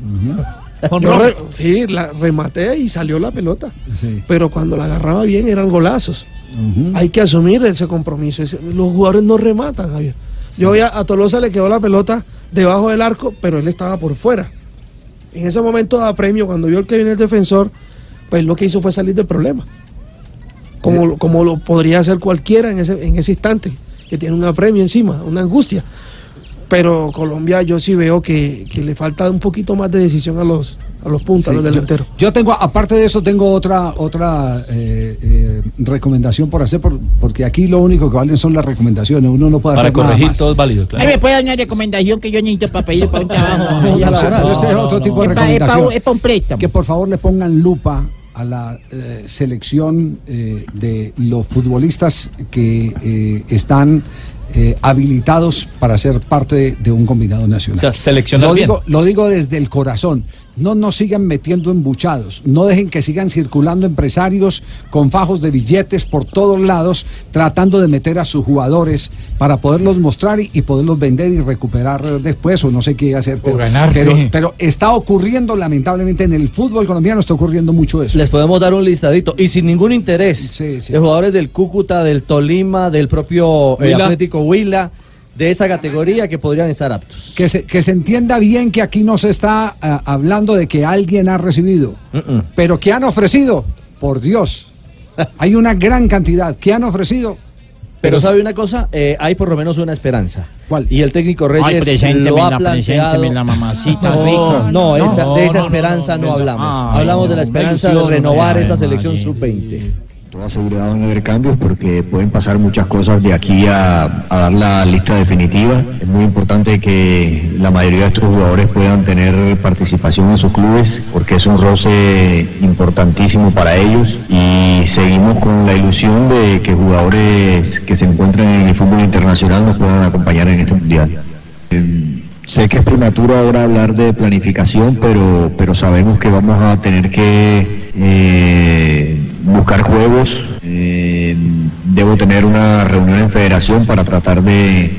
[SPEAKER 38] Re- sí, la rematé y salió la pelota. Pero cuando la agarraba bien eran golazos. Hay que asumir ese compromiso. Los jugadores no rematan, Javier. Yo a, a Tolosa le quedó la pelota debajo del arco, pero él estaba por fuera. En ese momento da premio, cuando vio que viene el defensor, pues lo que hizo fue salir del problema. Como, como lo podría hacer cualquiera en ese, en ese instante, que tiene un apremio encima, una angustia. Pero Colombia yo sí veo que, que le falta un poquito más de decisión a los, a los puntas, a
[SPEAKER 5] Sí,
[SPEAKER 38] los
[SPEAKER 5] yo-
[SPEAKER 38] delanteros.
[SPEAKER 5] Yo, tengo, aparte de eso, tengo otra otra eh, eh, recomendación por hacer, por- porque aquí lo único que valen son las recomendaciones. Uno no puede
[SPEAKER 41] Para
[SPEAKER 5] hacer nada
[SPEAKER 41] corregir
[SPEAKER 5] más.
[SPEAKER 41] todo es válido, claro.
[SPEAKER 22] Ay, ¿Me puede dar una recomendación que yo necesito para pedir para un trabajo?
[SPEAKER 5] No, no, este es otro tipo de recomendación.
[SPEAKER 22] Es para un préstamo.
[SPEAKER 5] Que por favor le pongan lupa a la eh, selección eh, de los futbolistas que eh, están eh, habilitados para ser parte de, de un combinado nacional.
[SPEAKER 41] O sea, seleccionar
[SPEAKER 5] lo
[SPEAKER 41] bien.
[SPEAKER 5] lo digo desde el corazón. No nos sigan metiendo embuchados. No dejen que sigan circulando empresarios con fajos de billetes por todos lados, tratando de meter a sus jugadores para poderlos mostrar y, y poderlos vender y recuperar después, o no sé qué hacer. Pero,
[SPEAKER 14] ganar,
[SPEAKER 5] pero,
[SPEAKER 14] sí.
[SPEAKER 5] pero está ocurriendo, lamentablemente, en el fútbol colombiano está ocurriendo mucho eso.
[SPEAKER 13] Les podemos dar un listadito y sin ningún interés de jugadores del Cúcuta, del Tolima, del propio eh. Atlético Huila, de esta categoría que podrían estar aptos.
[SPEAKER 5] Que se, que se entienda bien que aquí no se está ah, hablando de que alguien ha recibido, pero que han ofrecido, por Dios. Hay una gran cantidad que han ofrecido.
[SPEAKER 13] Pero sabe una cosa, Eh, hay por lo menos una esperanza.
[SPEAKER 5] ¿Cuál?
[SPEAKER 13] Y el técnico
[SPEAKER 22] Ay,
[SPEAKER 13] Reyes
[SPEAKER 22] presénteme
[SPEAKER 13] lo ha
[SPEAKER 22] la-
[SPEAKER 13] planteado.
[SPEAKER 22] presénteme la mamacita
[SPEAKER 13] no,
[SPEAKER 22] rica.
[SPEAKER 13] No, esa-
[SPEAKER 22] No,
[SPEAKER 13] de esa
[SPEAKER 22] no, no,
[SPEAKER 13] esperanza no,
[SPEAKER 22] no, no,
[SPEAKER 13] hablamos.
[SPEAKER 22] ay,
[SPEAKER 13] hablamos de la
[SPEAKER 22] no,
[SPEAKER 13] esperanza de renovar
[SPEAKER 22] ay,
[SPEAKER 13] esta selección sub-20.
[SPEAKER 44] Toda seguridad van a haber cambios porque pueden pasar muchas cosas de aquí a, dar la lista definitiva. Es muy importante que la mayoría de estos jugadores puedan tener participación en sus clubes porque es un roce importantísimo para ellos y seguimos con la ilusión de que jugadores que se encuentran en el fútbol internacional nos puedan acompañar en este mundial. Eh, Sé que es prematuro ahora hablar de planificación, pero, pero sabemos que vamos a tener que eh, buscar juegos. Eh, debo tener una reunión en federación para tratar de,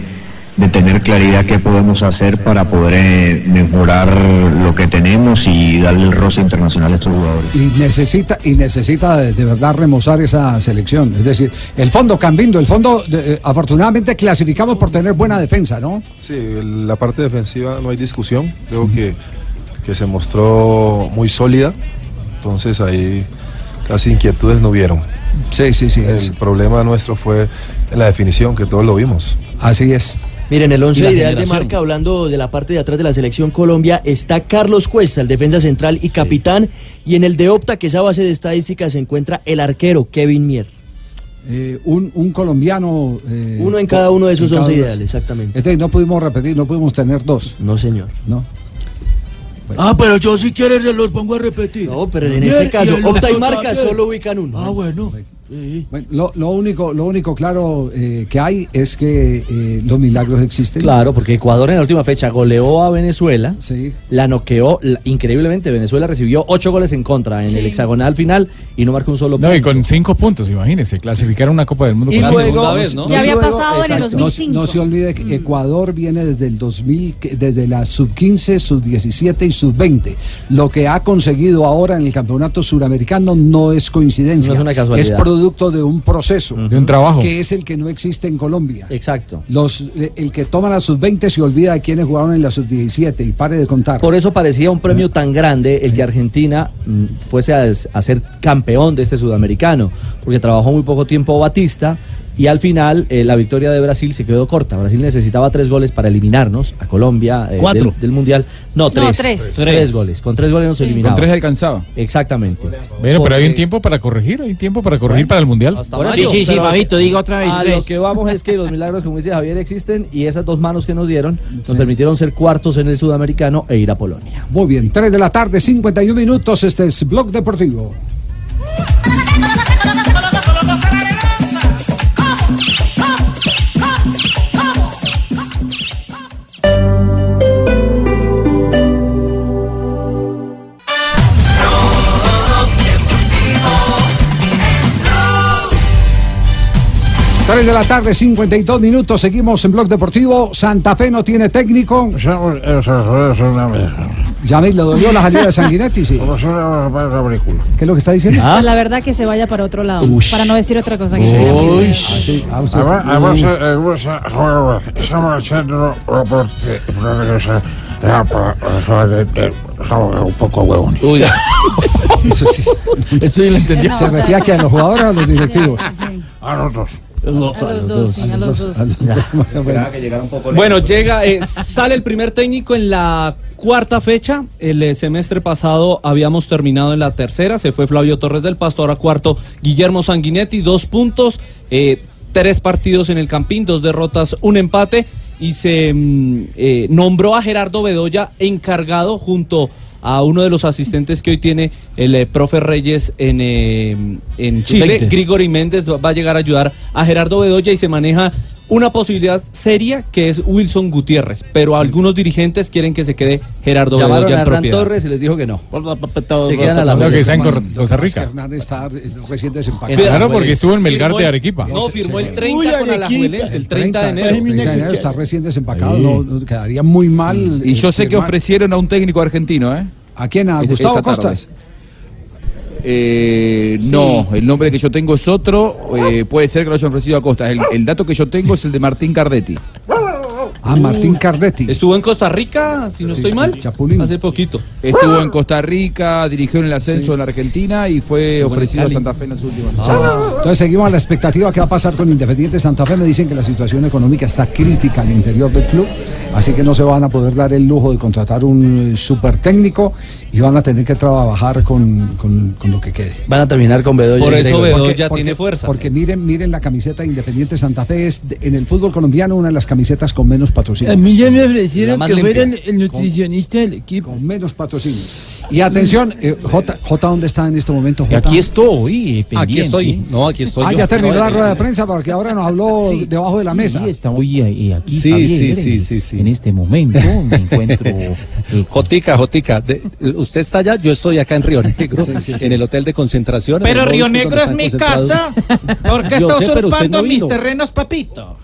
[SPEAKER 44] de tener claridad qué podemos hacer para poder eh, mejorar lo que tenemos y darle el roce internacional a estos jugadores.
[SPEAKER 5] Y necesita, y necesita de, de verdad remozar esa selección. Es decir, el fondo Cambindo, el fondo, de- eh, afortunadamente clasificamos por tener buena defensa, ¿no?
[SPEAKER 48] Sí, la parte defensiva no hay discusión. Creo que que se mostró muy sólida, entonces ahí casi inquietudes no hubieron.
[SPEAKER 5] Sí, sí, sí.
[SPEAKER 48] El problema nuestro fue en la definición, que todos lo vimos.
[SPEAKER 5] Así es.
[SPEAKER 49] Miren, el
[SPEAKER 48] Y
[SPEAKER 49] 11
[SPEAKER 48] la
[SPEAKER 49] ideal de marca, hablando de la parte de atrás de la selección Colombia, está Carlos Cuesta, el defensa central y capitán. Y en el de Opta, que es a base de estadísticas, se encuentra el arquero Kevin Mier.
[SPEAKER 5] Eh, un, un colombiano. eh,
[SPEAKER 49] Uno en cada uno de esos
[SPEAKER 5] en cada
[SPEAKER 49] 11
[SPEAKER 5] uno.
[SPEAKER 49] ideales, exactamente.
[SPEAKER 5] Entonces no pudimos repetir, no pudimos tener dos.
[SPEAKER 49] No, señor.
[SPEAKER 5] No.
[SPEAKER 50] Ah, pero yo si quieres se los pongo a repetir.
[SPEAKER 49] No, pero en este caso, Opta y Marca solo ubican uno.
[SPEAKER 50] Ah, bueno.
[SPEAKER 5] Bueno, lo, lo único, lo único claro eh, que hay es que eh, los milagros existen.
[SPEAKER 13] Claro, porque Ecuador en la última fecha goleó a Venezuela, la noqueó, la- increíblemente Venezuela recibió ocho goles en contra en
[SPEAKER 14] Sí.
[SPEAKER 13] el hexagonal final y no marcó un solo
[SPEAKER 14] No, y
[SPEAKER 13] punto.
[SPEAKER 14] con cinco puntos, imagínense, clasificaron una Copa del Mundo
[SPEAKER 13] Y
[SPEAKER 14] con
[SPEAKER 13] luego-
[SPEAKER 14] cinco.
[SPEAKER 13] ¿no?
[SPEAKER 15] Ya había pasado en el
[SPEAKER 5] Exacto.
[SPEAKER 15] 2005.
[SPEAKER 5] No, no se olvide que Ecuador viene desde el 2000, que- desde la sub-15, sub-17 y sub-20. Lo que ha conseguido ahora en el campeonato suramericano no es coincidencia.
[SPEAKER 13] No es una casualidad.
[SPEAKER 5] Es producto de un proceso.
[SPEAKER 13] De un trabajo.
[SPEAKER 5] Que es el que no existe en Colombia.
[SPEAKER 13] Exacto.
[SPEAKER 5] Los, eh, el que toma la sub-20 se olvida de quienes jugaron en la sub-17 y pare de contar.
[SPEAKER 13] Por eso parecía un premio tan grande el que Argentina mm, fuese a, a ser campeón de este sudamericano, porque trabajó muy poco tiempo Batista y al final eh, la victoria de Brasil se quedó corta. Brasil necesitaba tres goles para eliminarnos a Colombia eh,
[SPEAKER 12] Cuatro.
[SPEAKER 13] Del, del Mundial. No,
[SPEAKER 12] No,
[SPEAKER 13] tres.
[SPEAKER 12] tres.
[SPEAKER 13] Tres goles. Con tres goles nos
[SPEAKER 12] Sí.
[SPEAKER 13] eliminaba.
[SPEAKER 12] Con tres alcanzaba.
[SPEAKER 13] Exactamente.
[SPEAKER 14] Bueno, pero hay un tiempo para corregir, hay un tiempo para corregir para el Mundial.
[SPEAKER 13] Por eso, pero A lo que vamos es que los milagros, como dice Javier, existen y esas dos manos que nos dieron nos permitieron ser cuartos en el sudamericano e ir a Polonia.
[SPEAKER 5] Muy bien, 3 de la tarde, 51 minutos. Este es Blog Deportivo. Tres de la tarde, 52 minutos. Seguimos en Blog Deportivo. Santa Fe no tiene técnico. Yamil, ¿le dolió la salida de Sanguinetti? Sí. ¿Qué es lo que está diciendo?
[SPEAKER 15] Pues la verdad que se vaya para otro lado,
[SPEAKER 5] Ush.
[SPEAKER 15] para no decir otra cosa. que
[SPEAKER 5] Uy. Ah, usted- Uy.
[SPEAKER 51] eh, ya, un poco huevones.
[SPEAKER 5] Uy. Eso sí.
[SPEAKER 51] Esto lo entendí.
[SPEAKER 5] ¿Se refiere a que a los jugadores o a los directivos?
[SPEAKER 51] A los dos.
[SPEAKER 15] A los dos, sí, a los dos.
[SPEAKER 23] Bueno, llega, eh, sale el primer técnico en la cuarta fecha. El eh, semestre pasado habíamos terminado en la tercera. Se fue Flavio Torres del Pasto, ahora cuarto Guillermo Sanguinetti, dos puntos, eh, tres partidos en el Campín, dos derrotas, un empate. Y se mm, eh, nombró a Gerardo Bedoya encargado junto a uno de los asistentes que hoy tiene el eh, profe Reyes en, eh, en Chile.
[SPEAKER 52] 20.
[SPEAKER 23] Grigori Méndez va a llegar a ayudar a Gerardo Bedoya y se maneja una posibilidad seria que es Wilson Gutiérrez, pero algunos dirigentes quieren que se quede Gerardo
[SPEAKER 13] Llamaron
[SPEAKER 23] Bedoya
[SPEAKER 13] a
[SPEAKER 23] en
[SPEAKER 13] Hernán
[SPEAKER 23] propiedad.
[SPEAKER 13] Torres y les dijo que no. Se quedan a la
[SPEAKER 14] Lo que está en
[SPEAKER 5] que
[SPEAKER 14] Costa
[SPEAKER 5] que
[SPEAKER 14] Rica.
[SPEAKER 5] Hernán está recién desempacado.
[SPEAKER 14] Claro, porque estuvo en Melgar de Arequipa.
[SPEAKER 23] No, firmó el 30
[SPEAKER 5] Uy,
[SPEAKER 23] con. Alajuelense, el 30 de enero.
[SPEAKER 5] 30 de enero está recién desempacado. No, no, quedaría muy mal.
[SPEAKER 12] Y yo sé que
[SPEAKER 5] firmar.
[SPEAKER 12] ofrecieron a un técnico argentino, ¿eh?
[SPEAKER 5] ¿A quién? ¿A
[SPEAKER 12] Esta
[SPEAKER 5] Gustavo
[SPEAKER 12] tarde.
[SPEAKER 5] Costas?
[SPEAKER 12] Eh, No, el nombre que yo tengo es otro. eh, puede ser que lo hayan ofrecido a Costa. El, el dato que yo tengo es el de Martín Cardetti.
[SPEAKER 5] Ah, Martín Cardetti.
[SPEAKER 23] Estuvo en Costa Rica, si no estoy mal, hace poquito.
[SPEAKER 12] Estuvo en Costa Rica, dirigió en el ascenso en la Argentina y fue ofrecido a. Santa Fe en las últimas
[SPEAKER 5] Entonces seguimos a la expectativa que va a pasar con Independiente Santa Fe. Me dicen que la situación económica está crítica al interior del club, así que no se van a poder dar el lujo de contratar un eh, super técnico y van a tener que trabajar con, con- con lo que quede.
[SPEAKER 13] Van a terminar con Bedoya.
[SPEAKER 23] Por eso. Bedoya tiene fuerza.
[SPEAKER 5] Porque miren, miren la camiseta de Independiente Santa Fe es de- en el fútbol colombiano una de las camisetas con menos patrocinio.
[SPEAKER 39] A mí ya me ofrecieron que
[SPEAKER 5] limpia.
[SPEAKER 39] fuera el, nutricionista del equipo.
[SPEAKER 5] Con menos patrocinio. Y atención, eh, J, J, ¿dónde está en este momento? J?
[SPEAKER 39] Aquí estoy,
[SPEAKER 5] Aquí estoy.
[SPEAKER 39] No, aquí estoy
[SPEAKER 5] Ah,
[SPEAKER 39] yo.
[SPEAKER 5] ya terminó
[SPEAKER 39] No,
[SPEAKER 5] la
[SPEAKER 39] eh,
[SPEAKER 5] rueda de prensa porque ahora nos habló debajo de la mesa.
[SPEAKER 39] Sí, estamos y, y aquí
[SPEAKER 53] Sí,
[SPEAKER 39] Javier,
[SPEAKER 53] sí,
[SPEAKER 39] en-
[SPEAKER 53] sí, sí, sí.
[SPEAKER 39] En este momento me encuentro eh,
[SPEAKER 53] Jotica, Jotica, de- usted está allá, yo estoy acá en Río Negro,
[SPEAKER 39] Sí, sí, sí.
[SPEAKER 53] en el hotel de concentración. en
[SPEAKER 50] Pero Río Negro es mi casa.
[SPEAKER 53] concentrados.
[SPEAKER 50] ¿Por qué
[SPEAKER 53] Yo
[SPEAKER 50] está usurpando
[SPEAKER 53] no
[SPEAKER 50] mis terrenos, papito?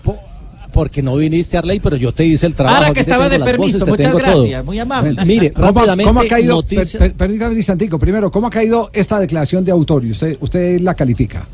[SPEAKER 53] Porque no viniste, Arley, pero yo te hice el trabajo.
[SPEAKER 50] Ahora que estaba de permiso,
[SPEAKER 53] voces,
[SPEAKER 50] muchas
[SPEAKER 53] todo.
[SPEAKER 50] gracias, muy amable.
[SPEAKER 53] Bueno, Mire,
[SPEAKER 5] ¿Cómo,
[SPEAKER 53] rápidamente,
[SPEAKER 5] cómo ha caído?
[SPEAKER 53] noticia-
[SPEAKER 5] per- per- permítame un instantico. Primero, ¿cómo ha caído esta declaración de autor? Y usted, usted la califica.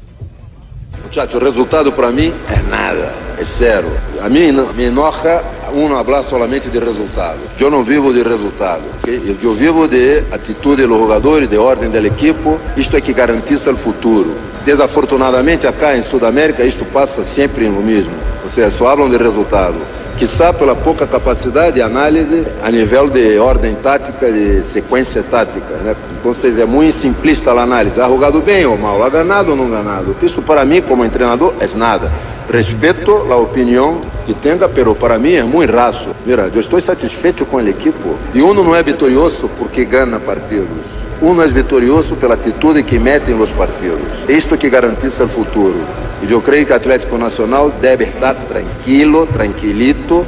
[SPEAKER 45] Muchacho, o resultado para mim é nada, é zero. A mim não- me enoja
[SPEAKER 36] um falar somente de resultado. Eu não vivo de resultado. ok? Eu vivo de atitude dos jogadores, de ordem do equipo. Isto é que garantiza o futuro. Desafortunadamente, acá em Sudamérica, isto passa sempre no mesmo. Ou seja, só falam de resultado. Quizá pela pouca capacidade de análise a nível de ordem tática, de sequência tática. Né? Então, é muito simplista a análise. Ha jogado bem ou mal, ganado ou não ganado. Isso para mim, como treinador, é nada. Respeito a opinião que tenha, pero para mim é muito raso. Mira, eu estou satisfeito com o equipo. E uno não é vitorioso porque ganha partidos. Uno é vitorioso pela atitude que mete nos partidos. Isto que garantiza o futuro. E eu creio que o Atlético Nacional deve estar tranquilo, tranquilito,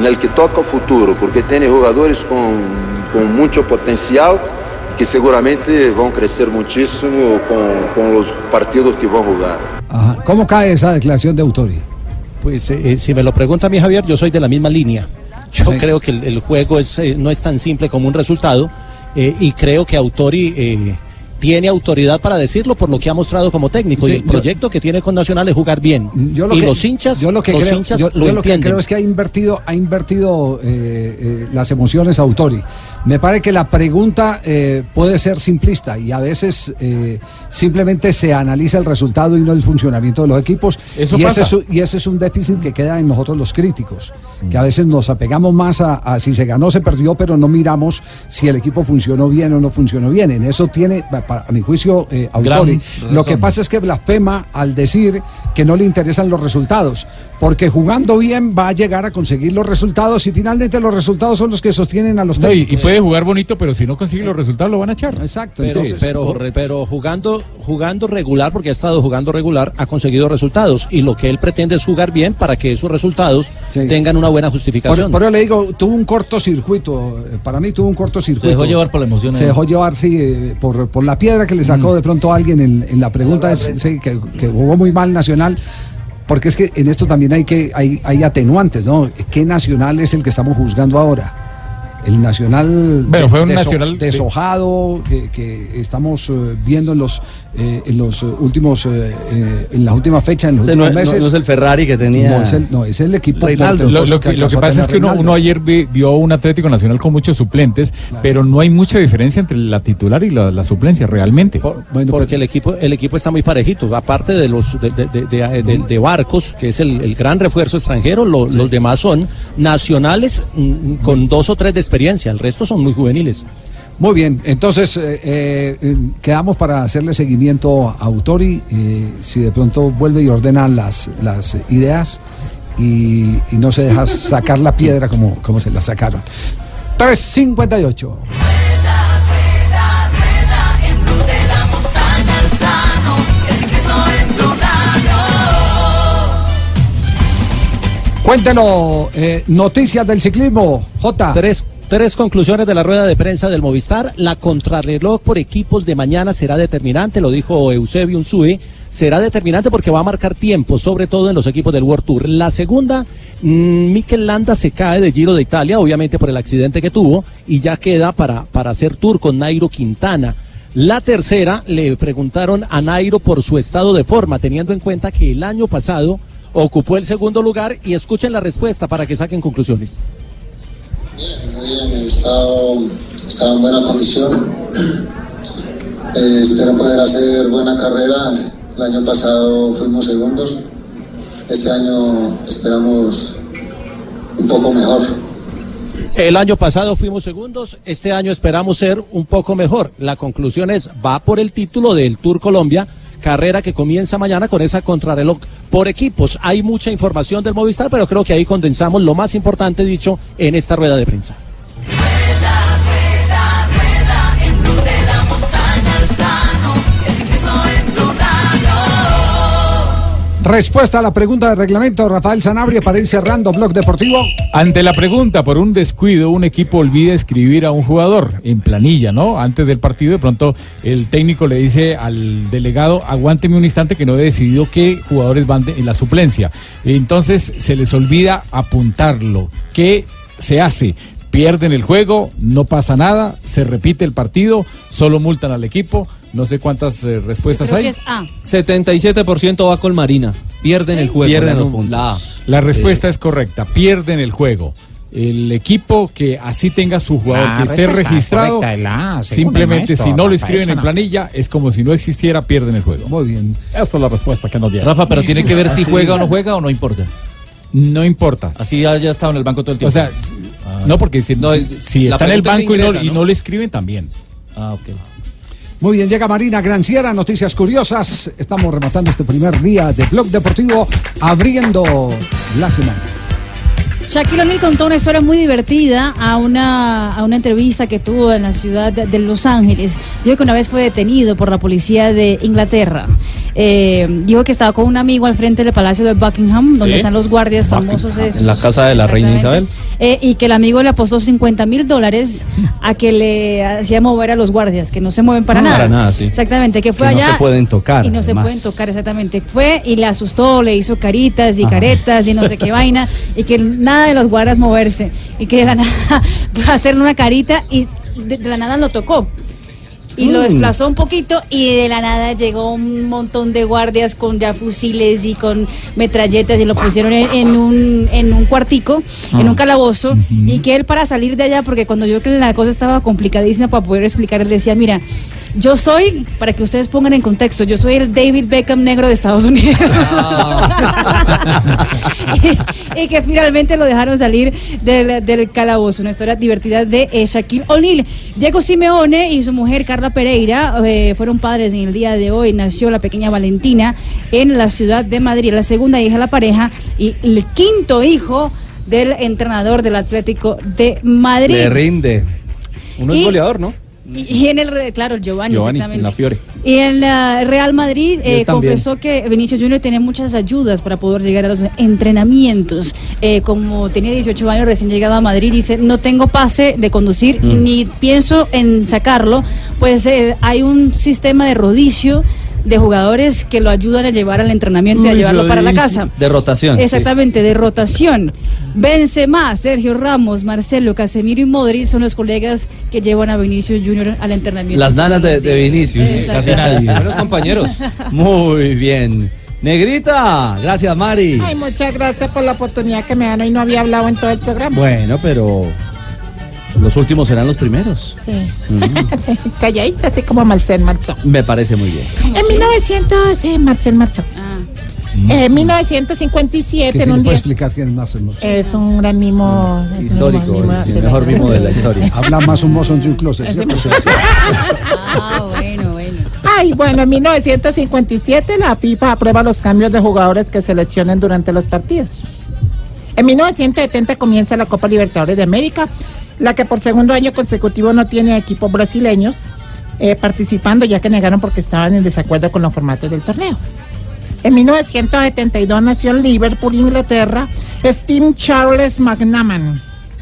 [SPEAKER 36] no que toca o futuro, porque tem jogadores com, com muito potencial que seguramente vão crescer muitíssimo com, com os partidos que vão jogar.
[SPEAKER 5] Ajá. ¿Cómo cae esa declaración de Autori?
[SPEAKER 53] Pues eh, eh, si me lo pregunta a mí Javier, yo soy de la misma línea. Yo
[SPEAKER 5] Sí.
[SPEAKER 53] creo que el, el juego es, eh, no es tan simple como un resultado eh, y creo que Autori eh, tiene autoridad para decirlo por lo que ha mostrado como técnico
[SPEAKER 5] Sí,
[SPEAKER 53] y el
[SPEAKER 5] yo-
[SPEAKER 53] proyecto que tiene con Nacional es jugar bien.
[SPEAKER 5] Yo lo
[SPEAKER 53] y
[SPEAKER 5] que-
[SPEAKER 53] los hinchas,
[SPEAKER 5] yo lo que
[SPEAKER 53] los
[SPEAKER 5] creo,
[SPEAKER 53] hinchas
[SPEAKER 5] yo-
[SPEAKER 53] lo
[SPEAKER 5] yo lo que
[SPEAKER 53] entienden.
[SPEAKER 5] creo es que ha invertido, ha invertido eh, eh, las emociones a Autori. Me parece que la pregunta eh, puede ser simplista y a veces eh, simplemente se analiza el resultado y no el funcionamiento de los equipos.
[SPEAKER 14] Eso
[SPEAKER 5] y,
[SPEAKER 14] pasa.
[SPEAKER 5] Ese es, un- y ese es un déficit que queda en nosotros los críticos, que a veces nos apegamos más a, a si se ganó, se perdió, pero no miramos si el equipo funcionó bien o no funcionó bien. En eso tiene, pa- pa- a mi juicio, eh, Autori. Lo que pasa es que blasfema al decir que no le interesan los resultados, porque jugando bien va a llegar a conseguir los resultados y finalmente los resultados son los que sostienen a los
[SPEAKER 14] No, y,
[SPEAKER 5] técnicos.
[SPEAKER 14] y puede jugar bonito, pero si no consigue los resultados lo van a echar.
[SPEAKER 5] Exacto.
[SPEAKER 53] Pero-
[SPEAKER 5] entonces-
[SPEAKER 53] pero- pero jugando, jugando regular, porque ha estado jugando regular, ha conseguido resultados. Y lo que él pretende es jugar bien para que esos resultados tengan una buena justificación.
[SPEAKER 5] por eso le digo, tuvo un cortocircuito. eh, Para mí tuvo un cortocircuito.
[SPEAKER 41] Se dejó llevar por la emoción,
[SPEAKER 5] Se
[SPEAKER 41] eh.
[SPEAKER 5] dejó llevar, sí, eh, por, por la piedra que le sacó de pronto a alguien en, en la pregunta. es, sí, que, que jugó muy mal Nacional. Porque es que en esto también hay que hay, hay atenuantes, ¿no? ¿Qué nacional es el que estamos juzgando ahora? El nacional,
[SPEAKER 14] Bueno, fue un Nacional de-
[SPEAKER 5] deshojado que, que estamos eh, viendo en los eh, en los eh, últimos eh, eh, en las últimas fechas, en los
[SPEAKER 13] Este no,
[SPEAKER 5] últimos
[SPEAKER 13] es- no-
[SPEAKER 5] meses.
[SPEAKER 13] no es el Ferrari que tenía.
[SPEAKER 5] No, es el, no, es el equipo
[SPEAKER 13] Reinaldo.
[SPEAKER 14] Lo, que, lo pasa es que uno, uno ayer vi- vio un Atlético Nacional con muchos suplentes, pero no hay mucha diferencia entre la titular y la, la suplencia realmente.
[SPEAKER 53] porque el equipo el equipo está muy parejito aparte de los de, de- de- de- de- de Barcos que es el, el gran refuerzo extranjero lo- los demás son nacionales mm, con dos o tres de experiencia el resto son muy juveniles
[SPEAKER 5] Muy bien, entonces eh, eh, eh, quedamos para hacerle seguimiento a Autori, eh, si de pronto vuelve y ordena las, las ideas y, y no se deja sacar la piedra como, como se la sacaron. 358. Cuéntelo, eh, noticias del ciclismo, J.
[SPEAKER 53] Tres, tres conclusiones de la rueda de prensa del Movistar. La contrarreloj por equipos de mañana será determinante, lo dijo Eusebio Unzue. Será determinante porque va a marcar tiempo, sobre todo en los equipos del World Tour. La segunda, mm, Mikel Landa se cae de Giro de Italia, obviamente por el accidente que tuvo, y ya queda para, para hacer tour con Nairo Quintana. La tercera, le preguntaron a Nairo por su estado de forma, teniendo en cuenta que el año pasado ocupó el segundo lugar, y escuchen la respuesta para que saquen conclusiones.
[SPEAKER 45] Muy bien, he estado, he en buena condición. Eh, espero poder hacer buena carrera. El año pasado fuimos segundos. Este año esperamos un poco mejor.
[SPEAKER 53] El año pasado fuimos segundos, este año esperamos ser un poco mejor. La conclusión es, va por el título del Tour Colombia, carrera que comienza mañana con esa contrarreloj por equipos. Hay mucha información del Movistar, pero creo que ahí condensamos lo más importante dicho en esta rueda de prensa.
[SPEAKER 5] Respuesta a la pregunta de reglamento, Rafael Sanabria, para ir cerrando Blog Deportivo.
[SPEAKER 14] Ante la pregunta por un descuido, un equipo olvida escribir a un jugador en planilla, ¿no? Antes del partido, de pronto el técnico le dice al delegado, aguánteme un instante que no he decidido qué jugadores van en la suplencia. Entonces se les olvida apuntarlo. ¿Qué se hace? Pierden el juego, no pasa nada, se repite el partido, solo multan al equipo. No sé cuántas eh, respuestas
[SPEAKER 15] Creo
[SPEAKER 14] hay.
[SPEAKER 15] que es A.
[SPEAKER 23] 77% va con Marina. Pierden el juego.
[SPEAKER 14] Pierden
[SPEAKER 23] la
[SPEAKER 14] los puntos.
[SPEAKER 23] la A.
[SPEAKER 14] La respuesta es correcta, pierden el juego. El equipo que así tenga su jugador
[SPEAKER 51] La
[SPEAKER 14] que esté registrado,
[SPEAKER 51] es A,
[SPEAKER 14] simplemente si no lo escriben en planilla, es como si no existiera, pierden el juego.
[SPEAKER 5] Muy bien.
[SPEAKER 14] Esta es la respuesta que nos dieron.
[SPEAKER 41] Rafa, pero tiene que ver si juega o no juega o no importa.
[SPEAKER 14] No importa.
[SPEAKER 41] Así haya estado en el banco todo el tiempo.
[SPEAKER 14] O sea, no, porque si,
[SPEAKER 41] No,
[SPEAKER 14] si- si
[SPEAKER 41] la
[SPEAKER 14] está en el banco y, no, y
[SPEAKER 41] ¿no?
[SPEAKER 14] no le escriben, también.
[SPEAKER 41] Ah, ok.
[SPEAKER 5] Muy bien, llega Marina Granciera, noticias curiosas. Estamos rematando este primer día de Blog Deportivo, abriendo la semana.
[SPEAKER 15] Shaquille O'Neal contó una historia muy divertida a una, a una entrevista que tuvo en la ciudad de, Los Ángeles. Dijo que una vez fue detenido por la policía de Inglaterra. Eh, dijo que estaba con un amigo al frente del Palacio de Buckingham, donde
[SPEAKER 23] Sí.
[SPEAKER 15] están los guardias famosos. esos.
[SPEAKER 23] En la casa de la reina. Isabel.
[SPEAKER 15] Eh, y que el amigo le apostó 50 mil dólares a que le hacía mover a los guardias, que no se mueven para
[SPEAKER 23] No,
[SPEAKER 15] nada.
[SPEAKER 23] para nada, sí.
[SPEAKER 15] Exactamente, que fue
[SPEAKER 23] Que no
[SPEAKER 15] allá.
[SPEAKER 23] se pueden tocar,
[SPEAKER 15] Y no se pueden tocar, exactamente. Fue y le asustó, le hizo caritas y
[SPEAKER 23] Ajá.
[SPEAKER 15] caretas y no sé qué vaina. Y que nada de los guardias moverse. Y que de la nada hacerle una carita y de, de la nada lo tocó. Y lo
[SPEAKER 54] Mm.
[SPEAKER 15] desplazó un poquito y de la nada llegó un montón de guardias con ya fusiles y con metralletas y lo pusieron en, en un, en un cuartico, en un calabozo. Y que él para salir de allá, porque cuando yo que la cosa estaba complicadísima para poder explicar, él decía, mira, yo soy, para que ustedes pongan en contexto, yo soy el David Beckham negro de Estados Unidos. y, y que finalmente lo dejaron salir del, del calabozo. Una historia divertida de eh, Shaquille O'Neal. Diego Simeone y su mujer Carla Pereira eh, fueron padres en el día de hoy. Nació la pequeña Valentina en la ciudad de Madrid, la segunda hija de la pareja y el quinto hijo del entrenador del Atlético de Madrid.
[SPEAKER 23] Le rinde. Uno
[SPEAKER 15] Y-
[SPEAKER 23] es goleador, ¿no?
[SPEAKER 15] Y, y en el, claro, Giovanni,
[SPEAKER 23] Giovanni,
[SPEAKER 15] exactamente.
[SPEAKER 23] en la Fiore.
[SPEAKER 15] Y en la Real Madrid eh, confesó que Benicio Junior tenía muchas ayudas para poder llegar a los entrenamientos. Eh, como tenía 18 años recién llegado a Madrid, dice, no tengo pase de conducir
[SPEAKER 54] Mm.
[SPEAKER 15] ni pienso en sacarlo, pues eh, hay un sistema de rodicio de jugadores que lo ayudan a llevar al entrenamiento y a
[SPEAKER 23] Uy,
[SPEAKER 15] llevarlo para la casa.
[SPEAKER 23] De rotación, sí.
[SPEAKER 15] Exactamente, de rotación. Benzema, Sergio Ramos, Marcelo, Casemiro y Modric son los colegas que llevan a Benicio Junior al entrenamiento.
[SPEAKER 54] Las nanas de, de Vinicius.
[SPEAKER 15] Casi nadie.
[SPEAKER 23] Buenos compañeros.
[SPEAKER 54] Muy bien. Negrita, gracias Mari.
[SPEAKER 22] Ay, muchas gracias por la oportunidad que me dan hoy. No había hablado en todo el programa.
[SPEAKER 54] Bueno, pero los últimos serán los primeros.
[SPEAKER 22] Sí.
[SPEAKER 54] Mm,
[SPEAKER 22] Calladita, así como Marcel Marceau.
[SPEAKER 54] me parece muy bien.
[SPEAKER 22] En 1900, sí, Marcel Marceau. En 1957,
[SPEAKER 5] Que si
[SPEAKER 22] en
[SPEAKER 5] nos
[SPEAKER 22] un día.
[SPEAKER 5] explicar quién es más hermoso.
[SPEAKER 22] Es un gran mimo. un
[SPEAKER 54] Histórico,
[SPEAKER 22] mimo
[SPEAKER 54] el
[SPEAKER 22] de
[SPEAKER 54] mejor mimo de la historia.
[SPEAKER 5] Habla más un mozo entre un closet.
[SPEAKER 15] Ah, bueno, bueno.
[SPEAKER 22] Ay, bueno, en 1957 la FIFA aprueba los cambios de jugadores que seleccionen durante los partidos. En 1970 comienza la Copa Libertadores de América, la que por segundo año consecutivo no tiene equipos brasileños eh, participando, ya que negaron porque estaban en desacuerdo con los formatos del torneo. En 1972 nació en Liverpool, Inglaterra, Steve Charles McNaman.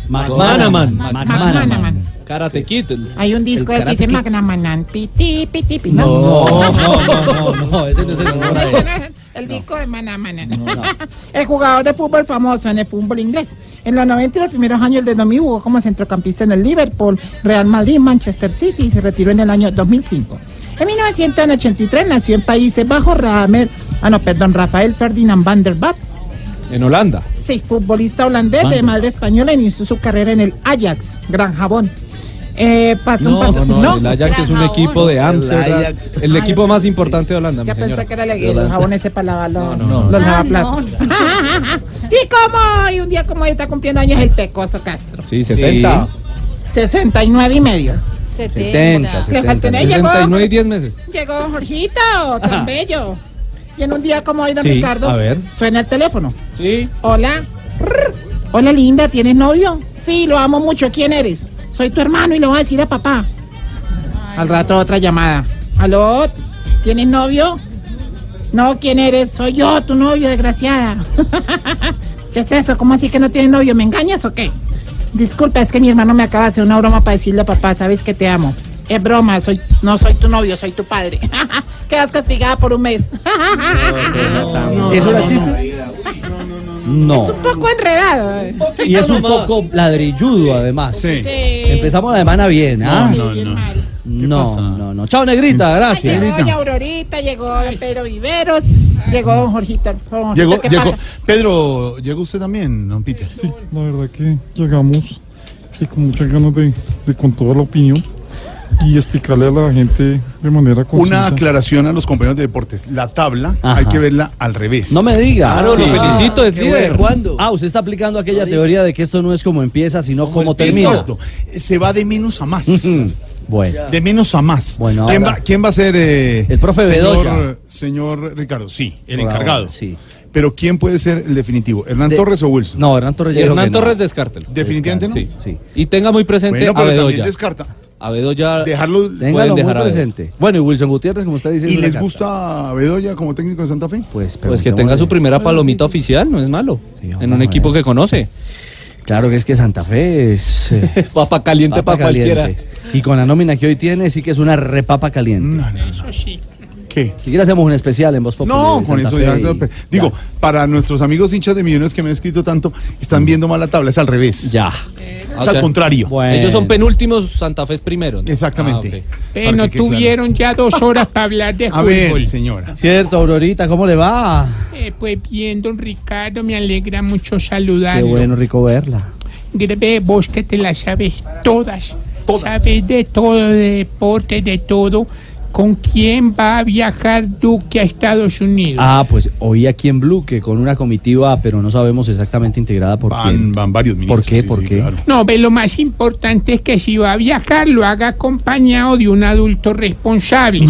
[SPEAKER 23] McManaman.
[SPEAKER 22] McManaman.
[SPEAKER 23] Karate Kid.
[SPEAKER 22] Hay un disco que dice. McNaman, piti, piti, piti.
[SPEAKER 54] No, no, no, no, no, ese no es el nombre.
[SPEAKER 22] El disco de Manamana. El jugador de fútbol famoso en el fútbol inglés. En los 90 y los primeros años del 2000 jugó como centrocampista en el Liverpool, Real Madrid, Manchester City y se retiró en el año 2005. En 1983 nació en Países Bajos ah no, perdón, Rafael Ferdinand van der Vaart.
[SPEAKER 23] En Holanda.
[SPEAKER 22] Sí, futbolista holandés
[SPEAKER 23] Van
[SPEAKER 22] de madre española, inició su carrera en el Ajax, Gran Jabón. Eh, pasó un paso,
[SPEAKER 23] no, no, el Ajax es un equipo de Amsterdam.
[SPEAKER 54] Ajax.
[SPEAKER 23] El equipo
[SPEAKER 22] Ay,
[SPEAKER 23] más importante de Holanda,
[SPEAKER 22] Ya pensé que era el, el jabón ese para lavar los,
[SPEAKER 23] no.
[SPEAKER 22] los lavaplatos. y como y un día como hoy está cumpliendo años el Pecoso Castro.
[SPEAKER 23] Sí, 70.
[SPEAKER 22] 69 y medio.
[SPEAKER 23] 70,
[SPEAKER 22] Le faltó una y llegó,
[SPEAKER 23] 69 y 10 meses.
[SPEAKER 22] llegó Jorgito, tan bello. Y en un día como hoy, don
[SPEAKER 23] Sí,
[SPEAKER 22] Ricardo,
[SPEAKER 23] a ver.
[SPEAKER 22] suena el teléfono.
[SPEAKER 23] Sí.
[SPEAKER 22] Hola. Hola, linda, ¿tienes novio? Sí, lo amo mucho. ¿Quién eres? Soy tu hermano y le voy a decir a papá. Al rato otra llamada. ¿Aló? ¿Tienes novio? No, ¿quién eres? Soy yo, tu novio, desgraciada. ¿Qué es eso? ¿Cómo así que no tienes novio? ¿Me engañas o qué? Disculpa, es que mi hermano me acaba de hacer una broma para decirle a papá, sabes que te amo. Es broma, soy, no soy tu novio, soy tu padre. Quedas castigada por un mes.
[SPEAKER 54] ¿Eso no existe? No.
[SPEAKER 22] Es un poco enredado. eh.
[SPEAKER 54] Y es un poco ladrilludo además.
[SPEAKER 22] Sí.
[SPEAKER 54] Empezamos la semana bien, ¿ah?
[SPEAKER 22] Bien mal.
[SPEAKER 54] No, no, no. Chao, negrita, gracias.
[SPEAKER 22] Llegó doña Aurorita, llegó Pedro Viveros.
[SPEAKER 54] Llegó don Jorgito. Jorgito,
[SPEAKER 55] Llegó,
[SPEAKER 54] ¿qué
[SPEAKER 55] llegó.
[SPEAKER 54] pasa?
[SPEAKER 55] Pedro, ¿llegó usted también, don Peter?
[SPEAKER 51] Sí, la verdad que llegamos y con muchas ganas de, de con toda la opinión y explicarle a la gente de manera concisa.
[SPEAKER 55] Una aclaración a los compañeros de deportes. La tabla
[SPEAKER 13] Ajá.
[SPEAKER 55] hay que verla al revés.
[SPEAKER 13] No me diga.
[SPEAKER 23] Claro, lo
[SPEAKER 13] Sí.
[SPEAKER 23] felicito, es
[SPEAKER 13] Qué
[SPEAKER 23] líder.
[SPEAKER 13] bueno. Ah, usted está aplicando aquella teoría de que esto no es como empieza, sino como termina.
[SPEAKER 55] Exacto. Se va de menos a más.
[SPEAKER 13] Bueno.
[SPEAKER 55] De menos a más.
[SPEAKER 13] Bueno,
[SPEAKER 55] ¿Quién, va, quién va a ser eh,
[SPEAKER 13] El profe
[SPEAKER 55] señor,
[SPEAKER 13] Bedoya.
[SPEAKER 55] señor Ricardo? Sí, el
[SPEAKER 13] Por
[SPEAKER 55] encargado.
[SPEAKER 13] ahora, sí.
[SPEAKER 55] Pero ¿quién puede ser el definitivo? ¿Hernán
[SPEAKER 13] De-
[SPEAKER 55] Torres o Wilson?
[SPEAKER 13] No, Hernán Torres
[SPEAKER 23] Hernán
[SPEAKER 13] que no.
[SPEAKER 23] Torres descártelo.
[SPEAKER 55] Definitivamente no.
[SPEAKER 23] Sí, sí. Y tenga muy presente
[SPEAKER 55] Bueno,
[SPEAKER 23] a
[SPEAKER 55] pero también
[SPEAKER 23] Bedoya.
[SPEAKER 55] descarta.
[SPEAKER 23] A Bedoya
[SPEAKER 55] Dejarlo.
[SPEAKER 23] Pueden
[SPEAKER 13] muy
[SPEAKER 23] dejar
[SPEAKER 13] presente. Bueno, y Wilson Gutiérrez, como usted dice.
[SPEAKER 55] ¿Y les gusta a Bedoya como técnico de Santa Fe?
[SPEAKER 13] Pues,
[SPEAKER 23] Pues que tenga su primera palomita oficial, no es malo. en un equipo que conoce.
[SPEAKER 13] Claro que es que Santa Fe es. eh,
[SPEAKER 23] Papa caliente
[SPEAKER 13] papa
[SPEAKER 23] para cualquiera.
[SPEAKER 13] caliente. Y con la nómina que hoy tiene, sí que es una repapa caliente.
[SPEAKER 54] Eso sí.
[SPEAKER 55] ¿Qué?
[SPEAKER 13] Si quieres hacemos un especial en Voz Populi
[SPEAKER 55] No, con eso
[SPEAKER 13] Fe
[SPEAKER 55] ya.
[SPEAKER 13] y-
[SPEAKER 55] Digo, para nuestros amigos hinchas de millones que me han escrito tanto, están viendo mal la tabla, es al revés.
[SPEAKER 13] Ya.
[SPEAKER 55] Es al contrario.
[SPEAKER 23] Ellos son penúltimos, Santa Fe es primero. ¿no?
[SPEAKER 55] Exactamente.
[SPEAKER 23] Ah.
[SPEAKER 54] Pero no tuvieron ya dos horas para hablar de
[SPEAKER 55] A
[SPEAKER 54] fútbol.
[SPEAKER 55] ver, señora.
[SPEAKER 13] Cierto, Aurorita, ¿cómo le va?
[SPEAKER 54] Eh, pues bien, don Ricardo, me alegra mucho
[SPEAKER 13] Qué
[SPEAKER 54] saludarlo.
[SPEAKER 13] bueno, rico verla.
[SPEAKER 54] Grebe, vos que te las sabes todas. Sabes de todo, de deporte, de todo. ¿Con quién va a viajar Duque a Estados Unidos?
[SPEAKER 13] Ah, pues oí aquí en Blue que con una comitiva, pero no sabemos exactamente integrada por
[SPEAKER 55] Van,
[SPEAKER 13] quién.
[SPEAKER 55] van varios ministros.
[SPEAKER 13] ¿Por qué?
[SPEAKER 55] sí,
[SPEAKER 13] ¿Por
[SPEAKER 55] sí,
[SPEAKER 13] qué?
[SPEAKER 55] claro.
[SPEAKER 54] No, ve, lo más importante es que si va a viajar lo haga acompañado de un adulto responsable.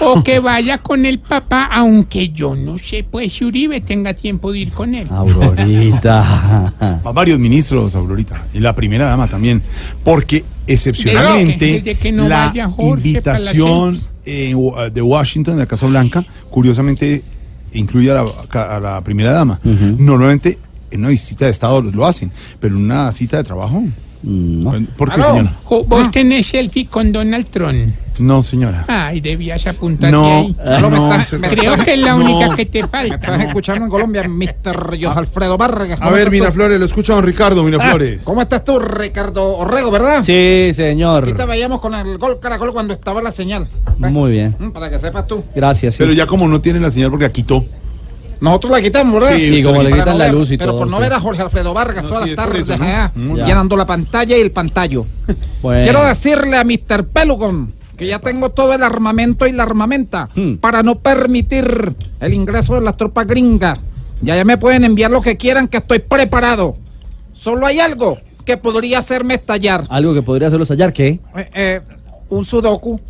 [SPEAKER 54] O que vaya con el papá, aunque yo no sé, pues si Uribe tenga tiempo de ir con él.
[SPEAKER 13] Aurorita.
[SPEAKER 55] Van varios ministros, Aurorita. Y la primera dama también. Porque excepcionalmente
[SPEAKER 54] Desde que no
[SPEAKER 55] la invitación eh, de Washington, de la Casa Blanca, curiosamente incluye a la, a la primera dama. Normalmente en una visita de Estado lo hacen, pero en una cita de trabajo. ¿Por qué,
[SPEAKER 54] Aló,
[SPEAKER 55] señora?
[SPEAKER 54] ¿Vos tenés selfie con Donald Trump?
[SPEAKER 55] No, señora.
[SPEAKER 54] Ay, debías apuntarte
[SPEAKER 55] No,
[SPEAKER 54] ahí.
[SPEAKER 55] no, No,
[SPEAKER 54] Creo que es la
[SPEAKER 55] no.
[SPEAKER 54] única que te falta.
[SPEAKER 22] estás escuchando en Colombia, Mr. José Alfredo Vargas.
[SPEAKER 55] A
[SPEAKER 22] ¿Cómo
[SPEAKER 55] ver,
[SPEAKER 22] estás tú?
[SPEAKER 55] Miraflores, lo escucha don Ricardo
[SPEAKER 22] Ah,
[SPEAKER 55] Miraflores.
[SPEAKER 22] ¿Cómo estás tú, Ricardo Orrego, verdad?
[SPEAKER 13] Sí, señor.
[SPEAKER 22] Aquí te veíamos con el gol caracol cuando estaba la señal.
[SPEAKER 13] Muy bien.
[SPEAKER 22] Mm, Para que sepas tú.
[SPEAKER 13] Gracias. sí.
[SPEAKER 55] Pero ya como no tiene la señal porque la quitó.
[SPEAKER 22] Nosotros la quitamos, ¿verdad?
[SPEAKER 55] Sí,
[SPEAKER 13] Y como le quitan
[SPEAKER 22] no
[SPEAKER 13] la
[SPEAKER 22] ver,
[SPEAKER 13] luz y
[SPEAKER 22] Pero
[SPEAKER 13] todo,
[SPEAKER 22] por no
[SPEAKER 13] sí.
[SPEAKER 22] ver a Jorge Alfredo Vargas
[SPEAKER 55] No,
[SPEAKER 22] todas
[SPEAKER 55] sí,
[SPEAKER 22] las tardes
[SPEAKER 55] eso, ¿no?
[SPEAKER 22] allá,
[SPEAKER 55] Mm,
[SPEAKER 22] llenando la pantalla y el pantallo.
[SPEAKER 13] Bueno.
[SPEAKER 22] Quiero decirle a Mr. Pelugon que ya tengo todo el armamento y la armamenta
[SPEAKER 13] Hmm.
[SPEAKER 22] para no permitir el ingreso de las tropas gringas. Ya, ya me pueden enviar lo que quieran, que estoy preparado. Solo hay algo que podría hacerme estallar.
[SPEAKER 13] Algo que podría hacerlo estallar, ¿qué?
[SPEAKER 22] Eh, eh, un sudoku.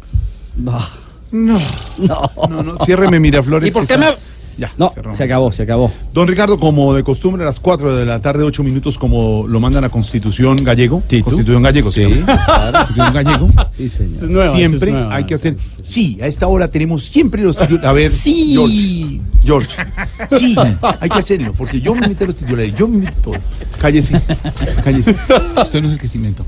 [SPEAKER 13] Ah,
[SPEAKER 55] No.
[SPEAKER 13] No.
[SPEAKER 55] No, no, ciérreme Miraflores.
[SPEAKER 22] ¿Y por qué
[SPEAKER 55] está-
[SPEAKER 22] me...?
[SPEAKER 55] Ya,
[SPEAKER 13] No,
[SPEAKER 55] cerramos.
[SPEAKER 13] se acabó, se acabó.
[SPEAKER 55] Don Ricardo, como de costumbre, a las 4 de la tarde, 8 minutos, como lo manda la Constitución gallego. Constitución gallego, sí. Constitución gallego.
[SPEAKER 13] Sí, señor.
[SPEAKER 55] Es nueva,
[SPEAKER 13] Siempre
[SPEAKER 55] esa es nueva. hay que hacer. Sí, a esta hora tenemos siempre los titulares. A ver,
[SPEAKER 13] Sí.
[SPEAKER 55] George. George. Sí, hay que hacerlo, porque yo me meto los titulares, yo me meto todo. Cállese, cállese. Usted no es el que se inventó.